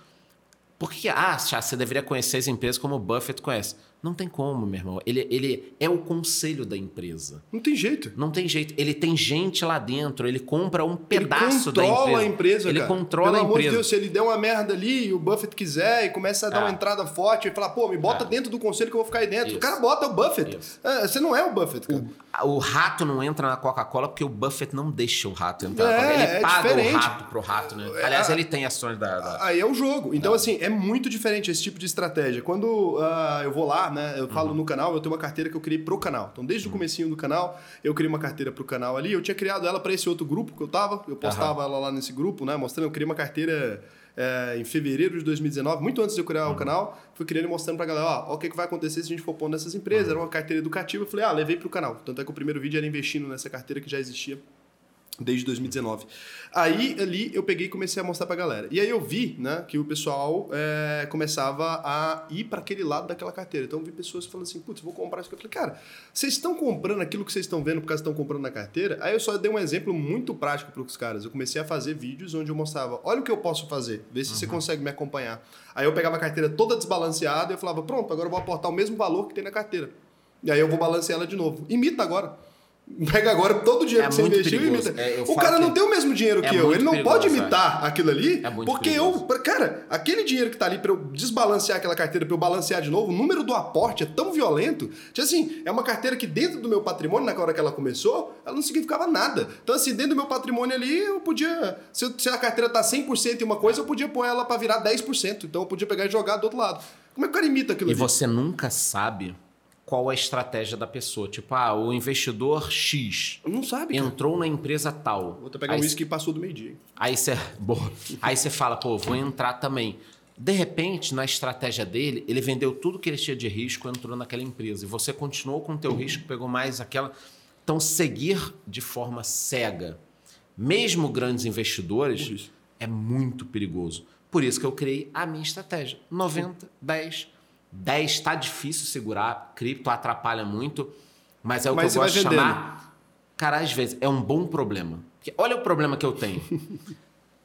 Por que, ah, você deveria conhecer as empresas como o Buffett conhece? Não tem como, meu irmão. Ele, ele é o conselho da empresa. Não tem jeito. Não tem jeito. Ele tem gente lá dentro, ele compra um pedaço ele da controla empresa. a empresa, Ele cara. controla Pelo a amor de empresa. Deus, se ele der uma merda ali e o Buffett quiser e começa a dar É. uma entrada forte e falar, pô, me bota É. dentro do conselho que eu vou ficar aí dentro. Isso. O cara bota o Buffett. Isso. É, você não é o Buffett, cara. O rato não entra na Coca-Cola porque o Buffett não deixa o rato entrar. É, ele é paga diferente. o rato pro rato, né? Aliás, ele tem ações da. da- Aí é o jogo. Então, assim, é muito diferente esse tipo de estratégia. Quando ah, eu vou lá, né, eu falo no canal, eu tenho uma carteira que eu criei pro canal. Então, desde o comecinho do canal, eu criei uma carteira pro canal ali. Eu tinha criado ela para esse outro grupo que eu tava. Eu postava ela lá nesse grupo, né, mostrando. Eu criei uma carteira é, em fevereiro de 2019, muito antes de eu criar o canal. Fui criando e mostrando pra galera, ó, o que, que vai acontecer se a gente for pondo nessas empresas. Era uma carteira educativa. Eu falei, ah, levei pro canal. Tanto é que o primeiro vídeo era investindo nessa carteira que já existia desde 2019. Aí ali eu peguei e comecei a mostrar pra galera. E aí eu vi, né, que o pessoal é, começava a ir para aquele lado daquela carteira. Então eu vi pessoas falando assim, putz, vou comprar isso. aqui." Eu falei, cara, vocês estão comprando aquilo que vocês estão vendo porque estão comprando na carteira? Aí eu só dei um exemplo muito prático para os caras. Eu comecei a fazer vídeos onde eu mostrava, olha o que eu posso fazer, vê se você consegue me acompanhar. Aí eu pegava a carteira toda desbalanceada e eu falava, pronto, agora eu vou aportar o mesmo valor que tem na carteira. E aí eu vou balancear ela de novo. Imita agora. Pega agora todo o dinheiro É que você investiu e perigoso. imita. É, eu o cara não tem o mesmo dinheiro é que eu. muito Ele não perigoso, pode imitar aquilo ali, É muito porque perigoso. eu. Cara, aquele dinheiro que tá ali pra eu desbalancear aquela carteira, pra eu balancear de novo, o número do aporte é tão violento. Que assim, é uma carteira que dentro do meu patrimônio, na hora que ela começou, ela não significava nada. Então, assim, dentro do meu patrimônio ali, eu podia. Se, eu- se a carteira tá 100% em uma coisa, eu podia pôr ela pra virar 10%. Então, eu podia pegar e jogar do outro lado. Como é que o cara imita aquilo E ali? você nunca sabe qual a estratégia da pessoa. Tipo, ah, o investidor X Não sabe. cara. entrou na empresa tal. Vou até pegar Aí um uísque que passou do meio-dia. Aí você. Aí você fala, pô, vou entrar também. De repente, na estratégia dele, ele vendeu tudo que ele tinha de risco, entrou naquela empresa. E você continuou com o teu risco, pegou mais aquela. Então, seguir de forma cega, mesmo grandes investidores, é muito perigoso. Por isso que eu criei a minha estratégia. 90, 10. 10 está difícil segurar, cripto atrapalha muito, mas é o Mas que eu gosto de chamar. Cara, às vezes é um bom problema. Porque olha o problema que eu tenho.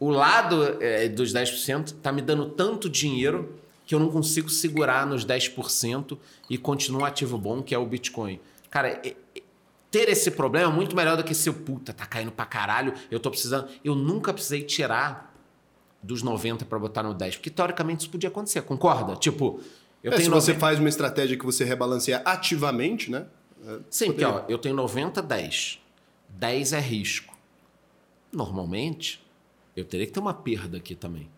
o lado é, dos 10% tá me dando tanto dinheiro que eu não consigo segurar nos 10% e continuar ativo bom, que é o Bitcoin. Cara, é- é- ter esse problema é muito melhor do que se eu, puta, tá caindo pra caralho, eu tô precisando. Eu nunca precisei tirar dos 90 para botar no 10, porque teoricamente isso podia acontecer, concorda? Tipo, eu É, se você 90 faz uma estratégia que você rebalanceia ativamente, né? é, Sim, porque poderia. ó, eu tenho 90, 10. 10 é risco. Normalmente, eu teria que ter uma perda aqui também.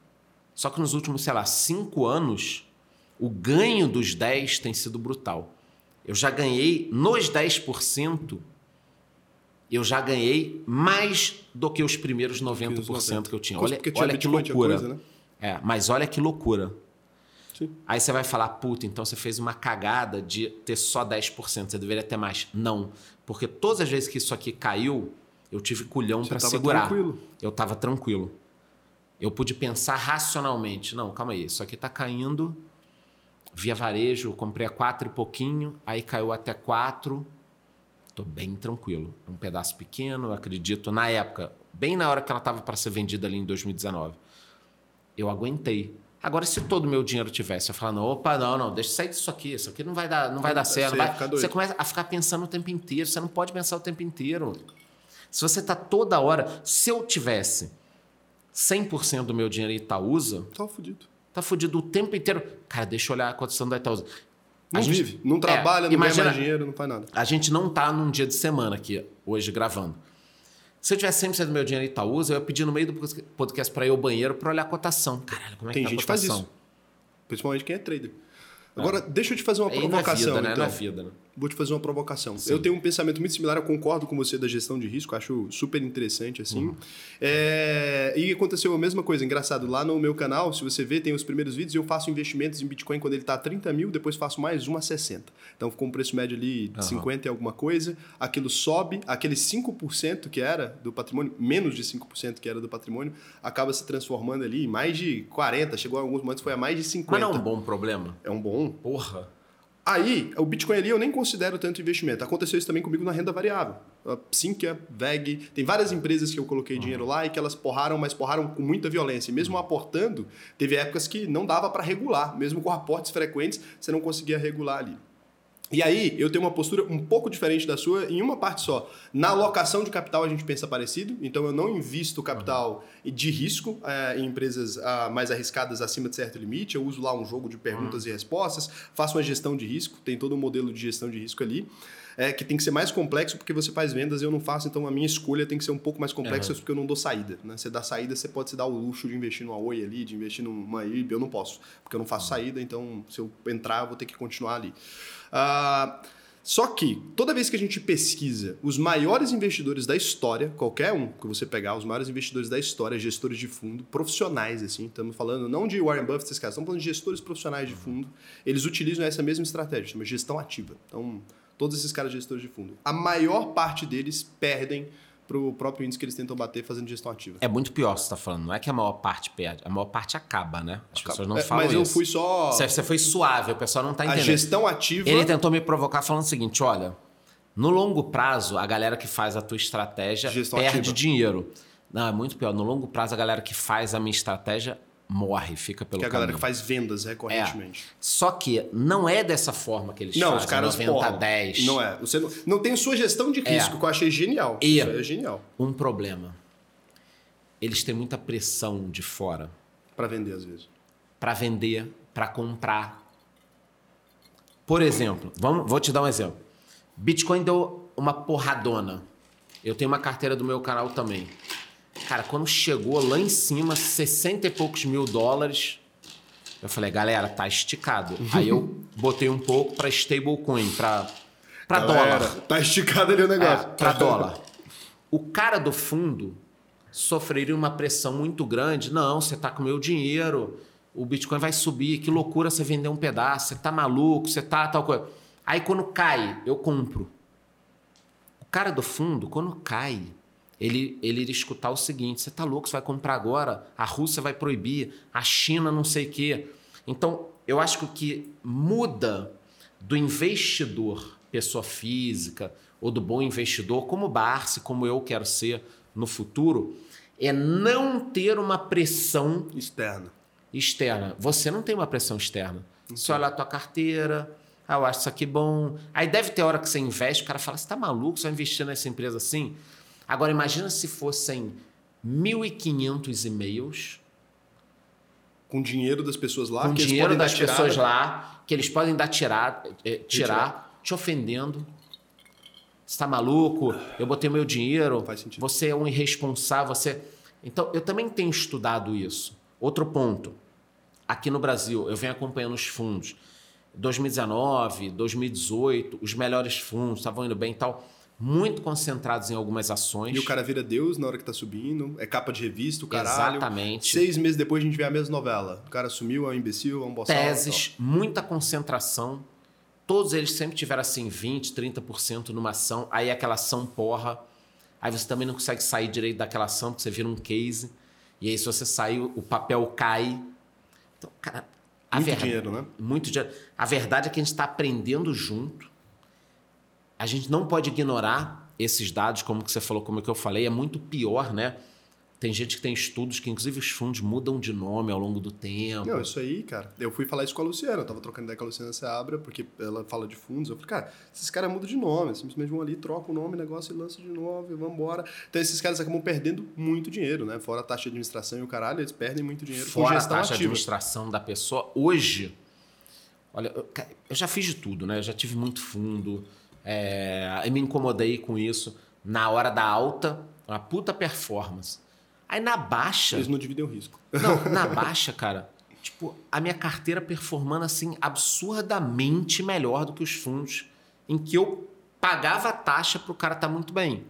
Só que nos últimos, sei lá, 5 anos, o ganho dos 10 tem sido brutal. Eu já ganhei nos 10%, eu já ganhei mais do que os primeiros 90% que eu tinha. Olha, Porque tinha olha que Bitcoin, tinha loucura. coisa, né? É, mas olha que loucura. Sim. Aí você vai falar, puta, então você fez uma cagada de ter só 10%, você deveria ter mais. Não. Porque todas as vezes que isso aqui caiu, eu tive culhão para segurar. tranquilo. Eu tava tranquilo. Eu pude pensar racionalmente. Não, calma aí, isso aqui tá caindo via varejo, comprei a quatro e pouquinho, aí caiu até quatro. Tô bem tranquilo. Um pedaço pequeno, acredito. Na época, bem na hora que ela tava para ser vendida ali em 2019, eu aguentei. Agora, se todo o meu dinheiro tivesse, eu falando, opa, não, não, deixa sair disso aqui, isso aqui não vai dar, não vai dar certo. vai- doido. Você começa a ficar pensando o tempo inteiro, você não pode pensar o tempo inteiro. Se você tá toda hora, se eu tivesse 100% do meu dinheiro em Itaúsa, Tava fudido. tá fudido o tempo inteiro. Cara, deixa eu olhar a cotação da Itaúsa. A Não gente- vive, não É, trabalha, não imagina- ganha mais dinheiro, não faz nada. A gente não tá num dia de semana aqui, hoje, gravando. Se eu tivesse 100% do meu dinheiro em Itaúsa, eu ia pedir no meio do podcast para ir ao banheiro para olhar a cotação. Caralho, como é Tem que tá gente a que faz cotação? isso. Principalmente quem é trader. Agora, deixa eu te fazer uma É, e na provocação, vida, né? então. Na vida, né? Vou te fazer uma provocação. Sim. Eu tenho um pensamento muito similar, eu concordo com você da gestão de risco, acho super interessante, assim. É, E aconteceu a mesma coisa, engraçado. Lá no meu canal, se você ver, tem os primeiros vídeos, eu faço investimentos em Bitcoin quando ele está a 30 mil, depois faço mais um a 60. Então ficou um preço médio ali de Aham. 50 e alguma coisa. Aquilo sobe, aquele 5% que era do patrimônio, menos de 5% que era do patrimônio, acaba se transformando ali em mais de 40, chegou a alguns momentos foi a mais de 50. Mas não é um bom problema? É um bom, Porra. Aí, o Bitcoin ali eu nem considero tanto investimento. Aconteceu isso também comigo na renda variável. A Sinqia, VEG, tem várias empresas que eu coloquei dinheiro lá e que elas porraram, mas porraram com muita violência. E mesmo aportando, teve épocas que não dava para regular. Mesmo com aportes frequentes, você não conseguia regular ali. E aí, eu tenho uma postura um pouco diferente da sua em uma parte só. Na alocação de capital, a gente pensa parecido, então eu não invisto capital de risco eh, em empresas ah, mais arriscadas acima de certo limite. Eu uso lá um jogo de perguntas e respostas, faço uma gestão de risco, tem todo um modelo de gestão de risco ali. Eh, que tem que ser mais complexo porque você faz vendas e eu não faço, então a minha escolha tem que ser um pouco mais complexa Aham. porque eu não dou saída. Né? Você dá saída, você pode se dar o luxo de investir numa Oi ali, de investir numa IB, eu não posso, porque eu não faço saída, então se eu entrar, eu vou ter que continuar ali. Ah, só que, toda vez que a gente pesquisa os maiores investidores da história, qualquer um que você pegar, os maiores investidores da história, gestores de fundo, profissionais, assim, estamos falando não de Warren Buffett, esses caras, estamos falando de gestores profissionais de fundo, eles utilizam essa mesma estratégia, chama gestão ativa. Então, todos esses caras gestores de fundo, a maior parte deles perdem para o próprio índice que eles tentam bater fazendo gestão ativa. É muito pior você tá falando. Não é que a maior parte perde, a maior parte acaba, né? As pessoas não É, falam Mas isso. eu fui só... Você, foi suave, o pessoal não tá A entendendo. gestão ativa... Ele tentou me provocar falando o seguinte: olha, no longo prazo, a galera que faz a tua estratégia Gestão perde ativa. dinheiro. Não, é muito pior. No longo prazo, a galera que faz a minha estratégia morre, fica pelo que é a galera que faz vendas recorrentemente. Só que não é dessa forma que eles Não, fazem. os caras 90 porram. 10. Não é. Você não, não tem sua gestão de risco, que eu achei genial. E- Isso é genial. Um problema. Eles têm muita pressão de fora Pra vender, às vezes. para vender, para comprar. Por exemplo, vamos, vou te dar um exemplo. Bitcoin deu uma porradona. Eu tenho uma carteira do meu canal também. Cara, quando chegou lá em cima, 60 e poucos mil dólares, eu falei, galera, tá esticado. Aí eu botei um pouco para stablecoin, para para dólar. Tá esticado ali o negócio. É, para dólar. O cara do fundo sofreria uma pressão muito grande. Não, você tá com meu dinheiro, o Bitcoin vai subir, que loucura você vender um pedaço, você tá maluco, você tá tal coisa. Aí quando cai, eu compro. O cara do fundo, quando cai, ele, ele iria escutar o seguinte: você tá louco, você vai comprar agora, a Rússia vai proibir, a China não sei o quê. Então, eu acho que o que muda do investidor, pessoa física, ou do bom investidor, como o Barsi, como eu quero ser no futuro, é não ter uma pressão Externa. externa. Você não tem uma pressão externa. Você olha a tua carteira, ah, eu acho isso aqui bom. Aí deve ter hora que você investe, o cara fala, você tá maluco, você vai investir nessa empresa assim? Agora imagina se fossem 1.500 e-mails Com dinheiro das pessoas lá. com que eles dinheiro das pessoas lá, que eles podem dar tirar, eh, tirar, te ofendendo. Você tá maluco? Eu botei meu dinheiro. Faz sentido. Você é um irresponsável. Você... Então, eu também tenho estudado isso. Outro ponto. Aqui no Brasil, eu venho acompanhando os fundos. 2019, 2018, os melhores fundos estavam indo bem e tal. Muito concentrados em algumas ações. E o cara vira Deus na hora que tá subindo. É capa de revista, o caralho. Exatamente. Seis meses depois a gente vê a mesma novela. O cara sumiu, é um imbecil, é um boçal. teses, muita concentração. Todos eles sempre tiveram assim 20, 30% numa ação, aí aquela ação porra. Aí você também não consegue sair direito daquela ação, porque você vira um case. E aí, se você sair, o papel cai. Então, cara. A Muito dinheiro, né? Muito dinheiro. A verdade é que a gente está aprendendo junto. A gente não pode ignorar esses dados, como que você falou, como que eu falei, é muito pior, né? Tem gente que tem estudos que, inclusive, os fundos mudam de nome ao longo do tempo. Não, isso aí, cara. Eu fui falar isso com a Luciana. Eu tava trocando ideia com a Luciana Seabra, porque ela fala de fundos. Eu falei, cara, esses caras mudam de nome. Simplesmente vão ali, trocam o nome, negócio e lançam de novo e vambora. Então esses caras acabam perdendo muito dinheiro, né? Fora a taxa de administração e o caralho, eles perdem muito dinheiro com Fora a gestão taxa de ativa. administração da pessoa. Hoje, olha, eu já fiz de tudo, né? Eu já tive muito fundo, é, eu me incomodei com isso. Na hora da alta, uma puta performance. Aí na baixa. Eles não dividem o risco. Não, na baixa, cara, tipo, a minha carteira performando assim absurdamente melhor do que os fundos em que eu pagava a taxa pro cara estar muito bem.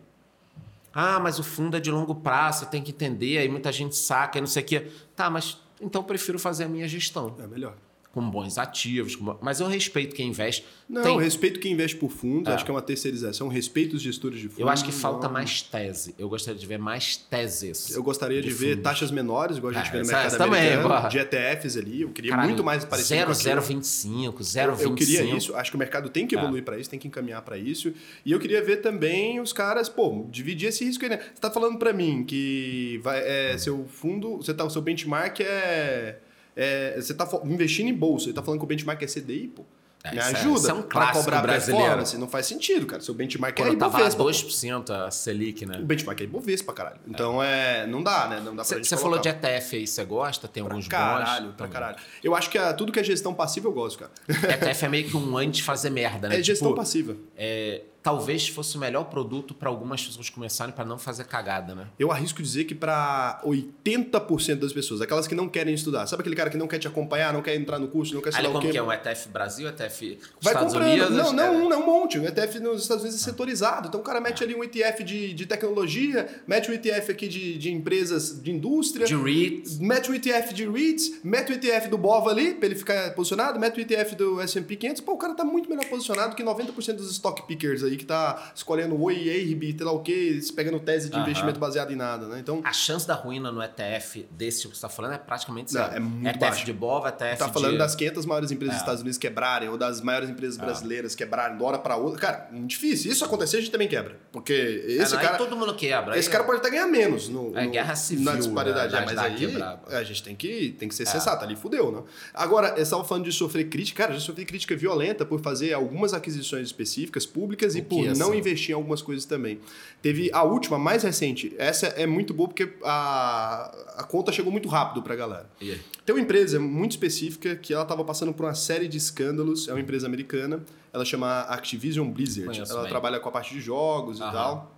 Ah, mas o fundo é de longo prazo, tem que entender, aí muita gente saca e não sei o quê. Tá, mas então eu prefiro fazer a minha gestão. É melhor. Com bons ativos, com mas eu respeito quem investe. Não, Tem- respeito quem investe por fundos, É. acho que é uma terceirização, respeito os gestores de fundos. Eu acho que falta não- mais tese. Eu gostaria de ver mais teses. Eu gostaria de, de ver fundos. taxas menores, igual a gente Ah, vê no mercado também, americano, de ETFs ali. Eu queria Caralho, muito mais parecido com aquilo. 0,025, 0,25. Eu, eu queria isso, acho que o mercado tem que É. evoluir para isso, tem que encaminhar para isso. E eu queria ver também os caras, pô, dividir esse risco aí, né? Você tá falando para mim que vai, é, seu fundo, você tá, o seu benchmark é, é- Você tá fo- investindo em bolsa, você tá falando que o benchmark é CDI, pô. É, Me é- ajuda isso é um pra clássico cobrar brasileiro. performance. Não faz sentido, cara. Seu benchmark Quando é tava Ibovespa. pô. 2% a Selic, né? O benchmark é Ibovespa, caralho. Então é. Não dá, né? Não dá pra Você falou de. ETF aí, você gosta? Tem alguns Caralho, bons? pra caralho. Eu acho que a- tudo que é gestão passiva eu gosto, cara. ETF é meio que um antes de fazer merda, né? É gestão Tipo, passiva. é, talvez fosse o melhor produto para algumas pessoas começarem para não fazer cagada, né? Eu arrisco dizer que para 80% das pessoas, aquelas que não querem estudar, sabe aquele cara que não quer te acompanhar, não quer entrar no curso, não quer lá o quê? que é? Um ETF Brasil, ETF Vai Estados comprando. Unidos? não, não, é, um, não, um monte. O ETF nos Estados Unidos é setorizado. Então o cara mete ali um ETF de, de tecnologia, mete um ETF aqui de, de empresas de indústria. De REITs. Mete o ETF de REITs, mete o ETF do BOVA ali, pra ele ficar posicionado, mete o ETF do S&P 500, pô, o cara tá muito melhor posicionado que 90% dos stock pickers aí, que tá escolhendo Oi, EIRB, sei lá o quê, pegando tese de investimento baseado em nada, né? Então, A chance da ruína no ETF desse tipo que você está falando é praticamente Não, zero. é muito ETF baixo. de BOVA, ETF tá falando de... das 500 maiores empresas É. dos Estados Unidos quebrarem, ou das maiores empresas brasileiras quebrarem de uma hora pra outra. Cara, difícil. Isso acontecer, a gente também quebra. Porque É, esse não, aí cara... todo mundo quebra. Esse Aí- cara pode até ganhar menos no, É no- guerra civil, na disparidade. né, É, mas aí quebrar. a gente tem que, tem que ser sensato. Ali fudeu, né? Agora, estava falando de sofrer crítica. Cara, já sofri crítica violenta por fazer algumas aquisições específicas públicas e por não assim? investir em algumas coisas também. Teve a última, mais recente. Essa é muito boa porque a, a conta chegou muito rápido pra galera. E aí? Tem uma empresa muito específica que ela estava passando por uma série de escândalos. É uma empresa americana. Ela chama Activision Blizzard. Conheço ela bem. trabalha com a parte de jogos Aham. e tal.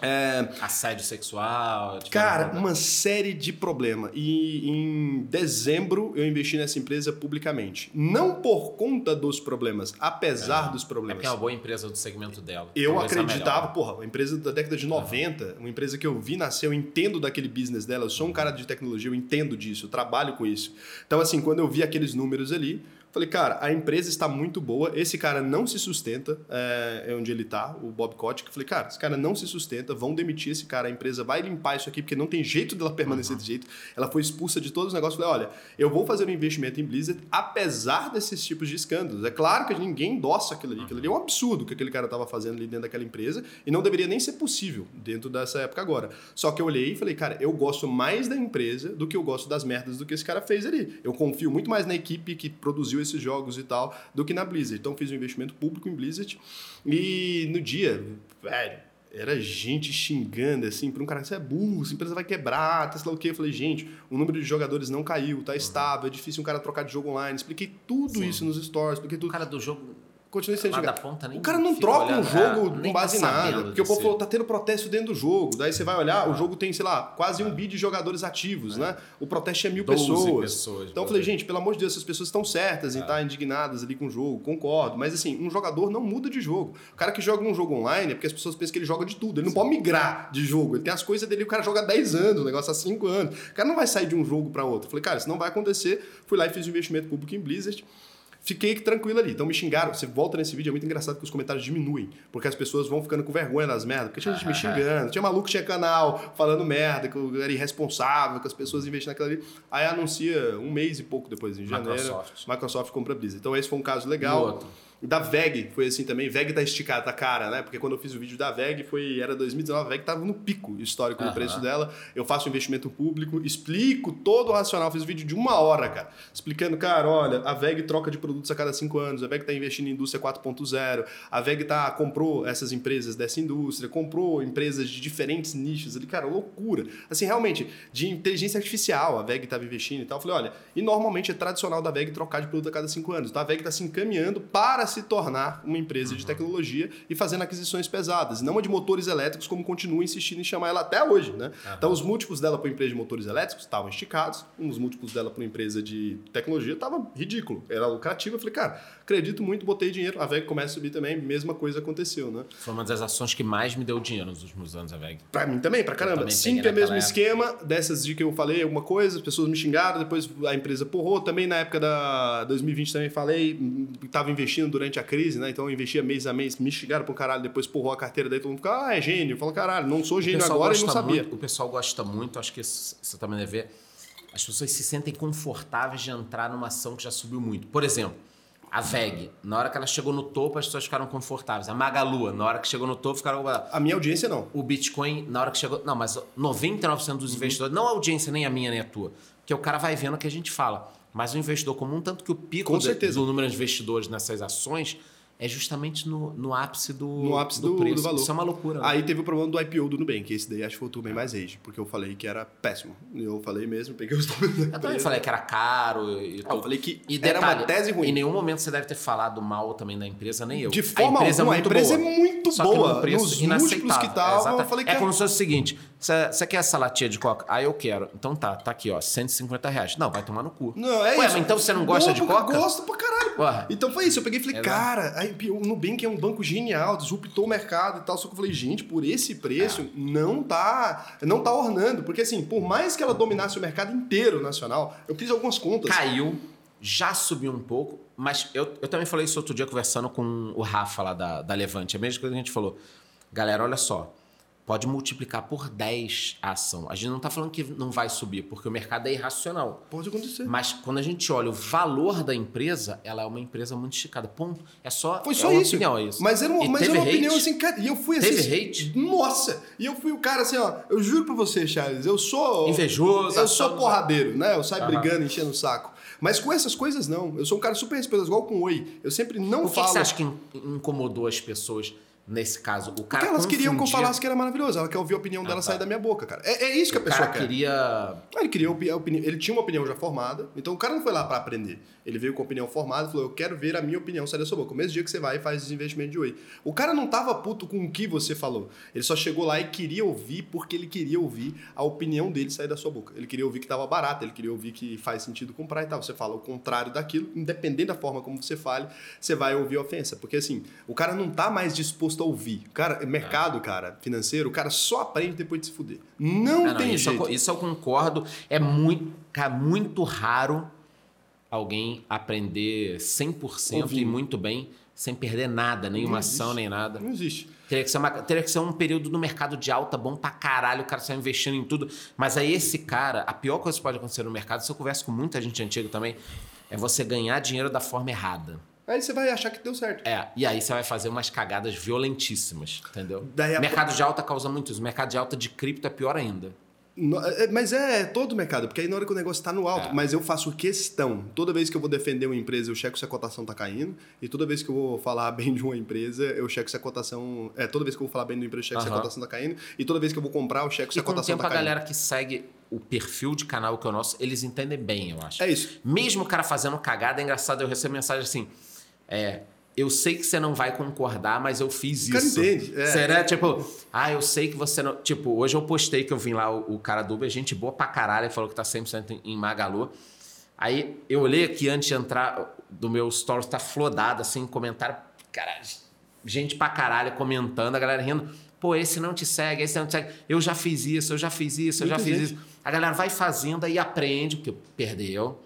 É, Assédio sexual. tipo, Cara, uma série de problemas. E em dezembro eu investi nessa empresa publicamente. Não por conta dos problemas, apesar dos É problemas. porque é uma boa empresa do segmento dela. Eu Talvez acreditava, melhor. porra, uma empresa da década de 90, uma empresa que eu vi nascer, eu entendo daquele business dela, eu sou um cara de tecnologia, eu entendo disso, eu trabalho com isso. Então, assim, quando eu vi aqueles números ali, falei, cara, a empresa está muito boa, esse cara não se sustenta, é, é onde ele tá, o Bob Kotick. Falei, cara, esse cara não se sustenta, vão demitir esse cara, a empresa vai limpar isso aqui, porque não tem jeito dela permanecer desse jeito. Ela foi expulsa de todos os negócios. Falei, olha, eu vou fazer um investimento em Blizzard, apesar desses tipos de escândalos. É claro que ninguém endossa aquilo ali, aquilo ali é um absurdo que aquele cara estava fazendo ali dentro daquela empresa e não deveria nem ser possível dentro dessa época agora. Só que eu olhei e falei, cara, eu gosto mais da empresa do que eu gosto das merdas do que esse cara fez ali. Eu confio muito mais na equipe que produziu esses jogos e tal do que na Blizzard. Então fiz um investimento público em Blizzard e no dia, velho, era gente xingando assim, por um cara, você é burro, essa empresa vai quebrar, tá sei lá o quê. Eu falei, gente, o número de jogadores não caiu, tá estável, é difícil um cara trocar de jogo online. Expliquei tudo Sim. isso nos stores, expliquei O tudo. cara do jogo Continuei sendo xingado. ponta O cara não troca um jogo é, com base em tá nada. Porque o povo falou, tá tendo protesto dentro do jogo. Daí você vai olhar, o jogo tem, sei lá, quase um bi de jogadores ativos, né? O protesto é mil 12 pessoas. pessoas, Então eu falei, gente, pelo amor de Deus, essas pessoas estão certas em estar indignadas ali com o jogo, concordo. Mas assim, um jogador não muda de jogo. O cara que joga um jogo online é porque as pessoas pensam que ele joga de tudo. Ele não pode migrar de jogo. Ele tem as coisas dele, o cara joga há 10 anos, o negócio há 5 anos. O cara não vai sair de um jogo para outro. Eu falei, cara, isso não vai acontecer. Fui lá e fiz um investimento público em Blizzard. Fiquei tranquilo ali. Então me xingaram. Você volta nesse vídeo, é muito engraçado que os comentários diminuem. Porque as pessoas vão ficando com vergonha das merdas. Porque tinha gente me xingando. Tinha maluco que tinha canal falando merda, que eu era irresponsável, que as pessoas investiam naquela ali. Aí anuncia um mês e pouco depois, em janeiro. Microsoft. Microsoft compra Blizzard. Então esse foi um caso legal. Da VEG foi assim também. VEG tá esticada, tá cara, né? Porque quando eu fiz o vídeo da VEG, foi, era 2019, a VEG tava no pico histórico do Aham. preço dela. Eu faço investimento público, explico todo o racional. Fiz vídeo de uma hora, cara. Explicando, cara, olha, a VEG troca de produtos a cada cinco anos, a VEG tá investindo em indústria 4.0, a VEG tá, comprou essas empresas dessa indústria, comprou empresas de diferentes nichos ali, cara, loucura. Assim, realmente, de inteligência artificial, a VEG tava investindo e tal. Eu falei, olha, e normalmente é tradicional da VEG trocar de produto a cada cinco anos. Então a VEG tá se encaminhando para se tornar uma empresa de tecnologia e fazendo aquisições pesadas, não a de motores elétricos, como continua insistindo em chamar ela até hoje, né? Então os múltiplos dela para empresa de motores elétricos estavam esticados, os múltiplos dela para empresa de tecnologia estava ridículo, era lucrativo. Eu falei, cara, acredito muito, botei dinheiro, a VEG começa a subir também, mesma coisa aconteceu, né? Foi uma das ações que mais me deu dinheiro nos últimos anos, a VEG. Pra mim também, pra caramba. Sim, é o mesmo esquema dessas de que eu falei alguma coisa, as pessoas me xingaram, depois a empresa porrou. Também na época da 2020 também falei, hum, tava investindo durante a crise, né? Então eu investia mês a mês, me xingaram pro caralho, depois porrou a carteira, daí todo mundo fica, ah, é gênio. Eu falo, caralho, não sou gênio agora e não sabia. muito- o pessoal gosta muito, acho que você também deve ver. As pessoas se sentem confortáveis de entrar numa ação que já subiu muito. Por exemplo, a VEG, na hora que ela chegou no topo, as pessoas ficaram confortáveis. A Magalu, na hora que chegou no topo, ficaram. A minha audiência não. O Bitcoin, na hora que chegou. Não, mas 99% Uhum. dos investidores, não a audiência, nem a minha, nem a tua, porque o cara vai vendo o que a gente fala. Mas o investidor comum, tanto que o pico do número de investidores nessas ações é justamente no, no ápice do, No ápice do, preço. do valor. Isso é uma loucura. né? Aí teve o problema do IPO do Nubank, esse daí acho que foi o bem mais rage, porque eu falei que era péssimo. Eu falei mesmo, peguei os Eu também empresa. falei que era caro e Ah, eu falei que E era detalhe, uma tese ruim. Em nenhum momento você deve ter falado mal também da empresa, nem eu. De forma alguma, a empresa é muito Só que boa. num preço Nos múltiplos que É, exata- eu falei que é era- como se fosse o seguinte: você quer essa latinha de coca? Ah, eu quero. Então tá, tá aqui, ó, 150 reais. Não, vai tomar no cu. Não, é Ué, isso. mas então você não gosta de coca? Eu gosto pra caralho. Ué. Então foi isso. Eu peguei e falei, Exato. cara, a IPO, o Nubank é um banco genial, disruptou o mercado e tal. Só que eu falei, gente, por esse preço, É. não tá não tá ornando. Porque assim, por mais que ela dominasse o mercado inteiro nacional, eu fiz algumas contas. Caiu, já subiu um pouco, mas eu, eu também falei isso outro dia conversando com o Rafa lá da, da Levante. A mesma coisa que a gente falou. Galera, olha só. Pode multiplicar por 10 a ação. A gente não tá falando que não vai subir, porque o mercado é irracional. Pode acontecer. Mas quando a gente olha o valor da empresa, ela é uma empresa muito esticada. Ponto. É só, Foi é só uma isso. opinião, é isso. Mas era uma, mas era uma hate? opinião assim, cara. E eu fui assim. Teve hate? Nossa! E eu fui o cara assim, ó. Eu juro pra você, Charles, eu sou. Invejoso, Eu sou porradeiro, né? Eu saio Aham. brigando, enchendo o saco. Mas com essas coisas, não. Eu sou um cara super respeitoso, igual com o Oi. Eu sempre não Por que, que falo. você acha que in- incomodou as pessoas nesse caso? O cara Porque elas queriam que eu falasse que era maravilhoso. Ela quer ouvir a opinião dela tá. sair da minha boca, cara. É, é isso que a O pessoa cara quer. queria Ah, Ele queria a opinião, ele tinha uma opinião já formada, então o cara não foi lá pra aprender. Ele veio com a opinião formada e falou: Eu quero ver a minha opinião sair da sua boca. O mesmo dia que você vai e faz desinvestimento de whey. O cara não tava puto com o que você falou. Ele só chegou lá e queria ouvir porque ele queria ouvir a opinião dele sair da sua boca. Ele queria ouvir que tava barato, ele queria ouvir que faz sentido comprar e tal. Você fala o contrário daquilo, independente da forma como você fale, você vai ouvir a ofensa. Porque assim, o cara não tá mais disposto a ouvir. Cara, mercado, cara, financeiro, o cara só aprende depois de se fuder. Não, Ah, não, tem isso, jeito. eu, isso eu concordo. É muito, cara, muito raro alguém aprender 100% e Ouvindo. muito bem, sem perder nada, nenhuma Não ação, nem nada. Não existe. Teria que, ser uma- teria que ser um período no mercado de alta bom pra caralho, o cara sai investindo em tudo. Mas aí esse cara, a pior coisa que pode acontecer no mercado, isso eu converso com muita gente antiga também, é você ganhar dinheiro da forma errada. Aí você vai achar que deu certo. É, e aí você vai fazer umas cagadas violentíssimas, entendeu? Daí Mercado de alta causa muito isso. Mercado de alta de cripto é pior ainda. No- é, Mas é todo mercado, porque aí na hora que o negócio tá no alto. É. Mas eu faço questão. Toda vez que eu vou defender uma empresa, eu checo se a cotação tá caindo. E toda vez que eu vou falar bem de uma empresa, eu checo se a cotação. É, toda vez que eu vou falar bem de uma empresa, eu checo se a cotação tá caindo. E toda vez que eu vou comprar, eu checo se E a cotação tempo tá a caindo. galera que segue o perfil de canal que é o nosso, eles entendem bem, eu acho. É isso. Mesmo o cara fazendo cagada, é engraçado, eu recebo mensagem assim, é... Eu sei que você não vai concordar, mas eu fiz cara isso. entende, é. Será? Tipo, ah, eu sei que você não. Tipo, hoje eu postei que eu vim lá, o, o cara do Uber, gente boa pra caralho, falou que tá 100% em, em Magalu. Aí eu olhei aqui antes de entrar do meu stories, tá flodado, assim, comentário. Cara, gente pra caralho comentando, a galera rindo. Pô, esse não te segue, esse não te segue. Eu já fiz isso, eu já fiz isso, eu já fiz gente. isso. A galera vai fazendo aí aprende, porque perdeu.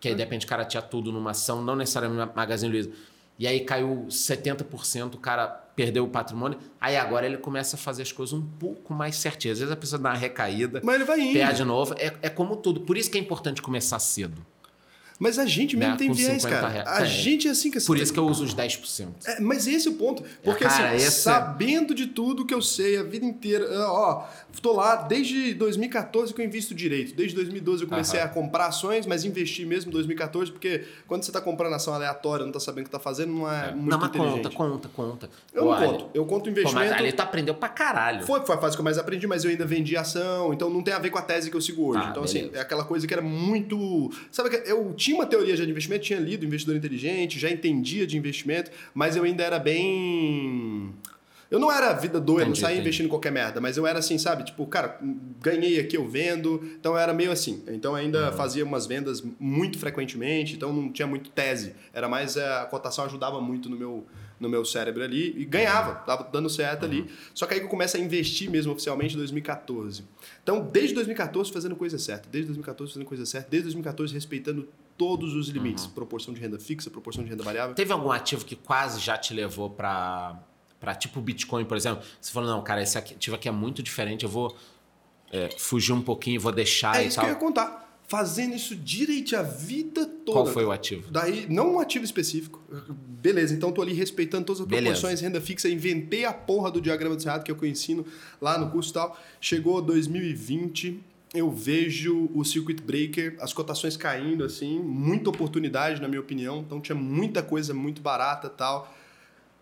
Que aí, de repente, o cara tinha tudo numa ação, não necessariamente Magazine Luiza. E aí caiu 70%, o cara perdeu o patrimônio. Aí agora ele começa a fazer as coisas um pouco mais certinhas. Às vezes a pessoa dá uma recaída, Mas ele vai indo. perde de novo. É, é como tudo. Por isso que é importante começar cedo. Mas a gente mesmo Né, tem com viés, 50 cara. reais. A É. gente é assim que Por isso que eu uso os 10%. É, mas esse é o ponto. Porque cara, assim, é- sabendo de tudo que eu sei a vida inteira, ah, ó, tô lá desde 2014 que eu invisto direito. Desde 2012 eu comecei Aham. a comprar ações, mas investi mesmo em 2014, porque quando você tá comprando ação aleatória, não tá sabendo o que tá fazendo, não é, muito não, mas conta, conta, conta. Eu não Olha, conto. Eu conto Pô, investimento. mas ali tu aprendeu pra caralho. Foi, foi a fase que eu mais aprendi, mas eu ainda vendi ação, então não tem a ver com a tese que eu sigo hoje. Tá, então, assim, beleza. é aquela coisa que era muito. Sabe que eu tinha uma teoria já de investimento, tinha lido Investidor Inteligente, já entendia de investimento, mas eu ainda era bem. Eu não era vida doida, não Entendi, saía entendi. investindo em qualquer merda, mas eu era assim, sabe? Tipo, cara, ganhei aqui, eu vendo. Então eu era meio assim. Então eu ainda fazia umas vendas muito frequentemente, então não tinha muito tese. Era mais eh, a cotação ajudava muito no meu, no meu cérebro ali e ganhava, tava dando certo ali. Só que aí que eu começo a investir mesmo oficialmente em 2014. Então, desde 2014 fazendo coisa certa, desde 2014 fazendo coisa certa, desde 2014 respeitando todos os limites, proporção de renda fixa, proporção de renda variável. Teve algum ativo que quase já te levou pra, pra tipo Bitcoin, por exemplo? Você falou, não, cara, esse ativo aqui é muito diferente, eu vou é, fugir um pouquinho, vou deixar É e isso que eu tal. ia contar. Fazendo isso direito a vida toda. Qual foi o ativo? Daí, não um ativo específico. Beleza, então tô ali respeitando todas as Beleza. proporções, renda fixa, inventei a porra do diagrama do Cerrado que eu ensino lá no curso e tal. Chegou 2020, eu vejo o circuit breaker, as cotações caindo assim, muita oportunidade na minha opinião, então tinha muita coisa muito barata e tal.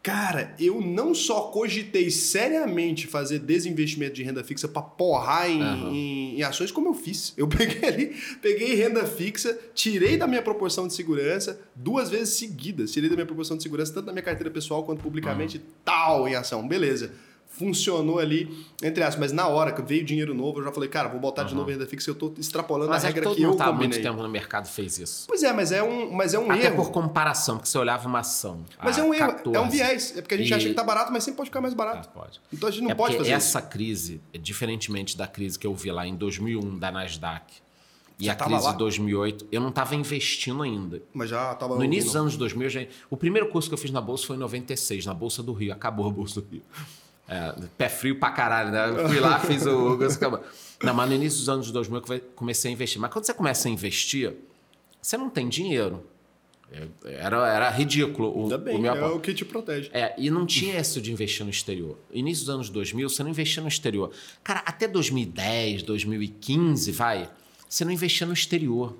Cara, eu não só cogitei seriamente fazer desinvestimento de renda fixa para porrar em, Aham. em- em ações, como eu fiz. Eu peguei ali, peguei renda fixa, tirei da minha proporção de segurança duas vezes seguidas. Tirei da minha proporção de segurança, tanto na minha carteira pessoal quanto publicamente, tal em ação. Beleza. Funcionou ali, entre aspas, mas na hora que veio dinheiro novo, eu já falei, cara, vou botar de novo renda fixa, eu tô extrapolando Mas a é que regra todo que eu tá há muito combinei. tempo no mercado fez isso. Pois é, mas é um, mas é um Até erro. por comparação, porque você olhava uma ação. Mas é um erro, 14, é um viés. É porque a gente E- acha que tá barato, mas sempre pode ficar mais Ah, barato. pode. Então a gente não é pode fazer isso. essa crise, diferentemente da crise que eu vi lá em 2001 da Nasdaq e Você a crise lá? de 2008, eu não estava investindo ainda. Mas já tava No início dos anos 2000, eu já... o primeiro curso que eu fiz na Bolsa foi em 96, na Bolsa do Rio. Acabou a Bolsa do Rio. É, pé frio pra caralho, né? Eu fui lá, fiz o. Não, mas no início dos anos 2000 eu comecei a investir. Mas quando você começa a investir, você não tem dinheiro. É, Era, era ridículo o, Ainda bem, o meu é o que te protege. É, e não tinha isso de investir no exterior. Início dos anos 2000, você não investia no exterior. Cara, até 2010, 2015, vai, você não investia no exterior.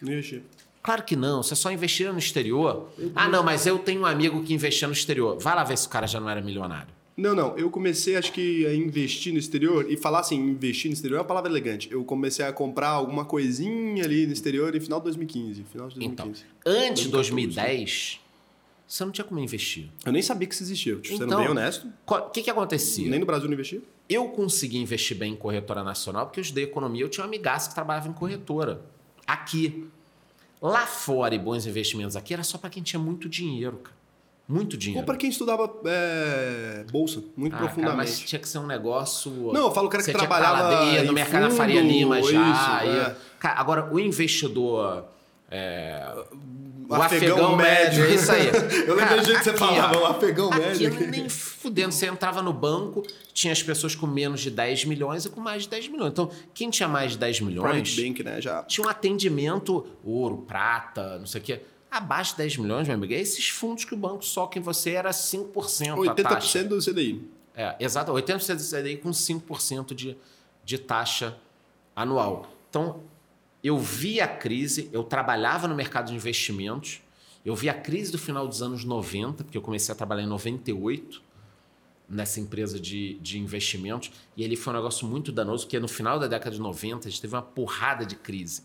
Não investir. Claro que não, você só investia no exterior. Ah, não, mas eu tenho um amigo que investia no exterior. Vai lá ver se o cara já não era milionário. Não, não. Eu comecei, acho que, a investir no exterior. E falar assim, investir no exterior é uma palavra elegante. Eu comecei a comprar alguma coisinha ali no exterior em final de 2015. Final de 2015. Então, antes de 2014, 2010, você não tinha como investir. Eu nem sabia que isso existia. Te sendo Então, bem honesto. O que, que acontecia? Nem no Brasil não investia. Eu consegui investir bem em corretora nacional porque eu estudei economia. Eu tinha um amigaço que trabalhava em corretora. Aqui. Lá fora, e bons investimentos aqui, era só para quem tinha muito dinheiro, cara. Muito dinheiro. Ou para quem estudava é, bolsa, muito Ah, cara, profundamente. mas tinha que ser um negócio. Não, eu falo o cara que tinha trabalhava dentro, no mercado da fundo, Faria Lima já. isso, é. Cara, agora, o investidor. é, o afegão afegão, médio, médio. é isso aí. Eu lembrei do jeito que você aqui, falava, o afegão aqui médio. nem fudendo. Você entrava no banco, tinha as pessoas com menos de 10 milhões e com mais de 10 milhões. Então, quem tinha mais de 10 milhões Private Bank, né? Já. tinha um atendimento ouro, prata, não sei o quê. Abaixo de 10 milhões, meu amigo, esses fundos que o banco soca em você era 5% a taxa. 80% do CDI. É, exato, 80% do CDI com 5% de, de taxa anual. Então, eu vi a crise, eu trabalhava no mercado de investimentos, eu vi a crise do final dos anos 90, porque eu comecei a trabalhar em 98 nessa empresa de, de investimentos, e ele foi um negócio muito danoso, porque no final da década de 90 a gente teve uma porrada de crise.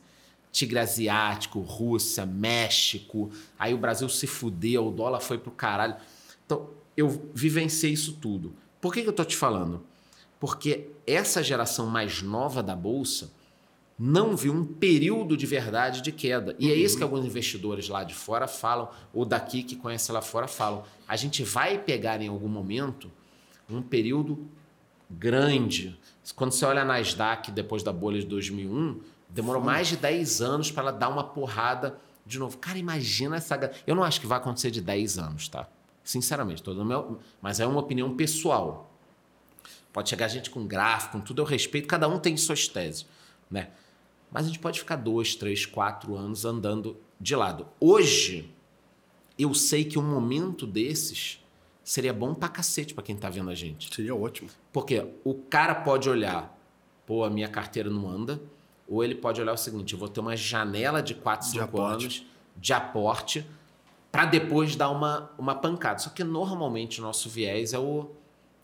Tigre Asiático, Rússia, México, aí o Brasil se fudeu, o dólar foi pro caralho. Então, eu vivenciei isso tudo. Por que, que eu tô te falando? Porque essa geração mais nova da Bolsa não viu um período de verdade de queda. E é isso que alguns investidores lá de fora falam, ou daqui que conhecem lá fora falam. A gente vai pegar em algum momento um período grande. Quando você olha a Nasdaq depois da bolha de 2001, Demorou mais de 10 anos para ela dar uma porrada de novo. Cara, imagina essa. Eu não acho que vai acontecer de 10 anos, tá? Sinceramente, dando meu... mas é uma opinião pessoal. Pode chegar gente com gráfico, com tudo, eu respeito, cada um tem suas teses, né? Mas a gente pode ficar dois, três, quatro anos andando de lado. Hoje, eu sei que um momento desses seria bom pra cacete pra quem tá vendo a gente. Seria ótimo. Porque o cara pode olhar, pô, a minha carteira não anda, ou ele pode olhar o seguinte, eu vou ter uma janela de 4, De 5 aporte. anos de aporte para depois dar uma, uma pancada. Só que normalmente o nosso viés é o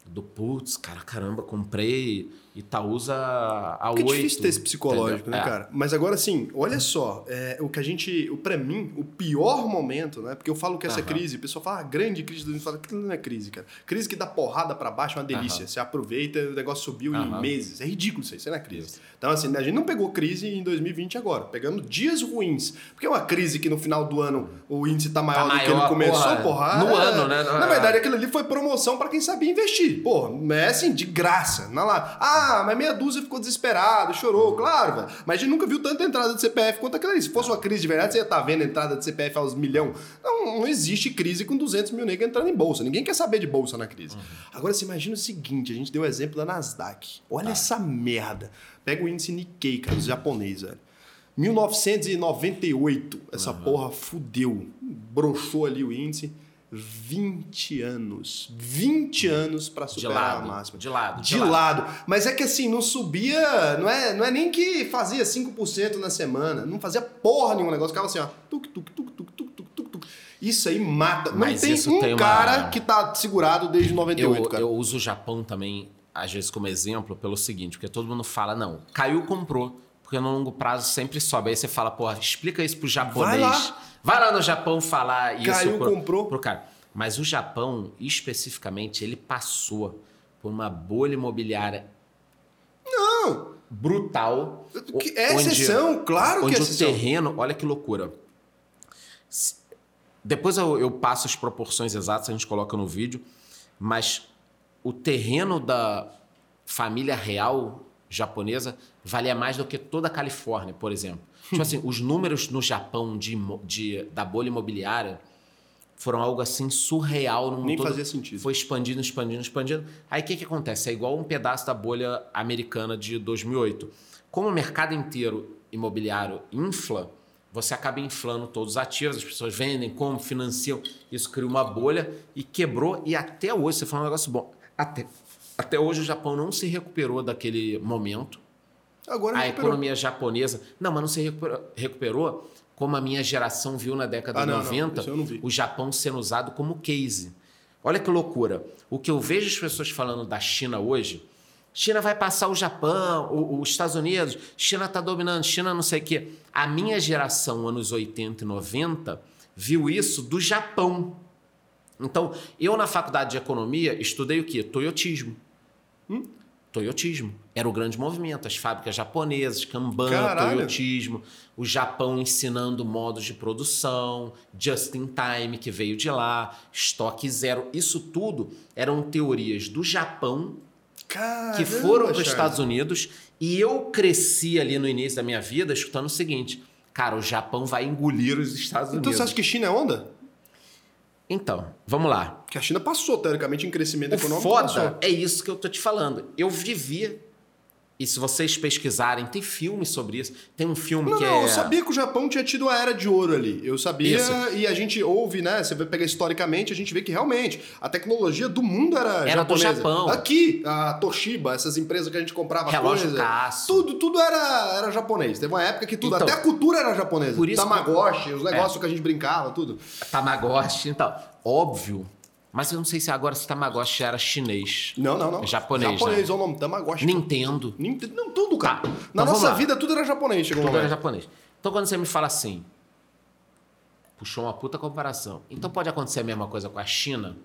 do putz, cara, caramba, comprei Itaúsa a é 8. difícil ter esse psicológico, né, É. cara? Mas agora, assim, olha só, é, o que a gente, para mim, o pior momento, né? Porque eu falo que essa Aham. crise, o pessoal fala, ah, grande crise do 2020, fala que não é crise, cara. Crise que dá porrada pra baixo é uma delícia. Aham. Você aproveita, o negócio subiu em Aham. meses. É ridículo isso aí, isso não é crise. Então, assim, a gente não pegou crise em 2020 agora, pegando dias ruins. Porque é uma crise que no final do ano o índice tá maior do que ele maior, começou, porra, porra. no é- ano, né? Na verdade, aquilo ali foi promoção pra quem sabia investir. Pô, é assim, de graça. Não é lá. Ah, mas meia dúzia ficou desesperado, chorou, claro, velho. Mas a gente nunca viu tanta entrada de CPF quanto aquela ali. Se fosse uma crise de verdade, você ia estar vendo entrada de CPF aos milhão. Não, não existe crise com 200 mil negros entrando em bolsa. Ninguém quer saber de bolsa na crise. Agora, você imagina o seguinte: a gente deu o exemplo da Nasdaq. Olha essa merda. Pega o índice Nikkei, cara, os japonês, velho. 1998, essa porra fudeu. Broxou ali o índice. 20 anos. 20 anos pra De superar lado, a máxima. de lado, De lado. Mas é que assim, não subia. Não é, não é nem que fazia 5% na semana. Não fazia porra nenhum. Negócio ficava assim, ó. Tuc, tuc, tuc, tuc, tuc, tuc, tuc, tuc. Isso aí mata. Não Mas tem um tem uma- cara que tá segurado desde 98, eu, cara. eu uso o Japão também, às vezes, como exemplo, pelo seguinte, porque todo mundo fala, não, caiu, comprou, porque no longo prazo sempre sobe. Aí você fala, porra, explica isso pro japonês. Vai lá. Vai lá no Japão falar isso. Caiu, pro, comprou. Pro cara. Mas o Japão, especificamente, ele passou por uma bolha imobiliária Não! brutal. Que- É onde- exceção, claro que onde é o exceção. terreno, olha que loucura. Depois eu, eu passo as proporções exatas, a gente coloca no vídeo, mas o terreno da família real japonesa valia mais do que toda a Califórnia, por exemplo. Tipo assim, os números no Japão de, de- da bolha imobiliária foram algo assim surreal no mundo Nem todo. fazia sentido. Foi expandindo, expandindo, expandindo. Aí o que, que acontece? É igual um pedaço da bolha americana de 2008. Como o mercado inteiro imobiliário infla, você acaba inflando todos os ativos, as pessoas vendem, compram, financiam. Isso cria uma bolha e quebrou. E até hoje, você falou um negócio bom. Até, até hoje o Japão não se recuperou daquele momento. Agora A recuperou. economia japonesa. Não, mas não se recuperou, recuperou como a minha geração viu na década Ah, de não, não, 90, isso eu não vi. o Japão sendo usado como case. Olha que loucura. O que eu vejo as pessoas falando da China hoje, China vai passar o Japão, os Estados Unidos, China está dominando, China não sei o quê. A minha geração, anos 80 e 90, viu isso do Japão. Então, eu na faculdade de economia estudei o quê? Toyotismo. Toyotismo. Era o grande movimento. As fábricas japonesas, Kanban, Caralho. Toyotismo, o Japão ensinando modos de produção, just in time, que veio de lá, estoque zero. Isso tudo eram teorias do Japão Caramba, que foram para os. Estados Unidos e eu cresci ali no início da minha vida escutando o seguinte: cara, o Japão vai engolir os Estados Então Unidos. você acha que China é onda? Então, vamos lá. Porque a China passou, teoricamente, em crescimento O econômico. foda passou. é isso que eu tô te falando. Eu vivia. E se vocês pesquisarem, tem filmes sobre isso. Tem um filme Não, que não, é. eu sabia que o Japão tinha tido a era de ouro ali. Eu sabia Isso. e a gente ouve, né? Você vai pegar historicamente, a gente vê que realmente a tecnologia do mundo era, Era do japonesa. Japão. Aqui, a Toshiba, essas empresas que a gente comprava Relógio coisa, Casio. tudo, tudo era, era japonês. Teve uma época que tudo, Então, até a cultura era japonesa. por isso que- Tamagotchi, os negócios É. que a gente brincava, tudo. Tamagotchi. Então, óbvio. Mas eu não sei se agora se Tamagotchi era chinês. Não, não, não. É japonês, Japonês, né? é o nome, Tamagotchi. Nintendo. Nintendo, não, tudo, cara. Tá, Na então nossa vida, tudo era japonês, chegou Tudo era japonês. Então quando você me fala assim, puxou uma puta comparação. Então pode acontecer a mesma coisa com a China?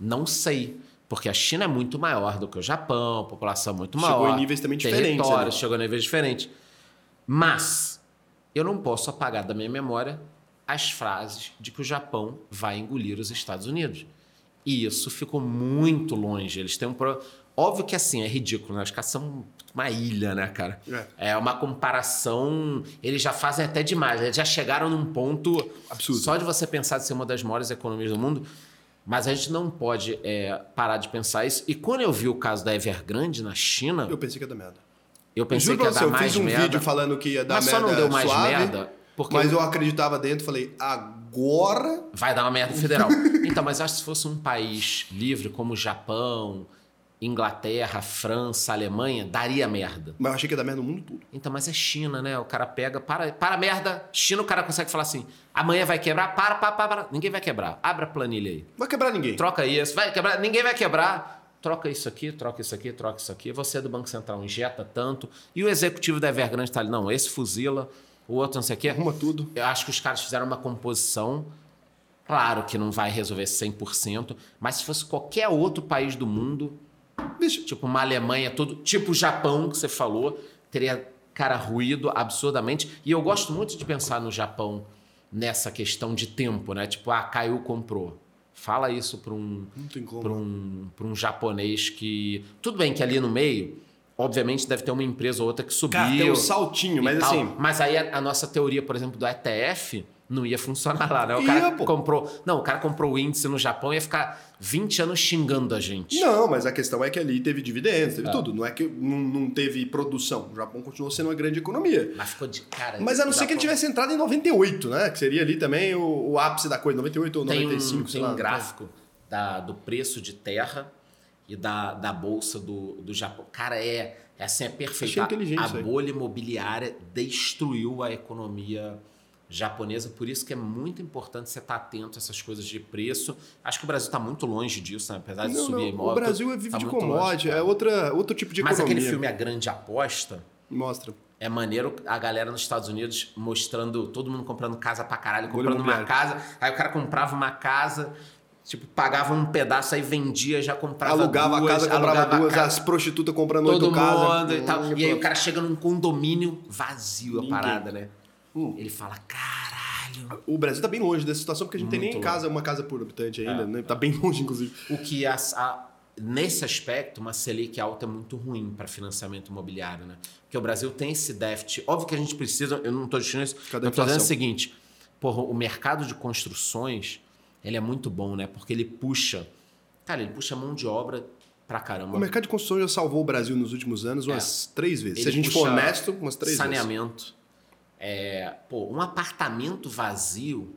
Não sei. Porque a China é muito maior do que o Japão, população muito Chegou maior. em níveis também diferentes ali. Chegou em níveis diferentes. Mas eu não posso apagar da minha memória as frases de que o Japão vai engolir os Estados Unidos. E isso ficou muito longe. Eles têm um pro... Óbvio que assim, é ridículo, né? Os caras são uma ilha, né, cara? É. É, uma comparação. Eles já fazem até demais. Eles já chegaram num ponto. Absurdo. Só de você pensar de ser uma das maiores economias do mundo. Mas a gente não pode é, parar de pensar isso. E quando eu vi o caso da Evergrande na China, Eu pensei que ia dar merda. eu pensei Juro que ia você, dar eu mais fiz um merda. vídeo falando que ia dar mas merda só não deu mais suave, merda. Porque Mas eu acreditava dentro, falei, agora... vai dar uma merda federal. então, mas acho que se fosse um país livre como o Japão, Inglaterra, França, Alemanha, daria merda. Mas eu achei que ia dar merda no mundo todo. Então, mas é China, né? O cara pega, para, para a merda. China, o cara consegue falar assim: amanhã vai quebrar, para, para, para, para. Ninguém vai quebrar. Abre a planilha aí. Vai quebrar ninguém. Troca isso, vai quebrar, ninguém vai quebrar. Troca isso aqui, troca isso aqui, troca isso aqui. Você é do Banco Central injeta tanto. E o executivo da Evergrande tá ali, não, esse fuzila, o outro não sei o quê. Arruma tudo. Eu acho que os caras fizeram uma composição. Claro que não vai resolver 100%, mas se fosse qualquer outro país do mundo, Bicho, tipo uma Alemanha, todo, tipo o Japão que você falou, teria, cara, ruído absurdamente. E eu gosto muito de pensar no Japão nessa questão de tempo, né? Tipo, ah, Caiu comprou. Fala isso para um, não tem como. para um, pra um japonês que. Tudo bem que ali no meio, obviamente, deve ter uma empresa ou outra que subiu. Cara, tem um saltinho, mas tal. assim... Mas aí a, a nossa teoria, por exemplo, do ETF não ia funcionar lá, né? O Ia, cara pô. comprou. Não, o cara comprou o índice no Japão e ia ficar 20 anos xingando a gente. Não, mas a questão é que ali teve dividendos, É. teve tudo. Não é que não, não teve produção. O Japão continuou sendo uma grande economia. Mas ficou de cara. Mas a não ser que ele Japão- tivesse entrado em 98, né? Que seria ali também o, o ápice da coisa, 98 ou tem 95, um, sei tem lá. um gráfico da, do preço de terra e da, da bolsa do, do Japão. Cara, é, é assim, é perfeito. Achei A- a bolha imobiliária destruiu a economia japonesa, por isso que é muito importante você estar atento a essas coisas de preço. Acho que o Brasil está muito longe disso, né? apesar de Não, subir não, imóvel. o Brasil é vive tá de commodity, é outra, outro tipo de Mas economia. aquele filme A Grande Aposta Mostra. é maneiro a galera nos Estados Unidos mostrando todo mundo comprando casa pra caralho, comprando uma casa. Aí o cara comprava uma casa, tipo, pagava um pedaço, aí vendia, já comprava alugava duas, a casa, comprava alugava a duas, casa, as prostitutas comprando todo oito casas. mundo e tal. Hum, E aí o cara chega num condomínio vazio Ninguém. a parada, né? Hum. Ele fala, caralho. O Brasil tá bem longe dessa situação, porque a gente não tem Muito nem casa, uma casa por habitante ainda, É, né? Tá bem longe, inclusive. O que a- a- nesse aspecto, uma Selic alta é muito ruim para financiamento imobiliário, né? Porque o Brasil tem esse déficit. Óbvio que a gente precisa, eu não estou dizendo isso, Cadê eu estou dizendo o seguinte: porra, o mercado de construções ele é muito bom, né? Porque ele puxa, cara, ele puxa mão de obra pra caramba. O mercado de construção já salvou o Brasil nos últimos anos umas três vezes. Se É. Ele a gente for honesto, umas três vezes. saneamento. É, pô, um apartamento vazio,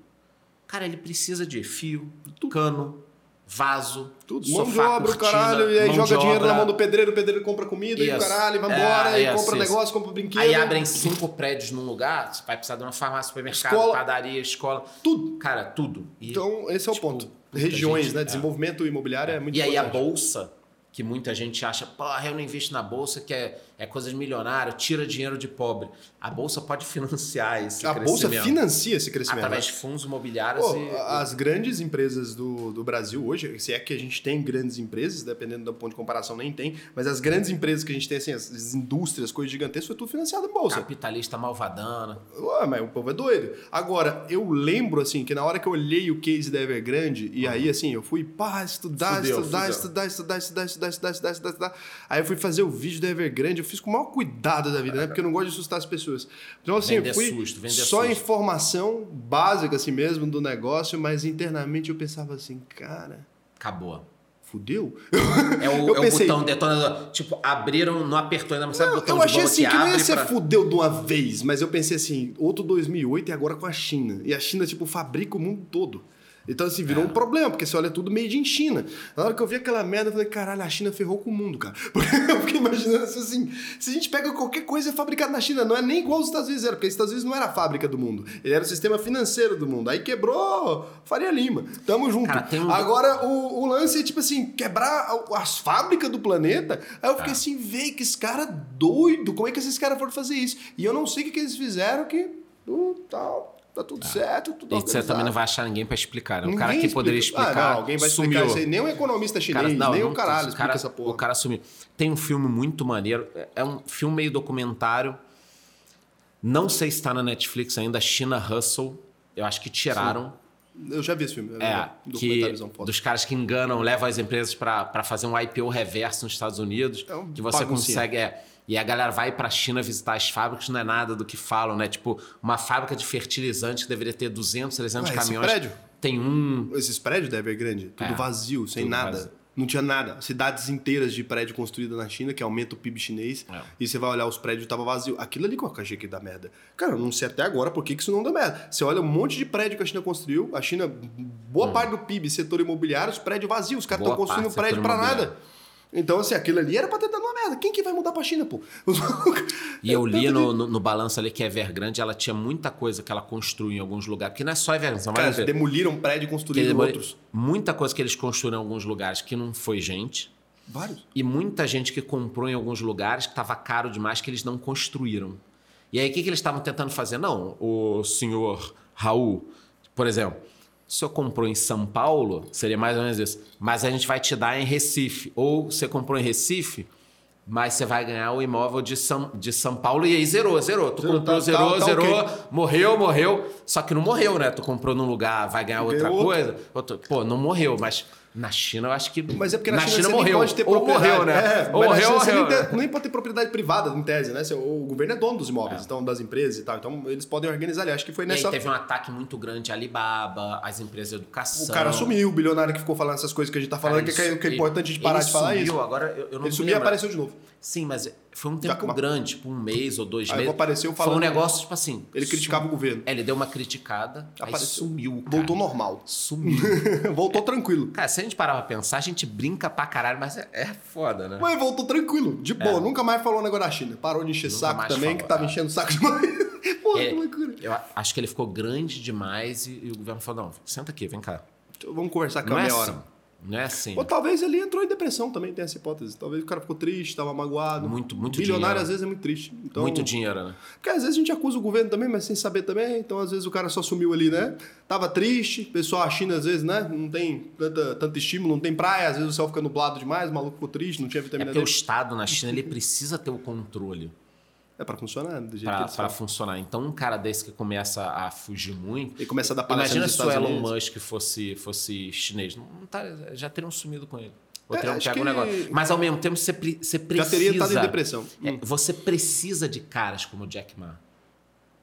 cara, ele precisa de fio, cano, vaso, Tudo. sofá, mão de obra, o cortina, caralho, e aí joga dinheiro obra. na mão do pedreiro, o pedreiro compra comida e o caralho, vai embora, É, e isso, compra isso. negócio, compra brinquedo. Aí abrem cinco prédios num lugar, você vai precisar de uma farmácia, supermercado, Escola. padaria, escola. Tudo. Cara, tudo. E, Então, esse é o tipo, ponto. Regiões, gente- né? é. Desenvolvimento imobiliário é muito e aí a importante. bolsa, que muita gente acha, porra, eu não invisto na bolsa, que é, é coisa de milionário, tira dinheiro de pobre. A bolsa pode financiar esse A bolsa crescimento. financia esse crescimento. Através de fundos imobiliários Pô, e, as grandes empresas do, do Brasil hoje, se é que a gente tem grandes empresas, dependendo do ponto de comparação, nem tem, mas as grandes empresas que a gente tem, assim, as, as indústrias, coisas gigantescas, foi tudo financiado em bolsa. capitalista malvadana. Ué, mas o povo é doido. Agora, eu lembro, assim, que na hora que eu olhei o case da Evergrande, e aí, assim, eu fui, pá, estudar, Fudeu, estudar, fudeu. estudar, estudar, estudar, estudar, estudar, estudar, estudar, estudar. Aí eu fui fazer o vídeo da Evergrande, eu fiz com o maior cuidado da vida, né? Porque eu não gosto de assustar as pessoas. Então, assim, Vender eu fui susto, vender só susto. informação básica, assim mesmo, do negócio, mas internamente eu pensava assim, cara, Acabou. fudeu? É o, Eu é o pensei- botão detonador. Tipo, abriram, não apertou ainda, mas sabe o botão eu achei assim que não ia ser pra- fudeu de uma vez, mas eu pensei assim, outro 2008 e agora com a China. E a China, tipo, fabrica o mundo todo. Então, assim, virou É. um problema, porque você olha tudo made in China. Na hora que eu vi aquela merda, eu falei, caralho, a China ferrou com o mundo, cara. Porque eu fiquei imaginando assim, se a gente pega qualquer coisa fabricada na China, não é nem igual os Estados Unidos era, porque os Estados Unidos não era a fábrica do mundo. Ele era o sistema financeiro do mundo. Aí quebrou Faria Lima. Tamo junto. Cara, um- Agora, o, o lance é, tipo assim, quebrar as fábricas do planeta. Aí eu fiquei É. assim, véi, que esse cara doido. Como é que esses caras foram fazer isso? E eu não sei o que, que eles fizeram que uh, tal, tá tudo certo, tudo E você também não vai achar ninguém pra explicar. Né? O Ninguém cara que poderia explica. explicar. Ah, não, alguém vai explicar sumiu. aí. Nem um economista O chinês, cara- não, nem não- o caralho o explica cara- essa porra. O cara sumiu. Tem um filme muito maneiro. É um filme meio documentário. Não sei se está na Netflix ainda. China Hustle. Eu acho que tiraram. Eu já vi esse filme. É, um que, dos caras que enganam, levam as empresas para fazer um IPO reverso nos Estados Unidos. É um que você baguncinha. consegue. É, e a galera vai para a China visitar as fábricas, não é nada do que falam, né? Tipo, uma fábrica de fertilizante que deveria ter 200, 300 Ué, esse caminhões. prédio? Tem um. Esses prédios da Evergrande, tudo É, vazio, sem tudo nada. vazio. Não tinha nada. Cidades inteiras de prédio construído na China, que aumenta o PIB chinês. É. E você vai olhar os prédios tava vazio. Aquilo ali que eu achei que dá merda. Cara, eu não sei até agora por que que isso não dá merda. Você olha um monte de prédio que a China construiu. A China, boa parte do PIB, setor imobiliário, os prédios vazios. Os caras estão construindo prédio imobiliário. nada. Então, assim, aquilo ali era pra ter dado uma merda. Quem que vai mudar pra China, pô? E eu É li no, no, no balanço ali que a Evergrande ela tinha muita coisa que ela construiu em alguns lugares. Porque não é só Evergrande, são Cara, vezes. demoliram prédio e construíram outros. Muita coisa que eles construíram em alguns lugares que não foi gente. Vários. E muita gente que comprou em alguns lugares que estava caro demais que eles não construíram. E aí o que, que eles estavam tentando fazer? Não, o senhor Raul, por exemplo, se senhor comprou em São Paulo, seria mais ou menos isso. Mas a gente vai te dar em Recife. Ou você comprou em Recife, mas você vai ganhar o imóvel de São, de São Paulo e aí zerou, zerou. Tu Zerou, comprou, tá- zerou, tá- tá zerou, ok. morreu, morreu. Só que não morreu, né? Tu comprou num lugar, vai ganhar outra outro. coisa. Outro- Pô, não morreu, mas na China eu acho que. Mas é porque na, China, você morreu. nem pode ter Ou propriedade. morreu, né? É, Ou na morreu, China você morreu. nem, tem- nem pode ter propriedade privada, em tese, né? O governo é dono dos imóveis, É. então, das empresas e tal. Então, eles podem organizar ali. Acho que foi E aí nessa... teve um ataque muito grande à Alibaba, às empresas de educação. O cara sumiu, o bilionário que ficou falando essas coisas que a gente tá falando, Cara, que, é, que é importante a gente parar de falar sumiu, isso. Agora eu, eu não Ele sumiu e apareceu de novo. Sim, mas foi um Já tempo com- grande, tipo um mês ou dois Aí meses. apareceu Foi um falando- negócio, tipo assim. Ele criticava o governo. É, ele deu uma criticada, Apareceu. sumiu. Cara. Voltou normal. Sumiu. voltou tranquilo. cara, se a gente parar pra pensar, a gente brinca pra caralho, mas é, é foda, né? Mas voltou tranquilo, de boa. Nunca mais falou um negócio da China. Parou de encher É. Nunca saco também, falou, que tava é. enchendo saco demais. Porra, É, que loucura. eu acho que ele ficou grande demais e, e o governo falou: não, senta aqui, vem cá. Então, vamos conversar com a é meia assim. hora. Não é assim. Ou talvez ele entrou em depressão também, tem essa hipótese. Talvez o cara ficou triste, tava magoado. Muito, muito Bilionário dinheiro. às vezes é muito triste. Então, Muito dinheiro, né? Porque às vezes a gente acusa o governo também, mas sem saber também. Então, às vezes, o cara só sumiu ali, né? Tava triste, pessoal, a China, às vezes, né? Não tem tanta, tanto estímulo, não tem praia, às vezes o céu fica nublado demais, o maluco ficou triste, não tinha É vitamina porque o D. Estado na China ele precisa ter o controle. É pra funcionar, do jeito que para funcionar. Então, um cara desse que começa a fugir muito. Ele começa a dar palestra Imagina se o Elon Unidos. Musk fosse, fosse chinês. Não, não tá- já teriam sumido com ele. Ou É, teriam pego um que- negócio. Mas ao mesmo tempo, você, pre- você precisa. Já teria estado em depressão. É, Hum. Você precisa de caras como o Jack Ma.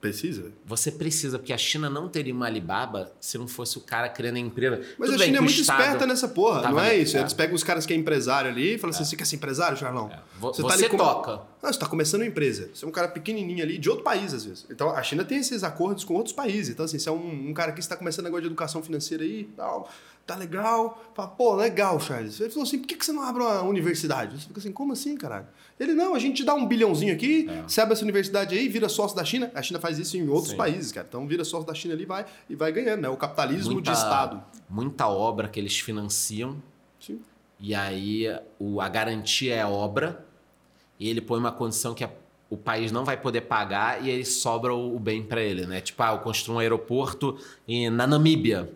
Precisa? Você precisa, porque a China não teria uma Alibaba se não fosse o cara criando a empresa. Mas Tudo a bem China é que o muito esperta nessa porra, não é isso? é. Eles pegam os caras que é empresário ali e falam assim: você quer ser empresário, Charlão? É. Vo- tá você ali com- toca. Ah, você tá começando uma empresa. Você é um cara pequenininho ali, de outro país, às vezes. Então, a China tem esses acordos com outros países. Então, assim, você é um, um cara que está começando negócio de educação financeira aí tal, tá legal. Fala, pô, legal, Charles. Ele falou assim, por que, que você não abre uma universidade? Você fica assim, como assim, caralho? Ele, não, a gente te dá um bilhãozinho aqui, É. você abre essa universidade aí, vira sócio da China. A China faz isso em outros Sim. países, cara. Então, vira sócio da China ali e vai, e vai ganhando, né? O capitalismo Muita, de Estado. muita obra que eles financiam Sim. E aí o, a garantia é obra, e ele põe uma condição que a- o país não vai poder pagar e aí sobra o, o bem para ele, né? Tipo, ah, eu construo um aeroporto em, na Namíbia.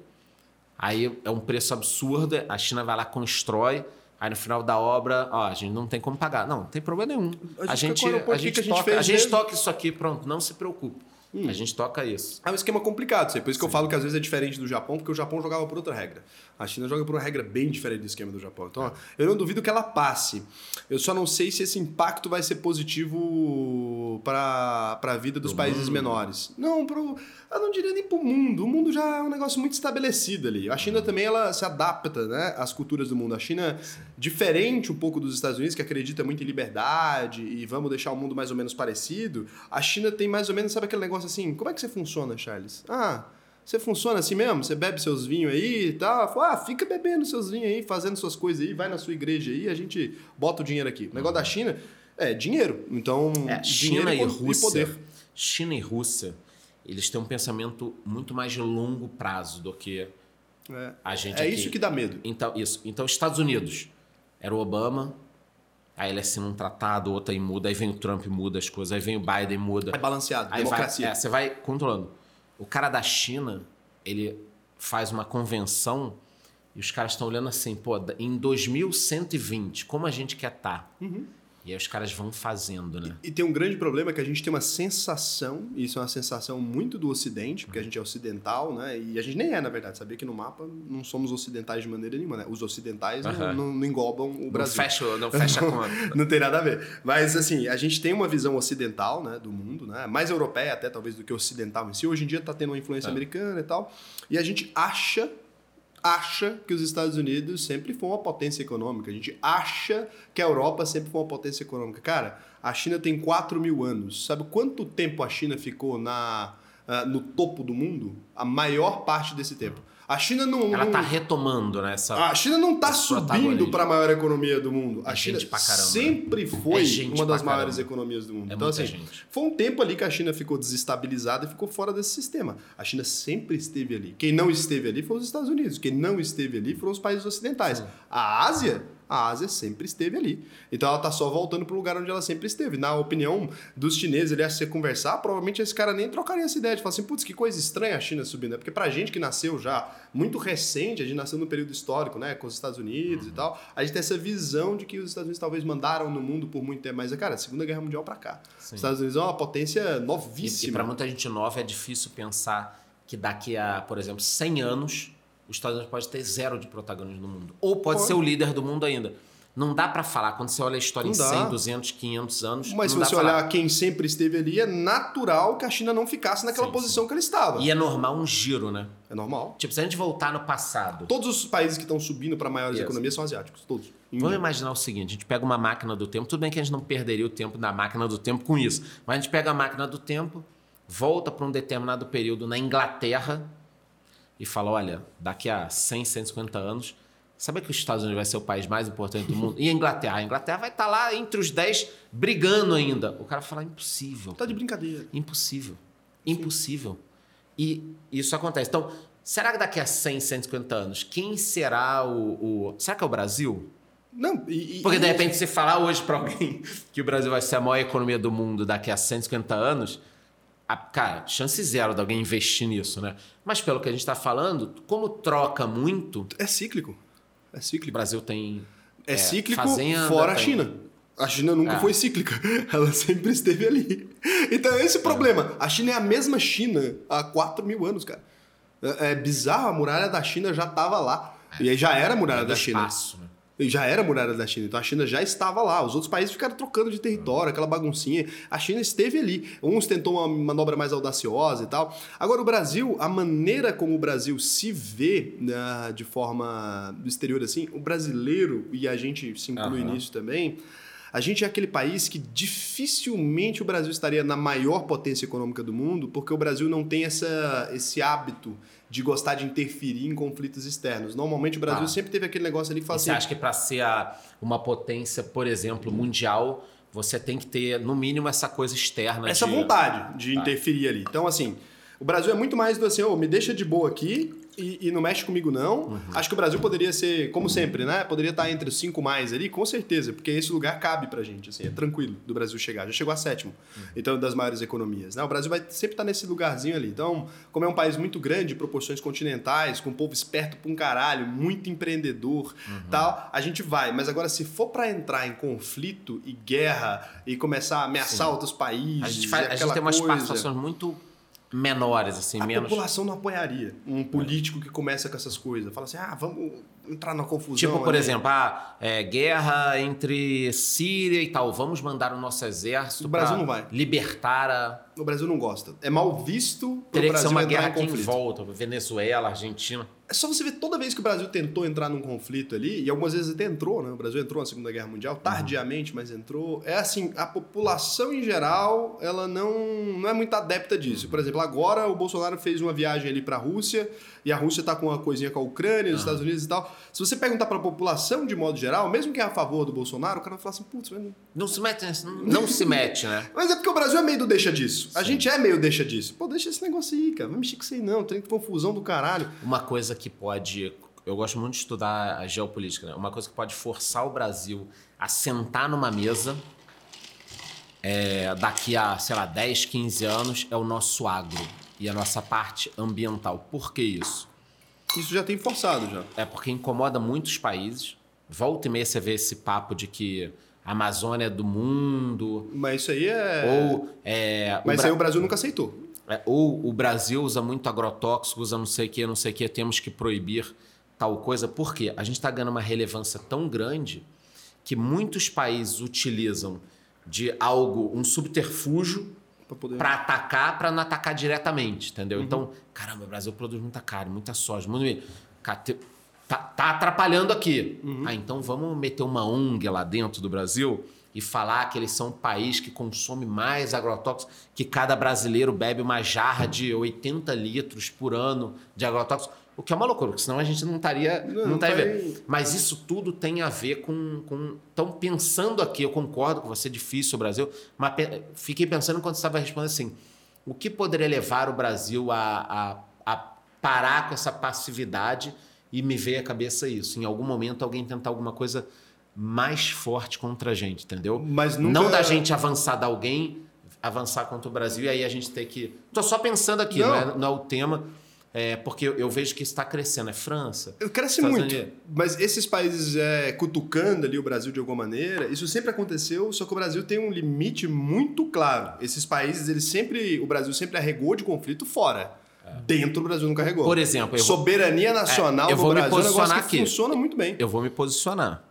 Aí é um preço absurdo, a China vai lá, constrói, aí no final da obra, ó, a gente não tem como pagar. Não, não tem problema nenhum. A gente a gente, que a gente toca, a gente toca isso aqui, pronto, não se preocupe. A gente toca isso. É um esquema complicado, sei. por isso que eu falo que às vezes é diferente do Japão, porque o Japão jogava por outra regra. A China joga por uma regra bem diferente do esquema do Japão. Então, ó, eu não duvido que ela passe. Eu só não sei se esse impacto vai ser positivo para a vida dos países menores. Não, pro, eu não diria nem para o mundo. O mundo já é um negócio muito estabelecido ali. A China também ela se adapta né, às culturas do mundo. A China, diferente um pouco dos Estados Unidos, que acredita muito em liberdade e vamos deixar o mundo mais ou menos parecido, a China tem mais ou menos, sabe aquele negócio assim, como é que você funciona, Charles? Ah, você funciona assim mesmo? Você bebe seus vinhos aí e tal? Fala, Ah, fica bebendo seus vinhos aí, fazendo suas coisas aí, vai na sua igreja aí, a gente bota o dinheiro aqui. O negócio da China é dinheiro. Então, É, dinheiro China e e Rússia. poder. China e Rússia, eles têm um pensamento muito mais de longo prazo do que É, a gente é aqui. isso que dá medo. Então, isso. Então, Estados Unidos. Era o Obama, aí ele assina um tratado, outro aí muda, aí vem o Trump muda as coisas, aí vem o Biden muda. É balanceado, Aí vai, democracia. é, você vai controlando. O cara da China, ele faz uma convenção e os caras estão olhando assim, pô, em 2120, como a gente quer estar? Uhum. E aí os caras vão fazendo, né? E tem um grande problema que a gente tem uma sensação, e isso é uma sensação muito do Ocidente, porque a gente é ocidental, né? E a gente nem é, na verdade. Sabia que no mapa não somos ocidentais de maneira nenhuma, né? Os ocidentais não, Aham. não, não englobam o Brasil. Não fecha, não fecha a conta. não tem nada a ver. Mas, assim, a gente tem uma visão ocidental, né, do mundo, né? Mais europeia até, talvez, do que ocidental em si. Hoje em dia tá tendo uma influência É. americana e tal. E a gente acha acha que os Estados Unidos sempre foi uma potência econômica. A gente acha que a Europa sempre foi uma potência econômica. Cara, a China tem 4 mil anos. Sabe quanto tempo a China ficou na, ah, no topo do mundo? A maior parte desse tempo. A China não... Ela não... tá retomando, né? Essa... A China não está subindo para a maior economia do mundo. A É China gente pra caramba, sempre foi É uma das maiores caramba. economias do mundo. É então, assim, gente. foi um tempo ali que a China ficou desestabilizada e ficou fora desse sistema. A China sempre esteve ali. Quem não esteve ali foram os Estados Unidos. Quem não esteve ali foram os países ocidentais. A Ásia, a Ásia sempre esteve ali. Então ela tá só voltando pro lugar onde ela sempre esteve. Na opinião dos chineses, ele se você conversar, provavelmente esse cara nem trocaria essa ideia de falar assim, putz, que coisa estranha a China subindo. É porque pra gente que nasceu já muito recente, a gente nasceu no período histórico, né, com os Estados Unidos Uhum. e tal, a gente tem essa visão de que os Estados Unidos talvez mandaram no mundo por muito tempo. Mas, cara, Segunda Guerra Mundial pra cá. Os Estados Unidos é uma potência E, e novíssima. para muita gente nova é difícil pensar que daqui a, por exemplo, 100 anos, os Estados Unidos pode ter zero de protagonismo no mundo. Ou pode, Pode. ser o líder do mundo ainda. Não dá para falar. Quando você olha a história Não em dá. 100, 200, 500 anos, Mas se dá você olhar quem sempre esteve ali, é natural que a China não ficasse naquela Sim, posição que ela estava. E é normal um giro, né? É normal. Tipo, se a gente voltar no passado, Todos os países que estão subindo para maiores Yes. economias são asiáticos, todos. Vamos imaginar o seguinte: a gente pega uma máquina do tempo, tudo bem que a gente não perderia o tempo da máquina do tempo com isso, mas a gente pega a máquina do tempo, volta para um determinado período na Inglaterra e fala: olha, daqui a 100, 150 anos, sabe que os Estados Unidos vai ser o país mais importante do mundo? E a Inglaterra? A Inglaterra vai estar lá entre os 10 brigando ainda. O cara fala: impossível. Tá de brincadeira. Impossível. Impossível. E isso acontece. Então, será que daqui a 100, 150 anos, quem será o. o- será que é o Brasil? Não, e, Porque de e- repente você falar hoje pra alguém que o Brasil vai ser a maior economia do mundo daqui a 150 anos, a, cara, chance zero de alguém investir nisso, né? Mas pelo que a gente tá falando, como troca muito, É cíclico. É o cíclico. Brasil tem. É, cíclico fazenda, fora a tem- China. A China nunca É. foi cíclica. Ela sempre esteve ali. Então, esse é o problema. A China é a mesma China há 4 mil anos, cara. É, é bizarro, a muralha da China já estava lá. E aí já era a muralha do da China. espaço, né? Já era muralha da China, então a China já estava lá. Os outros países ficaram trocando de território, aquela baguncinha. A China esteve ali. Uns tentou uma manobra mais audaciosa e tal. Agora, o Brasil, a maneira como o Brasil se vê né, de forma do exterior assim, o brasileiro, e a gente se inclui Aham. nisso também, a gente é aquele país que dificilmente o Brasil estaria na maior potência econômica do mundo, porque o Brasil não tem essa, esse hábito de gostar de interferir em conflitos externos. Normalmente o Brasil Tá. sempre teve aquele negócio ali que E fala você assim, acha que para ser a- uma potência, por exemplo, mundial, você tem que ter, no mínimo, essa coisa externa. essa de... vontade de Tá. interferir ali. Então, assim, o Brasil é muito mais do assim, ô, me deixa de boa aqui e, e não mexe comigo não. Uhum. Acho que o Brasil poderia ser, como sempre, né? Poderia estar entre os cinco mais ali, com certeza, porque esse lugar cabe pra gente, assim, é tranquilo do Brasil chegar. Já chegou a sétimo, Uhum. então, das maiores economias. Né? O Brasil vai sempre estar nesse lugarzinho ali. Então, como é um país muito grande, de proporções continentais, com um povo esperto pra um caralho, muito empreendedor Uhum. tal, a gente vai. Mas agora, se for pra entrar em conflito e guerra e começar a ameaçar Sim. outros países, A gente, faz, a gente tem umas coisa, participações muito menores, assim, a menos. população não apoiaria um político que começa com essas coisas. Fala assim, ah, vamos entrar na confusão. Tipo, por exemplo, ah, é, guerra entre Síria e tal. Vamos mandar o nosso exército vai. libertar a. O Brasil não gosta. É mal visto Teria que ser uma guerra em aqui em conflito. volta. Venezuela, Argentina. É só você ver toda vez que o Brasil tentou entrar num conflito ali, e algumas vezes até entrou, né? O Brasil entrou na Segunda Guerra Mundial, tardiamente, mas entrou. É assim, a população em geral, ela não, não é muito adepta disso. Por exemplo, agora o Bolsonaro fez uma viagem ali pra Rússia, e a Rússia tá com uma coisinha com a Ucrânia, os Estados Unidos e tal. Se você perguntar pra população de modo geral, mesmo quem é a favor do Bolsonaro, o cara vai falar assim, putz, não Não se mete, nesse- não se mete, né? mas é porque o Brasil é meio do deixa disso. A Sim. gente é meio deixa disso. Pô, deixa esse negócio aí, cara. Não vai mexer com isso aí, não. Tem confusão do caralho. Uma coisa que pode. Eu gosto muito de estudar a geopolítica, né? Uma coisa que pode forçar o Brasil a sentar numa mesa é, daqui a, sei lá, 10, 15 anos é o nosso agro e a nossa parte ambiental. Por que isso? Isso já tem forçado já. É porque incomoda muitos países. Volta e meia você vê esse papo de que a Amazônia do mundo. Mas isso aí é. Ou, é, Mas o aí Bra- o Brasil nunca aceitou. é, ou o Brasil usa muito agrotóxico, usa não sei o que, não sei o que, temos que proibir tal coisa. Por quê? A gente está ganhando uma relevância tão grande que muitos países utilizam de algo, um subterfúgio, Pra poder... para atacar, para não atacar diretamente, entendeu? Uhum. Então, caramba, o Brasil produz muita carne, muita soja, muito milho. Tá, tá atrapalhando aqui. Uhum. Ah, então vamos meter uma ONG lá dentro do Brasil e falar que eles são um país que consome mais agrotóxicos, que cada brasileiro bebe uma jarra de 80 litros por ano de agrotóxicos. O que é uma loucura, porque senão a gente não estaria. Não, Não, estaria vai- vendo. Mas isso tudo tem a ver com. então, pensando aqui, eu concordo com você, é difícil o Brasil, mas pe- fiquei pensando quando você estava respondendo assim: o que poderia levar o Brasil a, a, a parar com essa passividade e me veio à cabeça isso? Em algum momento, alguém tentar alguma coisa mais forte contra a gente, entendeu? Mas nunca- Não da gente avançar da alguém, avançar contra o Brasil e aí a gente ter que. Tô só pensando aqui, não, Não. é, não é o tema. É, porque eu, eu vejo que está crescendo. É França, Cresce Estados muito. Unidos. Mas esses países é, cutucando ali o Brasil de alguma maneira, isso sempre aconteceu, só que o Brasil tem um limite muito claro. Esses países, eles sempre. O Brasil sempre arregou de conflito fora. Dentro o Brasil não carregou. É. Por exemplo, eu vou- Soberania nacional É, eu do vou me Brasil é um negócio posicionar que aqui. funciona muito bem. Eu vou me posicionar.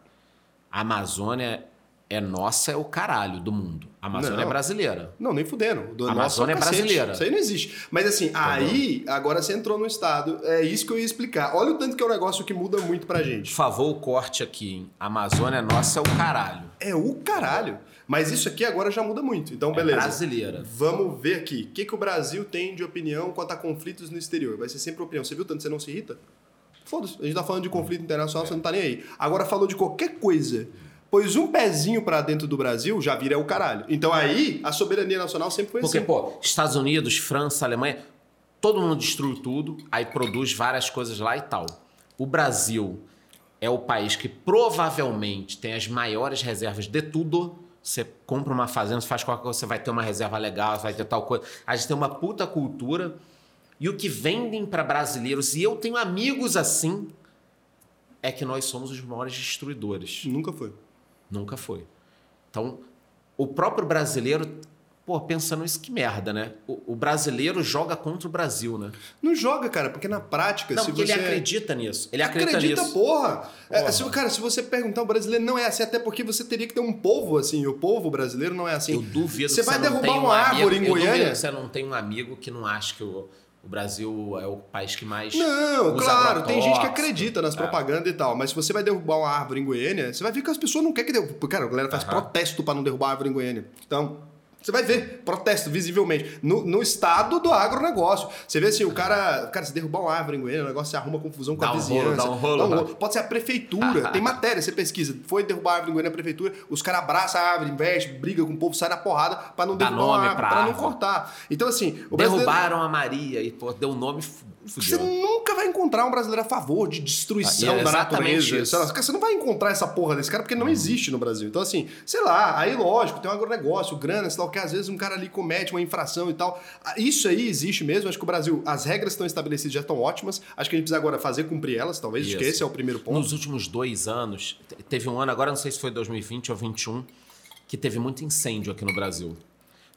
A Amazônia é nossa, é o caralho do mundo. A Amazônia Não. é brasileira. Não, nem fudendo. Do A nosso Amazônia é cacete. brasileira. Isso aí não existe. Mas assim, aí, agora você entrou no estado. É isso que eu ia explicar. Olha o tanto que é um negócio que muda muito pra Por gente. favor, o corte aqui, hein? A Amazônia é nossa, é o caralho. É o caralho. Mas isso aqui agora já muda muito. Então, É beleza. brasileira. Vamos ver aqui. O que, que o Brasil tem de opinião quanto a conflitos no exterior? Vai ser sempre opinião. Você viu tanto que você não se irrita? Foda-se. A gente tá falando de conflito internacional, você não tá nem aí. Agora falou de qualquer coisa. Pois um pezinho pra dentro do Brasil já vira o caralho. Então aí, a soberania nacional sempre foi Porque, assim. pô, Estados Unidos, França, Alemanha, todo mundo destrui tudo, aí produz várias coisas lá e tal. O Brasil é o país que provavelmente tem as maiores reservas de tudo. Você compra uma fazenda, você faz qualquer coisa, você vai ter uma reserva legal, você vai ter tal coisa. A gente tem uma puta cultura. E o que vendem para brasileiros, e eu tenho amigos assim, é que nós somos os maiores destruidores. Nunca foi. Nunca foi. Então, o próprio brasileiro, pô, pensando isso, que merda, né? O, o brasileiro joga contra o Brasil, né? Não joga, cara, porque na prática, Não, se porque você. ele acredita nisso. Ele acredita, Acredita, nisso. porra. É, Porra. se, cara, se você perguntar, o brasileiro não é assim, até porque você teria que ter um povo assim. e O povo brasileiro não é assim. Eu duvido Você vai não derrubar um uma árvore em eu duvido Goiânia? você não tem um amigo que não acha que o, o Brasil é o país que mais. Não, claro, tem gente que acredita nas É. propagandas e tal, mas se você vai derrubar uma árvore em Goiânia, você vai ver que as pessoas não querem que derrube. Cara, a galera faz protesto pra não derrubar a árvore em Goiânia. Então, você vai ver protesto visivelmente no, no estado do agronegócio. Você vê assim, o cara, cara, se derrubar uma árvore em Goiânia, o negócio se arruma confusão com Dá a um vizinhança. rolo, dá um rolo. Pode ser a prefeitura, tem matéria, você pesquisa. Foi derrubar a árvore em Goiânia, a prefeitura, os caras abraçam a árvore, investe, briga com o povo, sai na porrada pra não Dá derrubar nome uma árvore, pra pra não cortar. Então assim, o brasileiro... Derrubaram a Maria e, pô, deu nome, fu- Você nunca vai encontrar um brasileiro a favor de destruição Ah, é da natureza. isso. Você não vai encontrar essa porra desse cara porque não existe no Brasil. Então, assim, sei lá, aí lógico, tem um agronegócio, grana, sei lá o que, às vezes um cara ali comete uma infração e tal. Ah, Isso aí existe mesmo. Acho que o Brasil, as regras estão estabelecidas já estão ótimas. Acho que a gente precisa agora fazer cumprir elas, talvez. Acho que Isso. esse é o primeiro ponto. Nos últimos dois anos, te- teve um ano, agora não sei se foi 2020 ou 2021, que teve muito incêndio aqui no Brasil.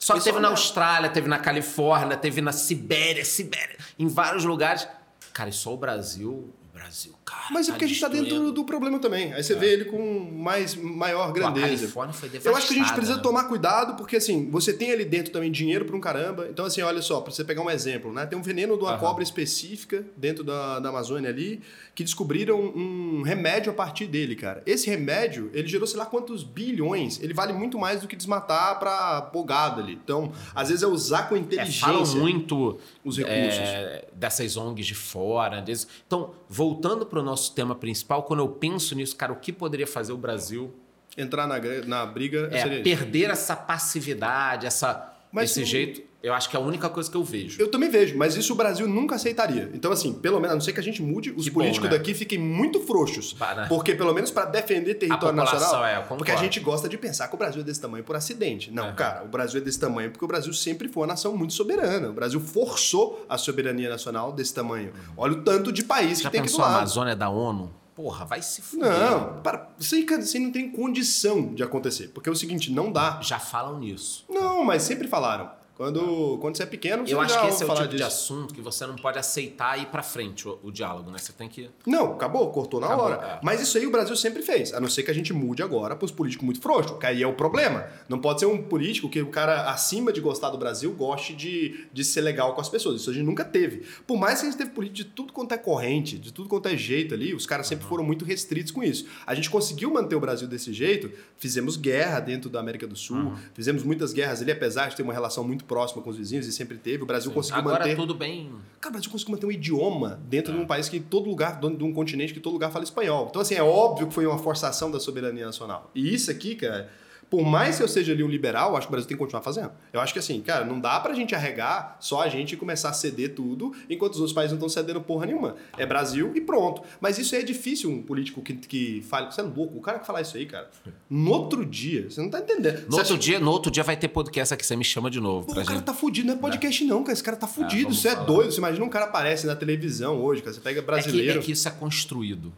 Só que teve na Austrália, teve na Califórnia, teve na Sibéria, Sibéria, em vários lugares. Cara, e só o Brasil. Brasil, cara. Mas é porque a gente tá dentro do problema também. Aí você vê ele com mais, maior Pô, a grandeza. Califórnia foi Eu acho que a gente devastada, precisa né? tomar cuidado, porque assim, você tem ali dentro também dinheiro pra um caramba. Então, assim, olha só, pra você pegar um exemplo, né? Tem um veneno de uma Aham. cobra específica dentro da, da Amazônia ali, que descobriram um remédio a partir dele, cara. Esse remédio, ele gerou sei lá quantos bilhões. Ele vale muito mais do que desmatar pra bogado ali. Então, às vezes é usar com É, inteligência falam muito os recursos. é, dessas ONGs de fora. desse- Então, voltando para o nosso tema principal, quando eu penso nisso, cara, o que poderia fazer o Brasil Entrar na, na briga é, seria isso. perder essa passividade, essa, Mas esse jeito? Eu acho que é a única coisa que eu vejo. Eu também vejo, mas isso o Brasil nunca aceitaria. Então, assim, pelo menos, a não ser que a gente mude, os Que bom, políticos né? daqui fiquem muito frouxos. Para- Porque, pelo menos, para defender território nacional. é, porque a gente gosta de pensar que o Brasil é desse tamanho por acidente. Não, Aham. cara, o Brasil é desse tamanho porque o Brasil sempre foi uma nação muito soberana. O Brasil forçou a soberania nacional desse tamanho. Olha o tanto de país Já que tem aqui do pensou a lado. Amazônia da ONU? porra, vai se fuder. Não, para, isso, aí, cara, isso aí não tem condição de acontecer. Porque é o seguinte, não dá. Já falam nisso. Não, mas sempre falaram. Quando, quando você é pequeno, você Eu acho que esse é o tipo de disso. assunto que você não pode aceitar e ir pra frente o, o diálogo, né? Você tem que. Não, acabou, cortou na Acabou, hora. é. Mas isso aí o Brasil sempre fez. A não ser que a gente mude agora para os políticos muito frouxos, que aí é o problema. Não pode ser um político que o cara, acima de gostar do Brasil, goste de, de ser legal com as pessoas. Isso a gente nunca teve. Por mais que a gente teve político de tudo quanto é corrente, de tudo quanto é jeito ali, os caras sempre foram muito restritos com isso. A gente conseguiu manter o Brasil desse jeito, fizemos guerra dentro da América do Sul, fizemos muitas guerras ali, apesar de ter uma relação muito próxima com os vizinhos, e sempre teve. O Brasil conseguiu Agora manter. tudo bem. Cara, o Brasil conseguiu manter um idioma dentro de um país que todo lugar, de um continente que todo lugar fala espanhol. Então, assim, é óbvio que foi uma forçação da soberania nacional. E isso aqui, cara, por mais que eu seja ali um liberal, acho que o Brasil tem que continuar fazendo. Eu acho que, assim, cara, não dá pra gente arregar só a gente começar a ceder tudo, enquanto os outros países não estão cedendo porra nenhuma. É Brasil e pronto. Mas isso aí é difícil um político que, que fale. Você é louco, o cara que falar isso aí, cara. No outro dia, você não tá entendendo. No Você outro, acha- dia, no outro dia vai ter podcast aqui, você me chama de novo. Pô, o cara gente. tá fudido, não é podcast não, cara. Esse cara tá fudido, vamos você é falar. doido. Você imagina um cara aparece na televisão hoje, cara. Você pega É que, brasileiro. é que isso é construído.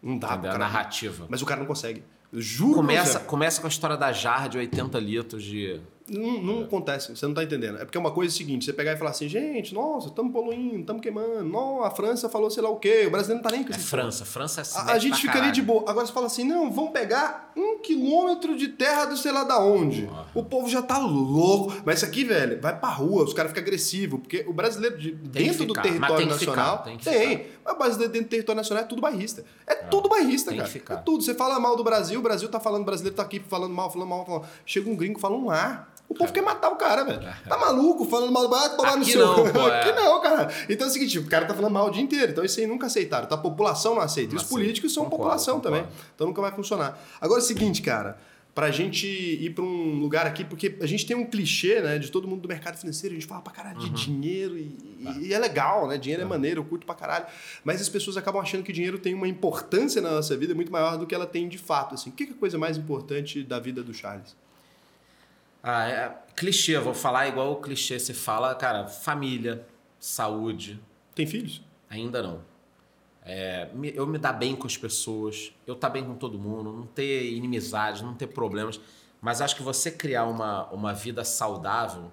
Não dá, a cara. narrativa. Mas o cara não consegue. Juro Começa, que começa com a história da jarra de 80 litros de. não, não acontece, você não tá entendendo. É porque é uma coisa seguinte, você pegar e falar assim, gente, nossa, estamos poluindo, estamos queimando, não, a França falou sei lá o quê, o brasileiro não tá nem com É. França. França é A, a gente fica ali de caralho. boa. Agora você fala assim, não, vamos pegar um quilômetro de terra do sei lá da onde. O povo já tá louco. Mas isso aqui, velho, vai pra rua, os caras ficam agressivos, porque o brasileiro de- dentro do território tem ficar, nacional tem. Mas brasileiro dentro do território nacional é tudo bairrista. É, tudo bairrista, cara. É tudo. Você fala mal do Brasil, o Brasil tá falando, o brasileiro tá aqui falando mal, falando mal, falando. Chega um gringo fala um ar. O povo quer matar o cara, velho. Tá maluco falando mal do Brasil, tomar no seu. não, pô, é. Aqui não, cara. Então é o seguinte, o cara tá falando mal o dia inteiro. Então isso aí nunca aceitaram. Então a população não aceita. E os políticos são Concordo, população concordo. também. Então nunca vai funcionar. Agora é o seguinte, cara. Pra gente ir pra um lugar aqui, porque a gente tem um clichê, né, de todo mundo do mercado financeiro, a gente fala pra caralho Uhum. de dinheiro e, e- e é legal, né? Dinheiro é maneiro, eu curto pra caralho. Mas as pessoas acabam achando que dinheiro tem uma importância na nossa vida muito maior do que ela tem de fato. Assim, o que é a coisa mais importante da vida do Charles? Ah, é clichê, vou falar igual o clichê se fala, cara, família, saúde, Tem filhos? ainda não. É, eu me dar bem com as pessoas, eu estar bem com todo mundo, não ter inimizades, não ter problemas. Mas acho que você criar uma, uma vida saudável,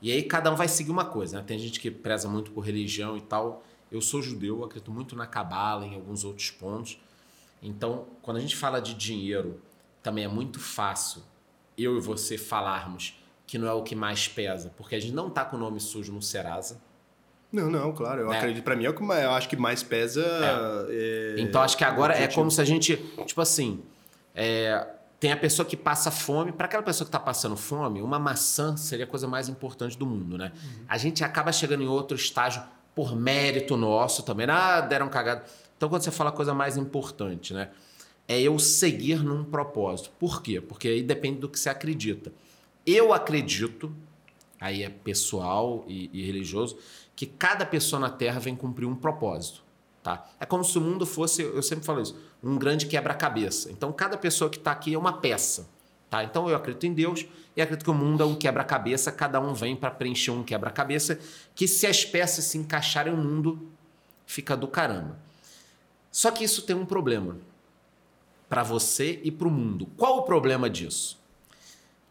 e aí cada um vai seguir uma coisa, né? Tem gente que preza muito por religião e tal. Eu sou judeu, acredito muito na cabala, em alguns outros pontos. Então, quando a gente fala de dinheiro, também é muito fácil eu e você falarmos que não é o que mais pesa, porque a gente não tá com o nome sujo no Serasa. Não, não, claro. Eu Né? acredito, pra mim, é o que eu acho que mais pesa. é- Então acho que agora é como se a gente, tipo assim, é, tem a pessoa que passa fome. Para aquela pessoa que está passando fome, uma maçã seria a coisa mais importante do mundo, né? A gente acaba chegando em outro estágio por mérito nosso também. Ah, deram cagada. Então quando você fala a coisa mais importante, né? É eu seguir num propósito. Por quê? Porque aí depende do que você acredita. Eu acredito, aí é pessoal e, e religioso, que cada pessoa na Terra vem cumprir um propósito. Tá? É como se o mundo fosse, eu sempre falo isso, um grande quebra-cabeça. Então, cada pessoa que está aqui é uma peça. Tá? Então, eu acredito em Deus e acredito que o mundo é um quebra-cabeça, cada um vem para preencher um quebra-cabeça, que se as peças se encaixarem, o mundo fica do caramba. Só que isso tem um problema para você e para o mundo. Qual o problema disso?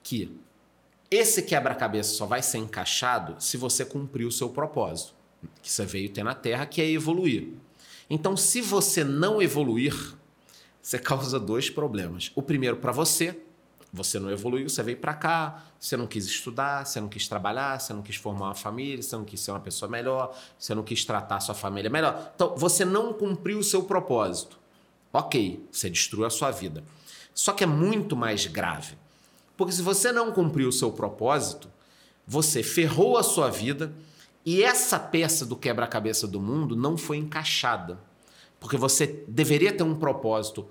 Que esse quebra-cabeça só vai ser encaixado se você cumprir o seu propósito, que você veio ter na Terra, que é evoluir. Então, se você não evoluir, você causa dois problemas. O primeiro para você, você não evoluiu, você veio para cá, você não quis estudar, você não quis trabalhar, você não quis formar uma família, você não quis ser uma pessoa melhor, você não quis tratar sua família melhor. Então, você não cumpriu o seu propósito. Ok, você destruiu a sua vida. Só que é muito mais grave. Porque se você não cumpriu o seu propósito, você ferrou a sua vida e essa peça do quebra-cabeça do mundo não foi encaixada. Porque você deveria ter um propósito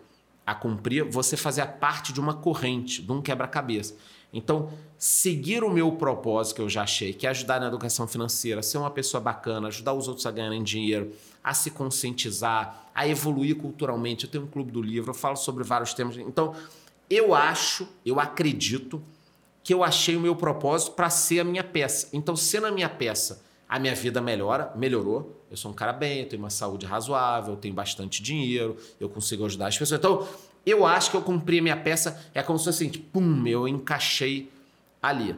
a cumprir, você fazia parte de uma corrente, de um quebra-cabeça. Então, seguir o meu propósito que eu já achei, que é ajudar na educação financeira, ser uma pessoa bacana, ajudar os outros a ganharem dinheiro, a se conscientizar, a evoluir culturalmente. Eu tenho um clube do livro, eu falo sobre vários temas. Então, eu acho, eu acredito que eu achei o meu propósito para ser a minha peça. Então, se na minha peça a minha vida melhora, melhorou. Eu sou um cara bem, eu tenho uma saúde razoável, eu tenho bastante dinheiro, eu consigo ajudar as pessoas. Então, eu acho que eu cumpri a minha peça, é como se fosse assim, pum, eu encaixei ali.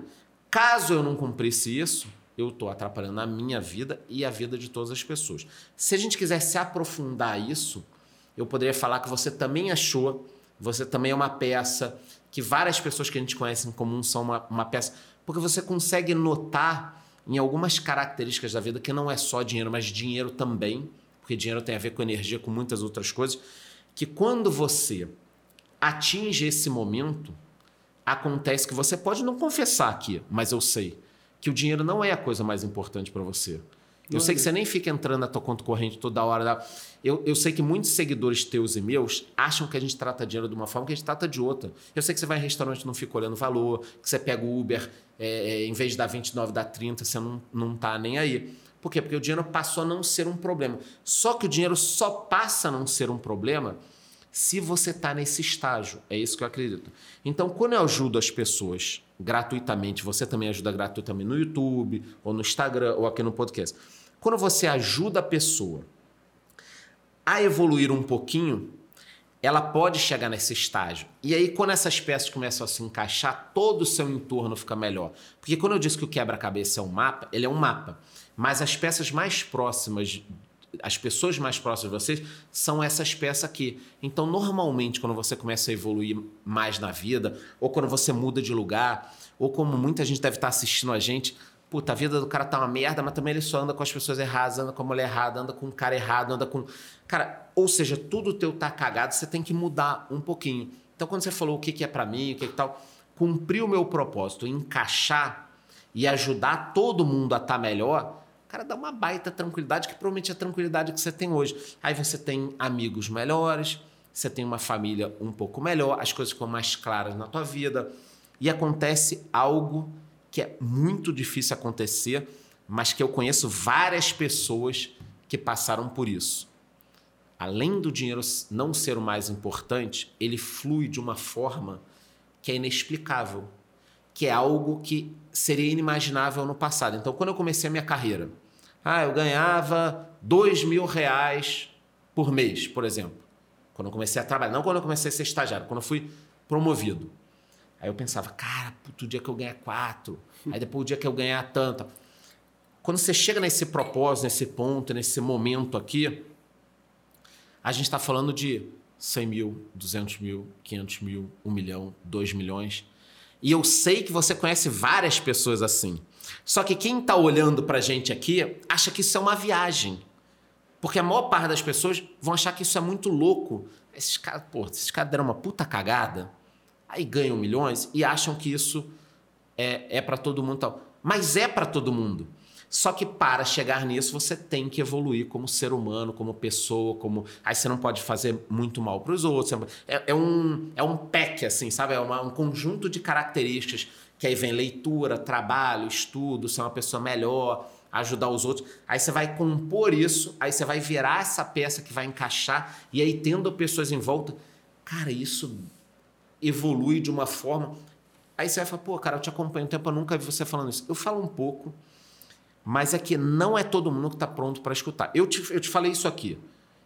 Caso eu não cumprisse isso, eu estou atrapalhando a minha vida e a vida de todas as pessoas. Se a gente quiser se aprofundar isso, eu poderia falar que você também achou, você também é uma peça, que várias pessoas que a gente conhece em comum são uma, uma peça, porque você consegue notar em algumas características da vida que não é só dinheiro, mas dinheiro também, porque dinheiro tem a ver com energia, com muitas outras coisas, que quando você atinge esse momento, acontece que você pode não confessar aqui, mas eu sei que o dinheiro não é a coisa mais importante para você. Eu sei que você nem fica entrando na tua conta corrente toda hora. Eu, eu sei que muitos seguidores teus e meus acham que a gente trata dinheiro de uma forma que a gente trata de outra. Eu sei que você vai em restaurante e não fica olhando valor, que você pega o Uber, é, é, em vez de dar 29, dá 30, você não, não tá nem aí. Por quê? Porque o dinheiro passou a não ser um problema. Só que o dinheiro só passa a não ser um problema se você está nesse estágio. É isso que eu acredito. Então, quando eu ajudo as pessoas gratuitamente, você também ajuda gratuitamente no YouTube, ou no Instagram, ou aqui no podcast. Quando você ajuda a pessoa a evoluir um pouquinho, ela pode chegar nesse estágio. E aí, quando essas peças começam a se encaixar, todo o seu entorno fica melhor. Porque quando eu disse que o quebra-cabeça é um mapa, ele é um mapa. Mas as peças mais próximas, as pessoas mais próximas de vocês, são essas peças aqui. Então, normalmente, quando você começa a evoluir mais na vida, ou quando você muda de lugar, ou como muita gente deve estar assistindo a gente, puta, a vida do cara tá uma merda, mas também ele só anda com as pessoas erradas, anda com a mulher errada, anda com o cara errado, anda com. Cara, ou seja, tudo teu tá cagado, você tem que mudar um pouquinho. Então, quando você falou o que, que é para mim, o que, que tal, cumprir o meu propósito, encaixar e ajudar todo mundo a estar tá melhor, cara, dá uma baita tranquilidade, que provavelmente é a tranquilidade que você tem hoje. Aí você tem amigos melhores, você tem uma família um pouco melhor, as coisas ficam mais claras na tua vida e acontece algo que é muito difícil acontecer, mas que eu conheço várias pessoas que passaram por isso. Além do dinheiro não ser o mais importante, ele flui de uma forma que é inexplicável, que é algo que seria inimaginável no passado. Então, quando eu comecei a minha carreira, ah, eu ganhava dois mil reais por mês, por exemplo. Quando eu comecei a trabalhar, não quando eu comecei a ser estagiário, quando eu fui promovido. Aí eu pensava, cara, puto, dia que eu ganhar quatro, aí depois o dia que eu ganhar tanto. Quando você chega nesse propósito, nesse ponto, nesse momento aqui, a gente está falando de 100 mil, 200 mil, 500 mil, 1 milhão, 2 milhões. E eu sei que você conhece várias pessoas assim. Só que quem está olhando para a gente aqui acha que isso é uma viagem. Porque a maior parte das pessoas vão achar que isso é muito louco. Esses caras, pô, esses caras deram uma puta cagada aí ganham milhões e acham que isso é, é para todo mundo tal. Mas é para todo mundo. Só que para chegar nisso, você tem que evoluir como ser humano, como pessoa, como. Aí você não pode fazer muito mal para os outros. É, é, um, é um pack, assim, sabe? É uma, um conjunto de características que aí vem leitura, trabalho, estudo, ser uma pessoa melhor, ajudar os outros. Aí você vai compor isso, aí você vai virar essa peça que vai encaixar, e aí tendo pessoas em volta. Cara, isso evolui de uma forma. Aí você vai falar, pô, cara, eu te acompanho um tempo, eu nunca vi você falando isso. Eu falo um pouco, mas é que não é todo mundo que está pronto para escutar. Eu te, eu te falei isso aqui.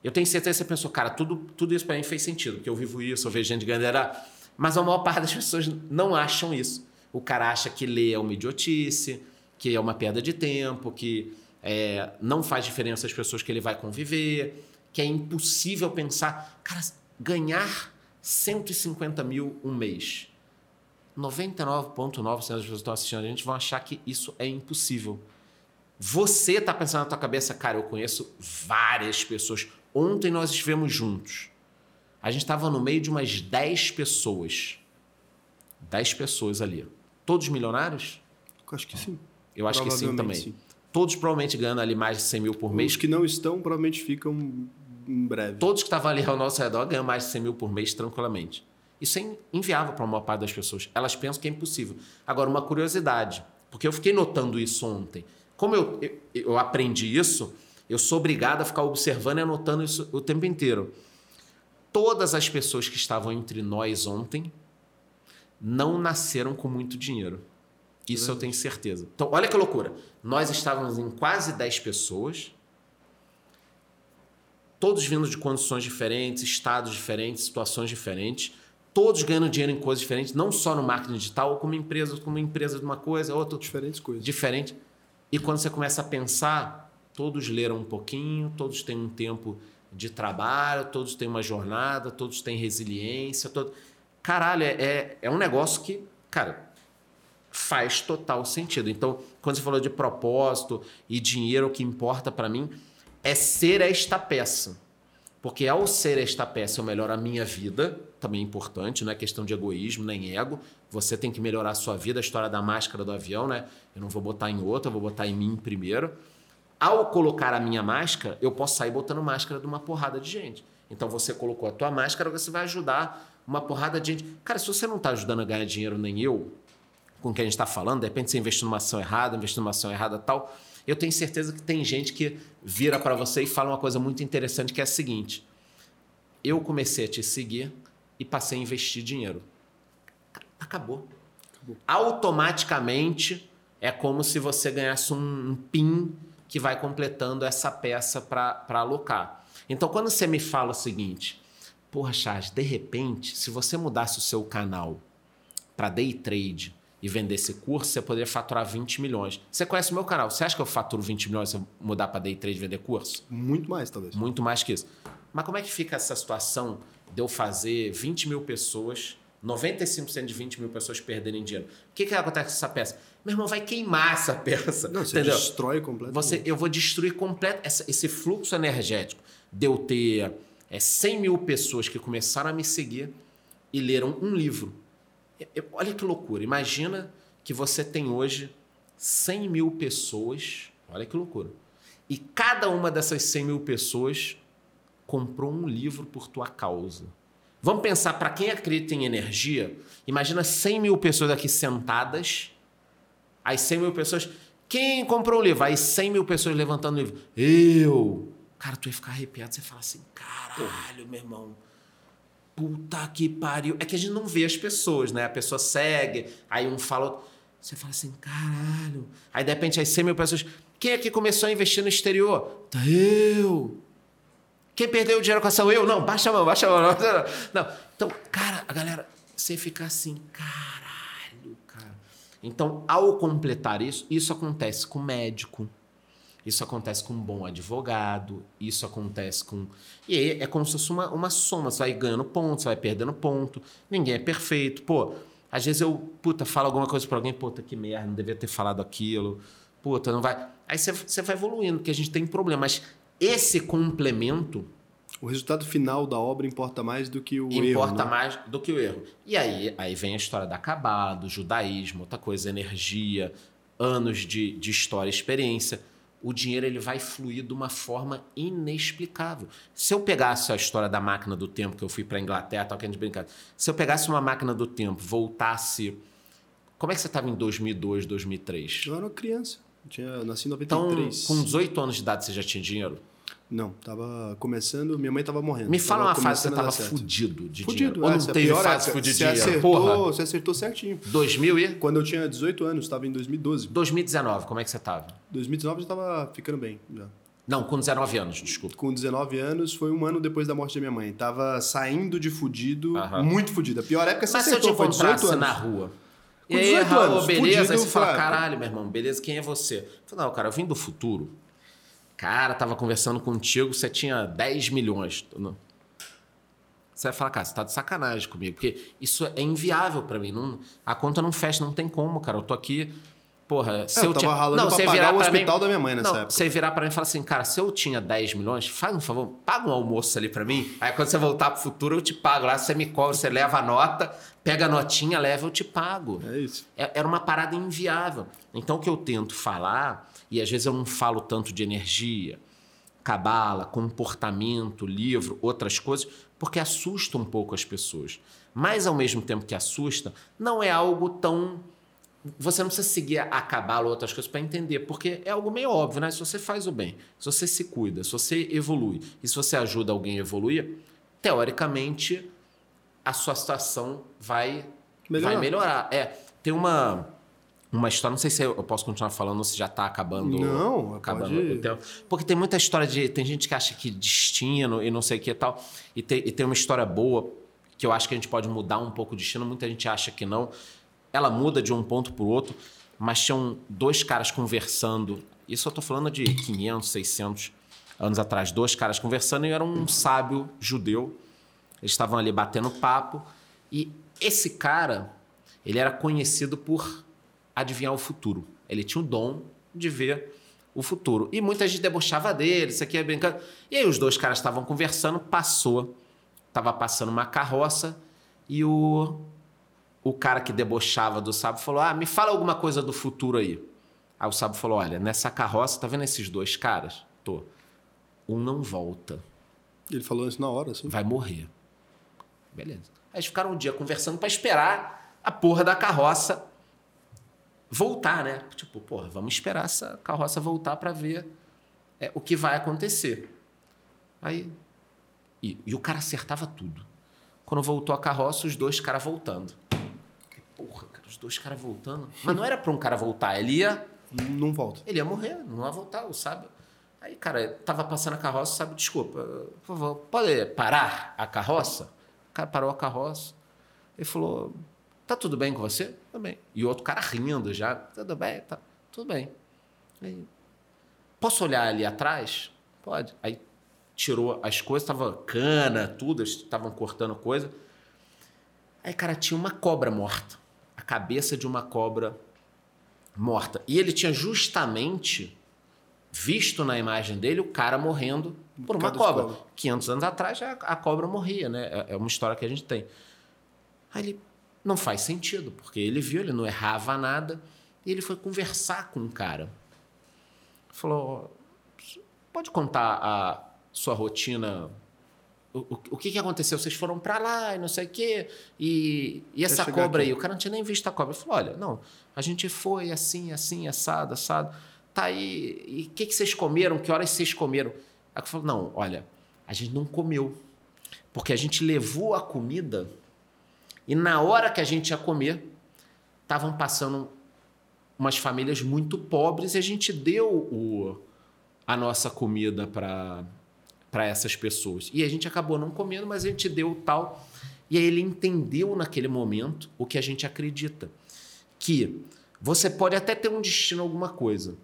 Eu tenho certeza que você pensou, cara, tudo, tudo isso para mim fez sentido, porque eu vivo isso, eu vejo gente ganhando. Mas a maior parte das pessoas não acham isso. O cara acha que ler é uma idiotice, que é uma perda de tempo, que é, não faz diferença as pessoas que ele vai conviver, que é impossível pensar, cara, ganhar 150 mil um mês. 99,9% das pessoas que estão assistindo a gente vão achar que isso é impossível. Você está pensando na tua cabeça, cara, eu conheço várias pessoas. Ontem nós estivemos juntos. A gente estava no meio de umas 10 pessoas. 10 pessoas ali. Todos milionários? Eu acho que sim. Eu acho que sim também. Sim. Todos provavelmente ganhando ali mais de 100 mil por mês. Os que não estão provavelmente ficam em breve. Todos que estavam ali ao nosso redor ganham mais de 100 mil por mês tranquilamente. Isso é inviável para uma parte das pessoas. Elas pensam que é impossível. Agora, uma curiosidade, porque eu fiquei notando isso ontem. Como eu, eu, eu aprendi isso, eu sou obrigado a ficar observando e anotando isso o tempo inteiro. Todas as pessoas que estavam entre nós ontem não nasceram com muito dinheiro. Isso eu tenho certeza. Então, olha que loucura. Nós estávamos em quase 10 pessoas, todos vindo de condições diferentes, estados diferentes, situações diferentes, todos ganhando dinheiro em coisas diferentes, não só no marketing digital, como empresa, como empresa de uma coisa, outra. Diferentes coisas. Diferente. E quando você começa a pensar, todos leram um pouquinho, todos têm um tempo de trabalho, todos têm uma jornada, todos têm resiliência. Todo... Caralho, é, é, é um negócio que, cara, faz total sentido. Então, quando você falou de propósito e dinheiro, o que importa para mim é ser esta peça. Porque ao ser esta peça, eu melhoro a minha vida, também é importante, não é questão de egoísmo nem ego. Você tem que melhorar a sua vida, a história da máscara do avião, né? Eu não vou botar em outro, eu vou botar em mim primeiro. Ao colocar a minha máscara, eu posso sair botando máscara de uma porrada de gente. Então você colocou a tua máscara, você vai ajudar uma porrada de gente. Cara, se você não está ajudando a ganhar dinheiro, nem eu, com quem a gente está falando, de repente você investiu numa ação errada, investiu numa ação errada tal, eu tenho certeza que tem gente que vira para você e fala uma coisa muito interessante que é a seguinte: eu comecei a te seguir e passei a investir dinheiro. Acabou. Acabou. Automaticamente é como se você ganhasse um PIN que vai completando essa peça para alocar. Então, quando você me fala o seguinte, porra, Charles, de repente, se você mudasse o seu canal para day trade e vender esse curso, você poderia faturar 20 milhões. Você conhece o meu canal? Você acha que eu faturo 20 milhões se eu mudar para day trade e vender curso? Muito mais, talvez. Muito mais que isso. Mas como é que fica essa situação de eu fazer 20 mil pessoas, 95% de 20 mil pessoas perderem dinheiro? O que, que acontece com essa peça? Meu irmão, vai queimar essa peça. Não, você entendeu? destrói completamente. Você, eu vou destruir completo esse fluxo energético de eu ter é, 100 mil pessoas que começaram a me seguir e leram um livro Olha que loucura. Imagina que você tem hoje 100 mil pessoas. Olha que loucura. E cada uma dessas 100 mil pessoas comprou um livro por tua causa. Vamos pensar, para quem acredita em energia, imagina 100 mil pessoas aqui sentadas, aí 100 mil pessoas. Quem comprou um livro? Aí 100 mil pessoas levantando o livro. Eu! Cara, tu ia ficar arrepiado, você fala assim: caralho, meu irmão puta que pariu. É que a gente não vê as pessoas, né? A pessoa segue, aí um fala. Você fala assim, caralho. Aí de repente, aí 100 mil pessoas. Quem é que começou a investir no exterior? Tá eu. Quem perdeu o dinheiro com ação? Eu? Não, baixa a mão, baixa a mão. Não. Então, cara, a galera, você fica assim, caralho, cara. Então, ao completar isso, isso acontece com médico, isso acontece com um bom advogado, isso acontece com. E aí é como se fosse uma, uma soma. Você vai ganhando ponto, você vai perdendo ponto. Ninguém é perfeito. Pô, às vezes eu, puta, falo alguma coisa para alguém, puta, que merda, não devia ter falado aquilo. Puta, não vai. Aí você, você vai evoluindo, porque a gente tem problema. Mas esse complemento. O resultado final da obra importa mais do que o importa erro. Importa né? mais do que o erro. E aí, aí vem a história da Cabala, do judaísmo, outra coisa, energia, anos de, de história e experiência o dinheiro ele vai fluir de uma forma inexplicável. Se eu pegasse a história da máquina do tempo, que eu fui para a Inglaterra, tal, que a gente brincava, se eu pegasse uma máquina do tempo, voltasse. Como é que você estava em 2002, 2003? Eu era uma criança. Eu, tinha, eu nasci em 93. Então, com 18 anos de idade, você já tinha dinheiro? Não, tava começando, minha mãe tava morrendo. Me fala uma fase que você tava fudido de fudido, dinheiro. Ou não teve fase fudido de dinheiro? Acertou, Porra. Você acertou certinho. 2000 e? Quando eu tinha 18 anos, estava em 2012. 2019, como é que você tava? 2019 já tava ficando bem, já. Não, com 19 anos, desculpa. Com 19 anos, foi um ano depois da morte da minha mãe. Tava saindo de fudido, muito fudido. A pior época você Mas acertou, se eu te foi 18 anos. na rua. Com e aí, Raul, anos, beleza? Fudido, aí você fala, caralho, meu irmão, beleza, quem é você? Eu falei, não, cara, eu vim do futuro. Cara, tava conversando contigo, você tinha 10 milhões. Você vai falar, cara, você tá de sacanagem comigo, porque isso é inviável para mim. Não, a conta não fecha, não tem como, cara. Eu tô aqui. Porra, se é, eu, eu tava tinha... ralando não, pra você pagar virar o pra hospital mim... da minha mãe nessa não, época. Você virar para mim e falar assim, cara, se eu tinha 10 milhões, faz um favor, paga um almoço ali para mim. Aí quando você voltar pro futuro, eu te pago. Lá você me cobra, você leva a nota, pega a notinha, leva, eu te pago. É isso. É, era uma parada inviável. Então o que eu tento falar, e às vezes eu não falo tanto de energia, cabala, comportamento, livro, outras coisas, porque assusta um pouco as pessoas. Mas ao mesmo tempo que assusta, não é algo tão você não precisa seguir a cabala ou outras coisas para entender, porque é algo meio óbvio, né? Se você faz o bem, se você se cuida, se você evolui e se você ajuda alguém a evoluir, teoricamente a sua situação vai melhorar. Vai melhorar. É, tem uma uma história, não sei se eu posso continuar falando ou se já está acabando. Não, acabando pode... o tempo. Porque tem muita história de. Tem gente que acha que destino e não sei o que e tal. E tem, e tem uma história boa que eu acho que a gente pode mudar um pouco o destino. Muita gente acha que não. Ela muda de um ponto para o outro, mas tinham dois caras conversando. Isso eu estou falando de 500, 600 anos atrás. Dois caras conversando e era um sábio judeu. Eles estavam ali batendo papo. E esse cara, ele era conhecido por adivinhar o futuro. Ele tinha o dom de ver o futuro. E muita gente debochava dele, isso aqui é brincando. E aí os dois caras estavam conversando, passou, estava passando uma carroça e o, o cara que debochava do sábio falou: Ah, me fala alguma coisa do futuro aí. Aí o sábio falou: Olha, nessa carroça, tá vendo esses dois caras? Tô. Um não volta. Ele falou isso na hora, assim. Vai morrer. Beleza. Aí eles ficaram um dia conversando para esperar a porra da carroça voltar, né? Tipo, porra, vamos esperar essa carroça voltar para ver é, o que vai acontecer. Aí. E, e, o cara acertava tudo. Quando voltou a carroça, os dois caras voltando. Porra, cara, os dois caras voltando. Mas não era para um cara voltar, ele ia. Não volta. Ele ia morrer, não ia voltar, sabe? Aí, cara, tava passando a carroça, sabe? Desculpa, por favor, pode parar a carroça? O cara parou a carroça. Ele falou: Tá tudo bem com você? Tudo bem. E o outro cara rindo já. Tudo bem? Tá, tudo bem. Aí, Posso olhar ali atrás? Pode. Aí tirou as coisas, tava cana, tudo, estavam cortando coisa. Aí, cara, tinha uma cobra morta. A cabeça de uma cobra morta. E ele tinha justamente visto na imagem dele o cara morrendo por uma cobra. cobra. 500 anos atrás a, cobra morria, né? É, é uma história que a gente tem. Aí ele, não faz sentido, porque ele viu, ele não errava nada, e ele foi conversar com o cara. Falou: pode contar a sua rotina? O, o, o que, que aconteceu? Vocês foram para lá e não sei o quê, e, e essa cobra aqui. aí? O cara não tinha nem visto a cobra. Ele falou: olha, não, a gente foi assim, assim, assado, assado. Tá aí, e o que, que vocês comeram? Que horas vocês comeram? Aí falou: não, olha, a gente não comeu, porque a gente levou a comida e na hora que a gente ia comer, estavam passando umas famílias muito pobres e a gente deu o, a nossa comida para essas pessoas. E a gente acabou não comendo, mas a gente deu tal. E aí ele entendeu naquele momento o que a gente acredita. Que você pode até ter um destino alguma coisa,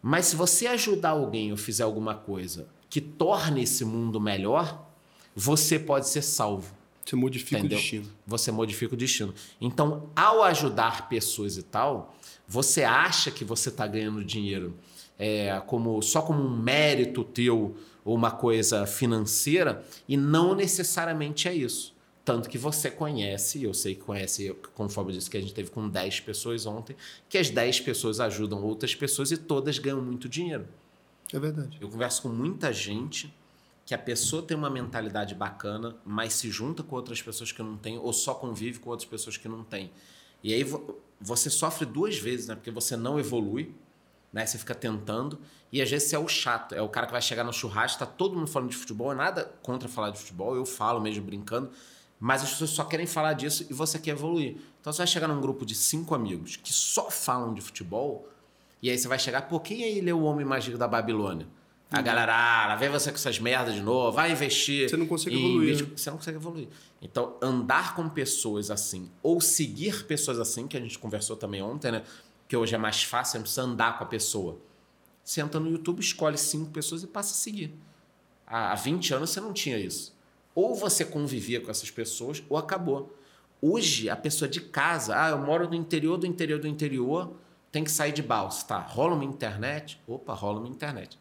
mas se você ajudar alguém ou fizer alguma coisa que torne esse mundo melhor, você pode ser salvo. Você modifica Entendeu? o destino. Você modifica o destino. Então, ao ajudar pessoas e tal, você acha que você está ganhando dinheiro é, como só como um mérito teu ou uma coisa financeira e não necessariamente é isso. Tanto que você conhece, eu sei que conhece, conforme eu disse que a gente teve com 10 pessoas ontem, que as 10 pessoas ajudam outras pessoas e todas ganham muito dinheiro. É verdade. Eu converso com muita gente que a pessoa tem uma mentalidade bacana, mas se junta com outras pessoas que não têm, ou só convive com outras pessoas que não têm. E aí você sofre duas vezes, né? Porque você não evolui, né? Você fica tentando, e às vezes você é o chato, é o cara que vai chegar no churrasco, tá todo mundo falando de futebol, é nada contra falar de futebol, eu falo mesmo brincando, mas as pessoas só querem falar disso e você quer evoluir. Então você vai chegar num grupo de cinco amigos que só falam de futebol, e aí você vai chegar, pô, quem aí leu O Homem Mágico da Babilônia? A uhum. galera, ah, lá vem você com essas merdas de novo, vai investir. Você não consegue evoluir. Né? Você não consegue evoluir. Então, andar com pessoas assim, ou seguir pessoas assim, que a gente conversou também ontem, né? Que hoje é mais fácil, você não precisa andar com a pessoa. Você entra no YouTube, escolhe cinco pessoas e passa a seguir. Há 20 anos você não tinha isso. Ou você convivia com essas pessoas, ou acabou. Hoje, a pessoa de casa, ah, eu moro no interior do interior do interior, tem que sair de balsa, tá? Rola uma internet? Opa, rola uma internet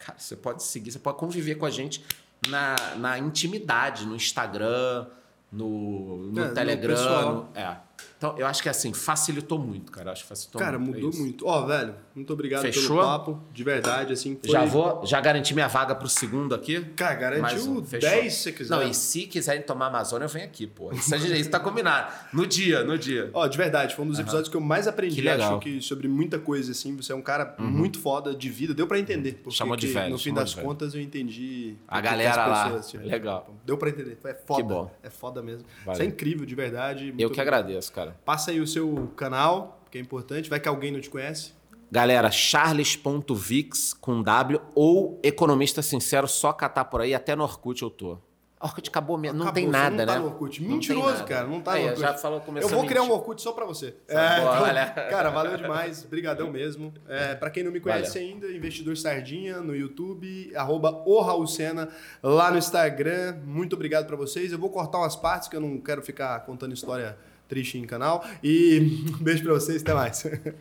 Cara, você pode seguir, você pode conviver com a gente na, na intimidade, no Instagram, no, no é, Telegram. No, é. Então, eu acho que assim, facilitou muito, cara. acho que facilitou cara, muito. Cara, mudou é muito. Ó, oh, velho, muito obrigado Fechou? pelo papo. De verdade, assim. Foi... Já vou, já garanti minha vaga pro segundo aqui. Cara, garantiu um. 10 se você quiser. Não, e se quiserem tomar Amazônia, eu venho aqui, pô. Isso, isso tá combinado. No dia, no dia. Ó, de verdade, foi um dos episódios uhum. que eu mais aprendi. Que legal. Acho que sobre muita coisa, assim. Você é um cara uhum. muito foda de vida. Deu pra entender. Porque Chamou de velho. No fim das contas, eu entendi. A galera lá. legal. Deu pra entender. É foda. Que bom. É foda mesmo. Valeu. Isso é incrível, de verdade. eu que agradeço, cara. Passa aí o seu canal porque é importante. Vai que alguém não te conhece. Galera, charles.vix com W ou Economista Sincero, só catar por aí, até no Orkut eu tô. Orkut acabou mesmo, não tem nada, não tá né? no Orkut. Mentiroso, cara. Não tá Aí, no Orkut. Já falou, Eu vou criar um. Orkut só pra você. Tá bom, olha. cara, valeu demais. Brigadão mesmo. É, pra quem não me conhece Valeu. ainda, Investidor Sardinha no YouTube, arroba o Raul Sena lá no Instagram. Muito obrigado pra vocês. Eu vou cortar umas partes que eu não quero ficar contando história triste em canal. E um beijo pra vocês. Até mais.